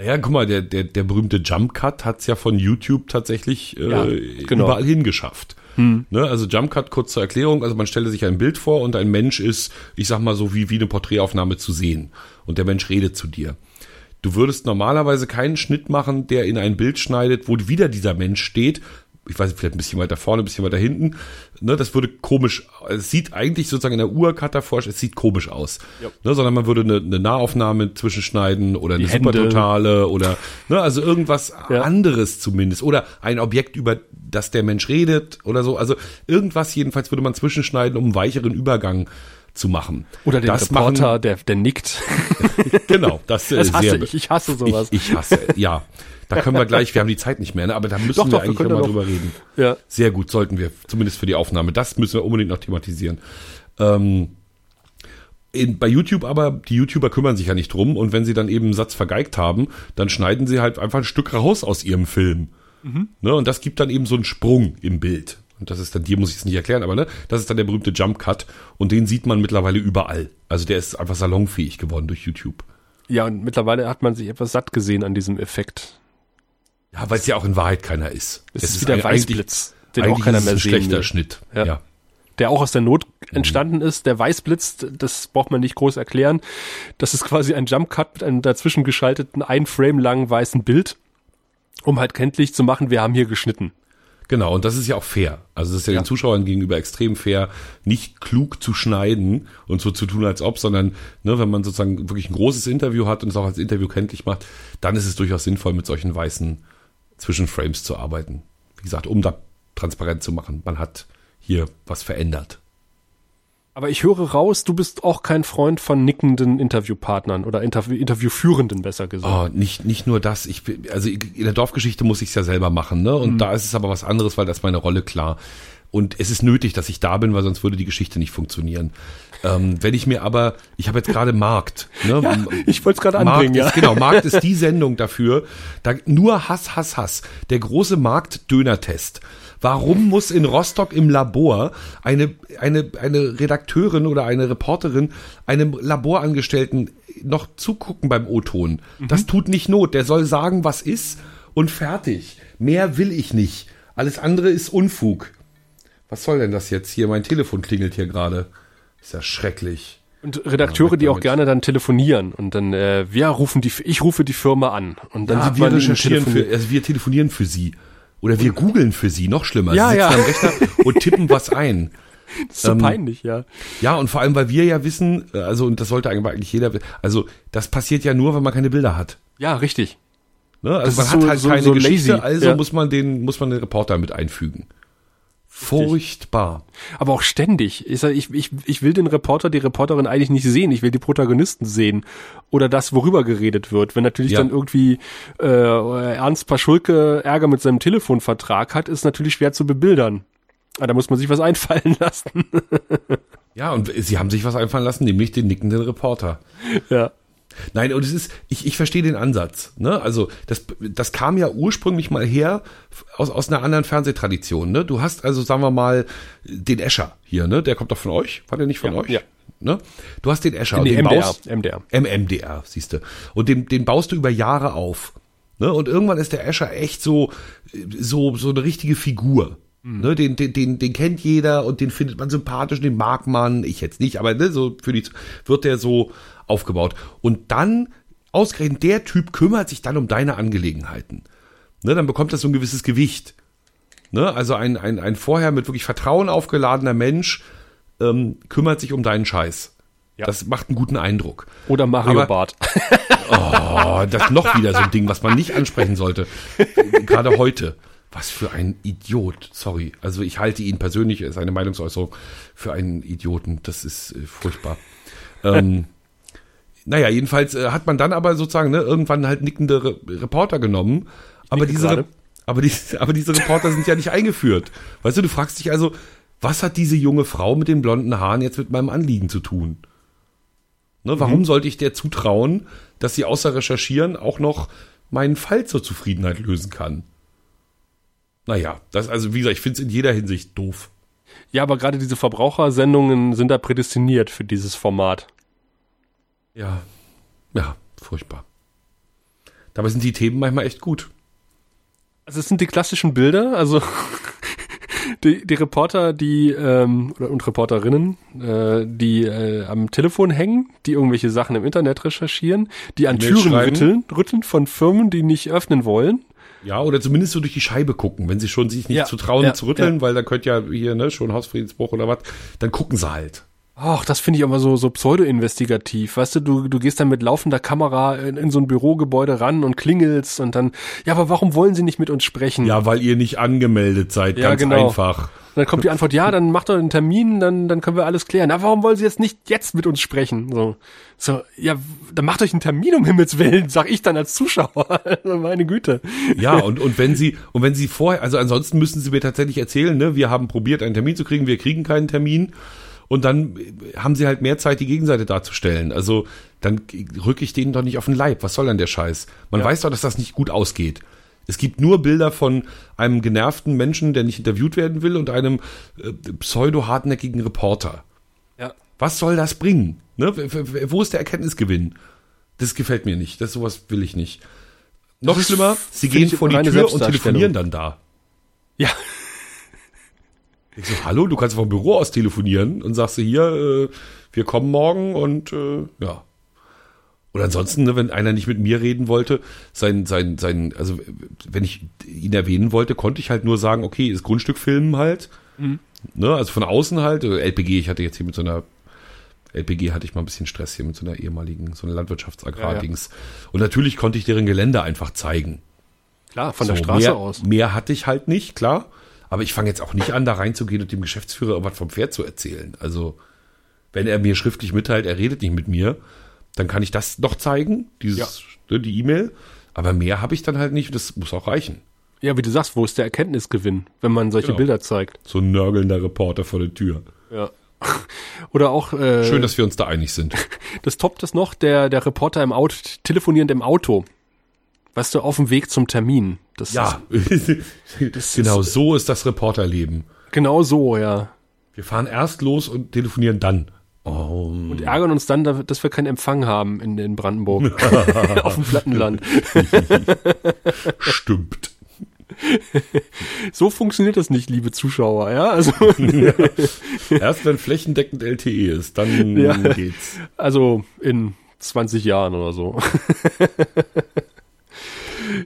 Naja, guck mal, der, der, der berühmte Jump Cut hat's ja von YouTube tatsächlich äh, ja, genau. überall hingeschafft. Hm. Ne, also Jump Cut, kurz zur Erklärung, also man stelle sich ein Bild vor und ein Mensch ist, ich sag mal so wie, wie eine Porträtaufnahme zu sehen. Und der Mensch redet zu dir. Du würdest normalerweise keinen Schnitt machen, der in ein Bild schneidet, wo wieder dieser Mensch steht. Ich weiß nicht, vielleicht ein bisschen weiter vorne, ein bisschen weiter hinten. Ne, das würde komisch, es sieht eigentlich sozusagen in der Uhr-Cut davor, es sieht komisch aus. Ne, sondern man würde eine, eine Nahaufnahme zwischenschneiden oder eine Supertotale oder, ne, also irgendwas ja. anderes zumindest. Oder ein Objekt, über das der Mensch redet oder so. Also irgendwas jedenfalls würde man zwischenschneiden, um einen weicheren Übergang zu machen. Oder den das Reporter, machen, der, der nickt. genau, das, äh, das hasse sehr, ich. Ich hasse sowas. Ich, ich hasse, ja. Da können wir gleich, wir haben die Zeit nicht mehr, ne? aber da müssen doch, wir doch, eigentlich nochmal drüber reden. Ja. Sehr gut, sollten wir, zumindest für die Aufnahme. Das müssen wir unbedingt noch thematisieren. Ähm, in, bei YouTube aber, die YouTuber kümmern sich ja nicht drum und wenn sie dann eben einen Satz vergeigt haben, dann schneiden sie halt einfach ein Stück raus aus ihrem Film. Mhm. Ne? Und das gibt dann eben so einen Sprung im Bild. Und das ist dann, dir muss ich es nicht erklären, aber ne, das ist dann der berühmte Jump Cut und den sieht man mittlerweile überall. Also der ist einfach salonfähig geworden durch YouTube. Ja, und mittlerweile hat man sich etwas satt gesehen an diesem Effekt. Ja, weil es ja auch in Wahrheit keiner ist. Es, es ist wie der Weißblitz, den auch keiner mehr sehen schlechter will. Schnitt. Ja. ja. Der auch aus der Not entstanden mhm. ist. Der Weißblitz, das braucht man nicht groß erklären. Das ist quasi ein Jump Cut mit einem dazwischen geschalteten, ein Frame langen weißen Bild, um halt kenntlich zu machen, wir haben hier geschnitten. Genau, und das ist ja auch fair. Also das ist ja, ja, den Zuschauern gegenüber extrem fair, nicht klug zu schneiden und so zu tun, als ob, sondern ne, wenn man sozusagen wirklich ein großes Interview hat und es auch als Interview kenntlich macht, dann ist es durchaus sinnvoll, mit solchen weißen Zwischenframes zu arbeiten. Wie gesagt, um da transparent zu machen, man hat hier was verändert. Aber ich höre raus, du bist auch kein Freund von nickenden Interviewpartnern oder Interview Interviewführenden, besser gesagt. Oh, nicht, nicht nur das. Ich, also in der Dorfgeschichte muss ich es ja selber machen, ne? Und mhm. da ist es aber was anderes, weil das ist meine Rolle klar. Und es ist nötig, dass ich da bin, weil sonst würde die Geschichte nicht funktionieren. Ähm, wenn ich mir aber, ich habe jetzt gerade Markt. Ne? Ja, ich wollte es gerade anbringen, ja. Ist, genau, Markt ist die Sendung dafür. Da, nur Hass, Hass, Hass. Der große Markt-Döner-Test. Warum muss in Rostock im Labor eine, eine, eine Redakteurin oder eine Reporterin einem Laborangestellten noch zugucken beim O-Ton? Mhm. Das tut nicht Not. Der soll sagen, was ist und fertig. Mehr will ich nicht. Alles andere ist Unfug. Was soll denn das jetzt hier? Mein Telefon klingelt hier gerade. Ist ja schrecklich. Und Redakteure, ja, die auch gerne dann telefonieren und dann äh, wir rufen die, ich rufe die Firma an und dann ja, wir recherchieren für, also wir telefonieren für sie oder wir googeln für sie, noch schlimmer. Ja, sie ja. am Rechner und tippen was ein. Das ist so ähm, peinlich, ja. Ja, und vor allem, weil wir ja wissen, äh, also, und das sollte eigentlich jeder, also, das passiert ja nur, wenn man keine Bilder hat. Ja, richtig. Ne? Also, das man hat halt so, keine so Geschichte, lazy. also ja. muss man den, muss man den Reporter mit einfügen. Furchtbar. Aber auch ständig. Ich, ich, ich, will den Reporter, die Reporterin eigentlich nicht sehen. Ich will die Protagonisten sehen. Oder das, worüber geredet wird. Wenn natürlich ja. dann irgendwie äh, Ernst Paschulke Ärger mit seinem Telefonvertrag hat, ist natürlich schwer zu bebildern. Aber da muss man sich was einfallen lassen. ja, und sie haben sich was einfallen lassen, nämlich den nickenden Reporter. Ja. Nein, und es ist, ich, ich verstehe den Ansatz. Ne? Also das, das kam ja ursprünglich mal her aus, aus einer anderen Fernsehtradition. Ne? Du hast also, sagen wir mal, den Escher hier, ne? Der kommt doch von euch? War der nicht von ja, euch? Ja. Ne? Du hast den Escher. Nee, den MDR, baust, MDR. MMDR, siehst du. Und den, den baust du über Jahre auf. Ne? Und irgendwann ist der Escher echt so, so, so eine richtige Figur. Mhm. Ne, den, den, den, den kennt jeder und den findet man sympathisch, den mag man, ich jetzt nicht, aber ne, so für die wird der so aufgebaut. Und dann, ausgerechnet der Typ kümmert sich dann um deine Angelegenheiten. Ne, dann bekommt das so ein gewisses Gewicht. Ne, also ein, ein, ein vorher mit wirklich Vertrauen aufgeladener Mensch ähm, kümmert sich um deinen Scheiß. Ja. Das macht einen guten Eindruck. Oder Mario Aber, Bart. Oh, das ist noch wieder so ein Ding, was man nicht ansprechen sollte. Gerade heute. Was für ein Idiot. Sorry. Also ich halte ihn persönlich, ist eine Meinungsäußerung, für einen Idioten. Das ist äh, furchtbar. ähm, naja, jedenfalls äh, hat man dann aber sozusagen ne, irgendwann halt nickende Re Reporter genommen. Aber diese, aber, die, aber diese Reporter sind ja nicht eingeführt. Weißt du, du fragst dich also, was hat diese junge Frau mit den blonden Haaren jetzt mit meinem Anliegen zu tun? Ne, warum mhm. sollte ich der zutrauen, dass sie außer Recherchieren auch noch meinen Fall zur Zufriedenheit lösen kann? Naja, das, also wie gesagt, ich finde es in jeder Hinsicht doof. Ja, aber gerade diese Verbrauchersendungen sind da prädestiniert für dieses Format. Ja, ja, furchtbar. Dabei sind die Themen manchmal echt gut. Also es sind die klassischen Bilder, also die, die Reporter, die ähm, und Reporterinnen, äh, die äh, am Telefon hängen, die irgendwelche Sachen im Internet recherchieren, die an Türen rütteln, rütteln von Firmen, die nicht öffnen wollen. Ja, oder zumindest so durch die Scheibe gucken, wenn sie schon sich nicht ja, zu trauen ja, zu rütteln, ja. weil da könnte ja hier ne, schon Hausfriedensbruch oder was, dann gucken sie halt. Ach, das finde ich aber so, so pseudo-investigativ. Weißt du, du, du gehst dann mit laufender Kamera in, in, so ein Bürogebäude ran und klingelst und dann, ja, aber warum wollen sie nicht mit uns sprechen? Ja, weil ihr nicht angemeldet seid, ja, ganz genau. einfach. Und dann kommt die Antwort, ja, dann macht doch einen Termin, dann, dann können wir alles klären. Na, warum wollen sie jetzt nicht jetzt mit uns sprechen? So, so, ja, dann macht euch einen Termin um Himmels Willen, sag ich dann als Zuschauer. Also meine Güte. Ja, und, und wenn sie, und wenn sie vorher, also ansonsten müssen sie mir tatsächlich erzählen, ne, wir haben probiert, einen Termin zu kriegen, wir kriegen keinen Termin. Und dann haben sie halt mehr Zeit, die Gegenseite darzustellen. Also dann rücke ich denen doch nicht auf den Leib. Was soll denn der Scheiß? Man ja. weiß doch, dass das nicht gut ausgeht. Es gibt nur Bilder von einem genervten Menschen, der nicht interviewt werden will, und einem äh, pseudo-hartnäckigen Reporter. Ja. Was soll das bringen? Ne? Wo ist der Erkenntnisgewinn? Das gefällt mir nicht. Das sowas will ich nicht. Noch schlimmer, sie gehen vor die Tür und telefonieren dann da. Ja. Ich so, hallo, du kannst vom Büro aus telefonieren und sagst du hier, äh, wir kommen morgen und äh, ja. Oder ansonsten, ne, wenn einer nicht mit mir reden wollte, sein, sein, sein, also wenn ich ihn erwähnen wollte, konnte ich halt nur sagen, okay, das Grundstück filmen halt. Mhm. Ne, also von außen halt, äh, LPG, ich hatte jetzt hier mit so einer LPG hatte ich mal ein bisschen Stress hier mit so einer ehemaligen, so einer Landwirtschaftsagrardings. Ja, ja. Und natürlich konnte ich deren Gelände einfach zeigen. Klar, von so, der Straße mehr, aus. Mehr hatte ich halt nicht, klar. Aber ich fange jetzt auch nicht an, da reinzugehen und dem Geschäftsführer irgendwas vom Pferd zu erzählen. Also, Wenn er mir schriftlich mitteilt, er redet nicht mit mir, dann kann ich das noch zeigen, dieses, ne, die E-Mail. Aber mehr habe ich dann halt nicht. Das muss auch reichen. Ja, wie du sagst, wo ist der Erkenntnisgewinn, wenn man solche Genau. Bilder zeigt? So ein nörgelnder Reporter vor der Tür. Ja. Oder auch äh, Schön, dass wir uns da einig sind. das toppt es noch, der, der Reporter im Auto, telefonierend im Auto. Weißt du, auf dem Weg zum Termin. Das Ja, Das genau ist- so ist das Reporterleben. ist genau so, ja. Wir fahren erst los und telefonieren dann. Oh, Und ärgern uns dann, da- dass wir keinen Empfang haben in, in Brandenburg. auf dem Plattenland. stimmt. So funktioniert das nicht, liebe Zuschauer, ja. Also, Erst wenn flächendeckend LTE ist, dann Ja. geht's. also in 20 Jahren oder so.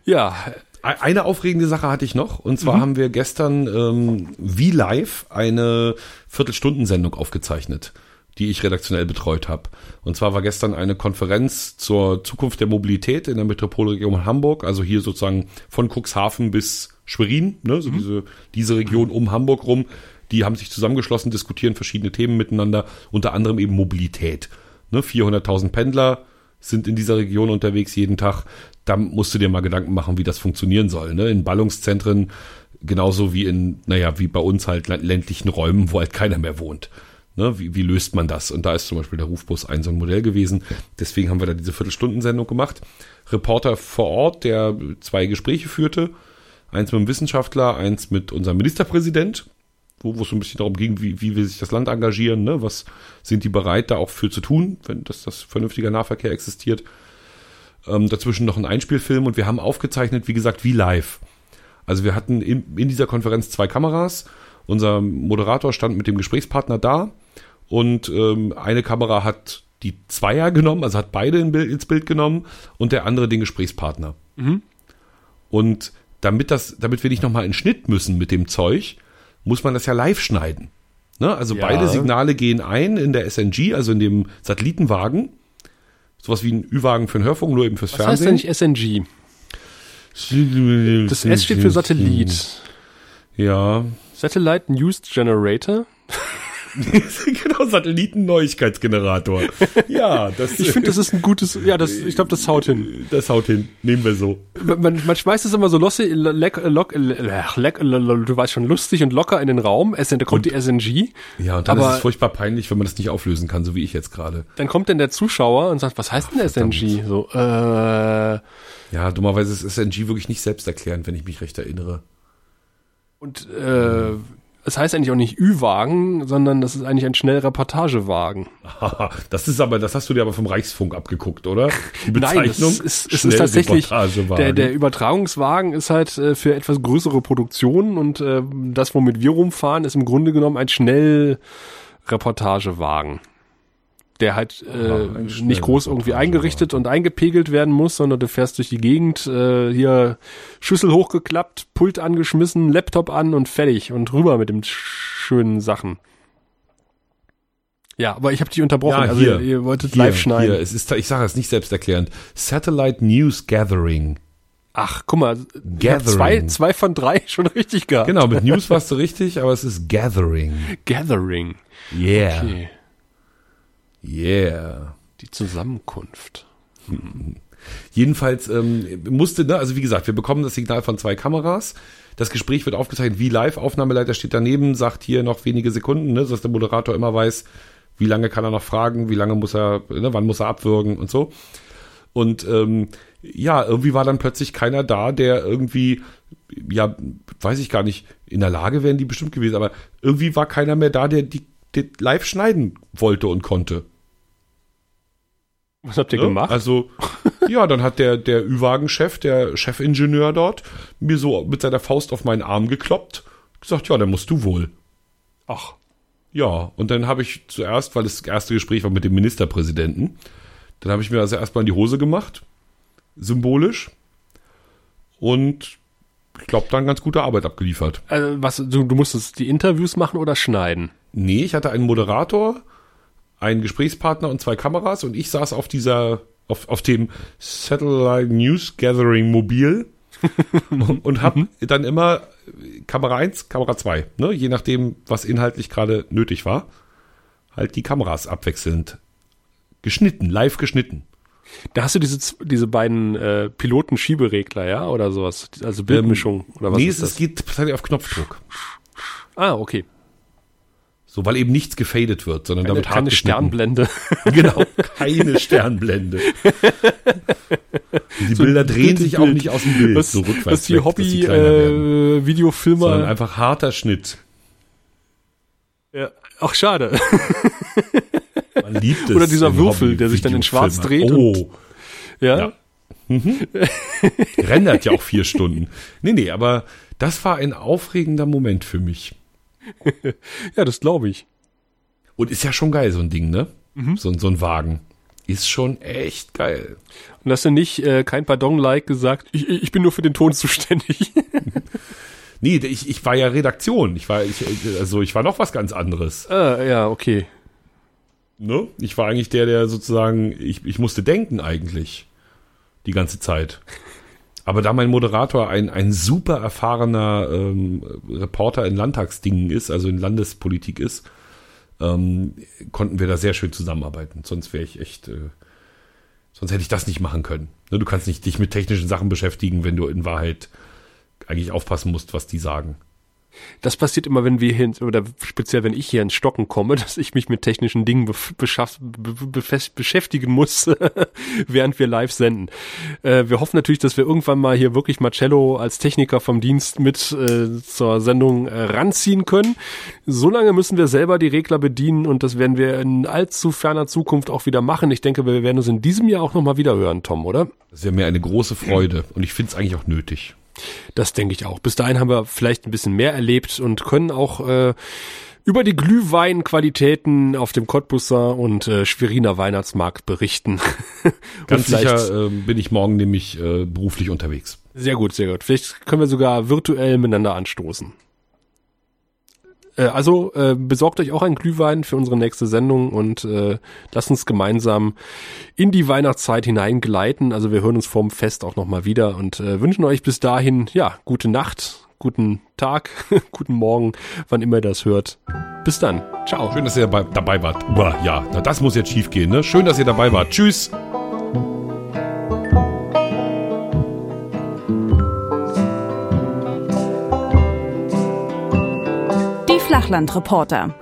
ja, Eine aufregende Sache hatte ich noch. Und zwar haben wir gestern ähm, wie live eine Viertelstundensendung aufgezeichnet, die ich redaktionell betreut habe. Und zwar war gestern eine Konferenz zur Zukunft der Mobilität in der Metropolregion Hamburg, also hier sozusagen von Cuxhaven bis Schwerin, ne, so diese, diese Region um Hamburg rum. Die haben sich zusammengeschlossen, diskutieren verschiedene Themen miteinander, unter anderem eben Mobilität. Ne, 400.000 Pendler sind in dieser Region unterwegs jeden Tag. Da musst du dir mal Gedanken machen, wie das funktionieren soll. Ne? In Ballungszentren genauso wie in, naja, wie bei uns halt ländlichen Räumen, wo halt keiner mehr wohnt. Ne? Wie, wie löst man das? Und da ist zum Beispiel der Rufbus ein so ein Modell gewesen. Deswegen haben wir da diese Viertelstundensendung gemacht. Reporter vor Ort, der zwei Gespräche führte. Eins mit einem Wissenschaftler, eins mit unserem Ministerpräsident, wo, wo es so ein bisschen darum ging, wie, wie will sich das Land engagieren, ne? was sind die bereit, da auch für zu tun, wenn das, das vernünftiger Nahverkehr existiert. Ähm, dazwischen noch ein Einspielfilm und wir haben aufgezeichnet, wie gesagt, wie live. Also wir hatten in, in dieser Konferenz zwei Kameras. Unser Moderator stand mit dem Gesprächspartner da und ähm, eine Kamera hat die Zweier genommen, also hat beide in Bild, ins Bild genommen und der andere den Gesprächspartner. Und damit das, damit wir nicht nochmal in Schnitt müssen mit dem Zeug, muss man das ja live schneiden. Ne? Also Ja. beide Signale gehen ein in der SNG, also in dem Satellitenwagen. Sowas wie ein Ü-Wagen für den Hörfunk, nur eben fürs was heißt denn Fernsehen. nicht SNG? Das S steht für Satellit. Ja. Satellite News Generator. genau, Satelliten-Neuigkeitsgenerator. ja, das, Ich finde, das ist ein gutes, ja, das, ich glaube, das haut hin. das haut hin. Nehmen wir so. Man, man schmeißt es immer so losse, leck, lock, leck, du weißt schon, lustig und locker in den Raum. Da kommt die SNG. Ja, und dann Aber- ist es furchtbar peinlich, wenn man das nicht auflösen kann, so wie ich jetzt gerade. Dann kommt dann der Zuschauer und sagt, was heißt denn SNG? So, äh, Ja, dummerweise ist SNG wirklich nicht selbsterklärend, wenn ich mich recht erinnere. und äh, es heißt eigentlich auch nicht Ü-Wagen, sondern das ist eigentlich ein Schnellreportagewagen. Haha, das ist aber, das hast du dir aber vom Reichsfunk abgeguckt, oder? Die Nein, es ist, es ist tatsächlich, der, der Übertragungswagen ist halt äh, für etwas größere Produktionen und äh, das, womit wir rumfahren, ist im Grunde genommen ein Schnellreportagewagen. Der halt äh, nicht groß irgendwie eingerichtet und eingepegelt werden muss, sondern du fährst durch die Gegend, äh, hier Schüssel hochgeklappt, Pult angeschmissen, Laptop an und fertig und rüber mit den schönen Sachen. Ja, aber ich habe dich unterbrochen. Ja, also hier, ihr, ihr wolltet hier, live schneiden. Hier, es ist, ich sage es nicht selbsterklärend. Satellite News Gathering. Ach, guck mal, hab zwei, Gathering. zwei von drei schon richtig gehabt. Genau, mit News warst du richtig, aber es ist Gathering. Gathering. Yeah. Okay. Yeah. Die Zusammenkunft. Jedenfalls ähm, musste, ne, also wie gesagt, wir bekommen das Signal von zwei Kameras. Das Gespräch wird aufgezeichnet wie live. Aufnahmeleiter steht daneben, sagt hier noch wenige Sekunden, ne, dass der Moderator immer weiß, wie lange kann er noch fragen, wie lange muss er, ne, wann muss er abwürgen und so. Und ähm, ja, irgendwie war dann plötzlich keiner da, der irgendwie, ja, weiß ich gar nicht, in der Lage wären die bestimmt gewesen, aber irgendwie war keiner mehr da, der die, die live schneiden wollte und konnte. Was habt ihr Ne? gemacht? Also, ja, dann hat der, der Ü-Wagen-Chef, der Chefingenieur dort, mir so mit seiner Faust auf meinen Arm gekloppt, gesagt, ja, dann musst du wohl. Ach, Ja, und dann habe ich zuerst, weil das erste Gespräch war mit dem Ministerpräsidenten, dann habe ich mir also erstmal in die Hose gemacht, symbolisch, und ich glaube, dann ganz gute Arbeit abgeliefert. also was, du, du musstest die Interviews machen oder schneiden? Nee, ich hatte einen Moderator, einen Gesprächspartner und zwei Kameras und ich saß auf dieser, auf, auf dem Satellite News Gathering Mobil und, und hab dann immer Kamera 1, Kamera 2, ne? je nachdem, was inhaltlich gerade nötig war, halt die Kameras abwechselnd geschnitten, live geschnitten. Da hast du diese, diese beiden äh, Piloten-Schieberegler, ja, oder sowas, also Bildmischung oder was nee, ist es das? geht tatsächlich auf Knopfdruck. Ah, okay. So, weil eben nichts gefadet wird, sondern da Keine, wird hart keine geschnitten. Sternblende. Genau, keine Sternblende. Die Bilder drehen sich auch nicht aus dem Bild was, so rückwärts die weg, dass sie kleiner werden, sondern Hobby-Videofilmer. einfach harter Schnitt. ja. Ach, schade. Man liebt es. Oder dieser Würfel, Hobby- der sich dann in schwarz dreht Oh, ja. Ja. rendert ja auch vier Stunden. Nee, nee, aber das war ein aufregender Moment für mich. Ja, das glaube ich. Und ist ja schon geil, so ein Ding, ne? Mhm. So, so ein Wagen. Ist schon echt geil. Und hast du nicht äh, kein Pardon-like gesagt, ich, ich bin nur für den Ton zuständig. Nee, ich, ich war ja Redaktion. Ich war, ich, also ich war noch was ganz anderes. ah, ja, okay. Ne? Ich war eigentlich der, der sozusagen, ich, ich musste denken eigentlich. Die ganze Zeit. Aber da mein Moderator ein, ein super erfahrener ähm, Reporter in Landtagsdingen ist, also in Landespolitik ist, ähm, konnten wir da sehr schön zusammenarbeiten. Sonst wäre ich echt, äh, sonst hätte ich das nicht machen können. Ne, du kannst nicht dich mit technischen Sachen beschäftigen, wenn du in Wahrheit eigentlich aufpassen musst, was die sagen. Das passiert immer, wenn wir hier, oder speziell wenn ich hier ins Stocken komme, dass ich mich mit technischen Dingen beschäftigen muss, während wir live senden. Äh, wir hoffen natürlich, dass wir irgendwann mal hier wirklich Marcello als Techniker vom Dienst mit äh, zur Sendung äh, ranziehen können. Solange müssen wir selber die Regler bedienen und das werden wir in allzu ferner Zukunft auch wieder machen. Ich denke, wir werden uns in diesem Jahr auch nochmal wieder hören, Tom, oder? Das wäre mir eine große Freude und ich finde es eigentlich auch nötig. Das denke ich auch. Bis dahin haben wir vielleicht ein bisschen mehr erlebt und können auch äh, über die Glühweinqualitäten auf dem Cottbusser und äh, Schweriner Weihnachtsmarkt berichten. Ganz sicher äh, bin ich morgen nämlich äh, beruflich unterwegs. Sehr gut, sehr gut. Vielleicht können wir sogar virtuell miteinander anstoßen. Äh, also äh, besorgt euch auch einen Glühwein für unsere nächste Sendung und äh, lasst uns gemeinsam in die Weihnachtszeit hineingleiten. Also wir hören uns vorm Fest auch nochmal wieder und äh, wünschen euch bis dahin, ja, gute Nacht, guten Tag, guten Morgen, wann immer ihr das hört. Bis dann. Ciao. Schön, dass ihr dabei, dabei wart. Uah, ja, na, das muss jetzt schief gehen, ne? Schön, dass ihr dabei wart. Tschüss. Flachlandreporter.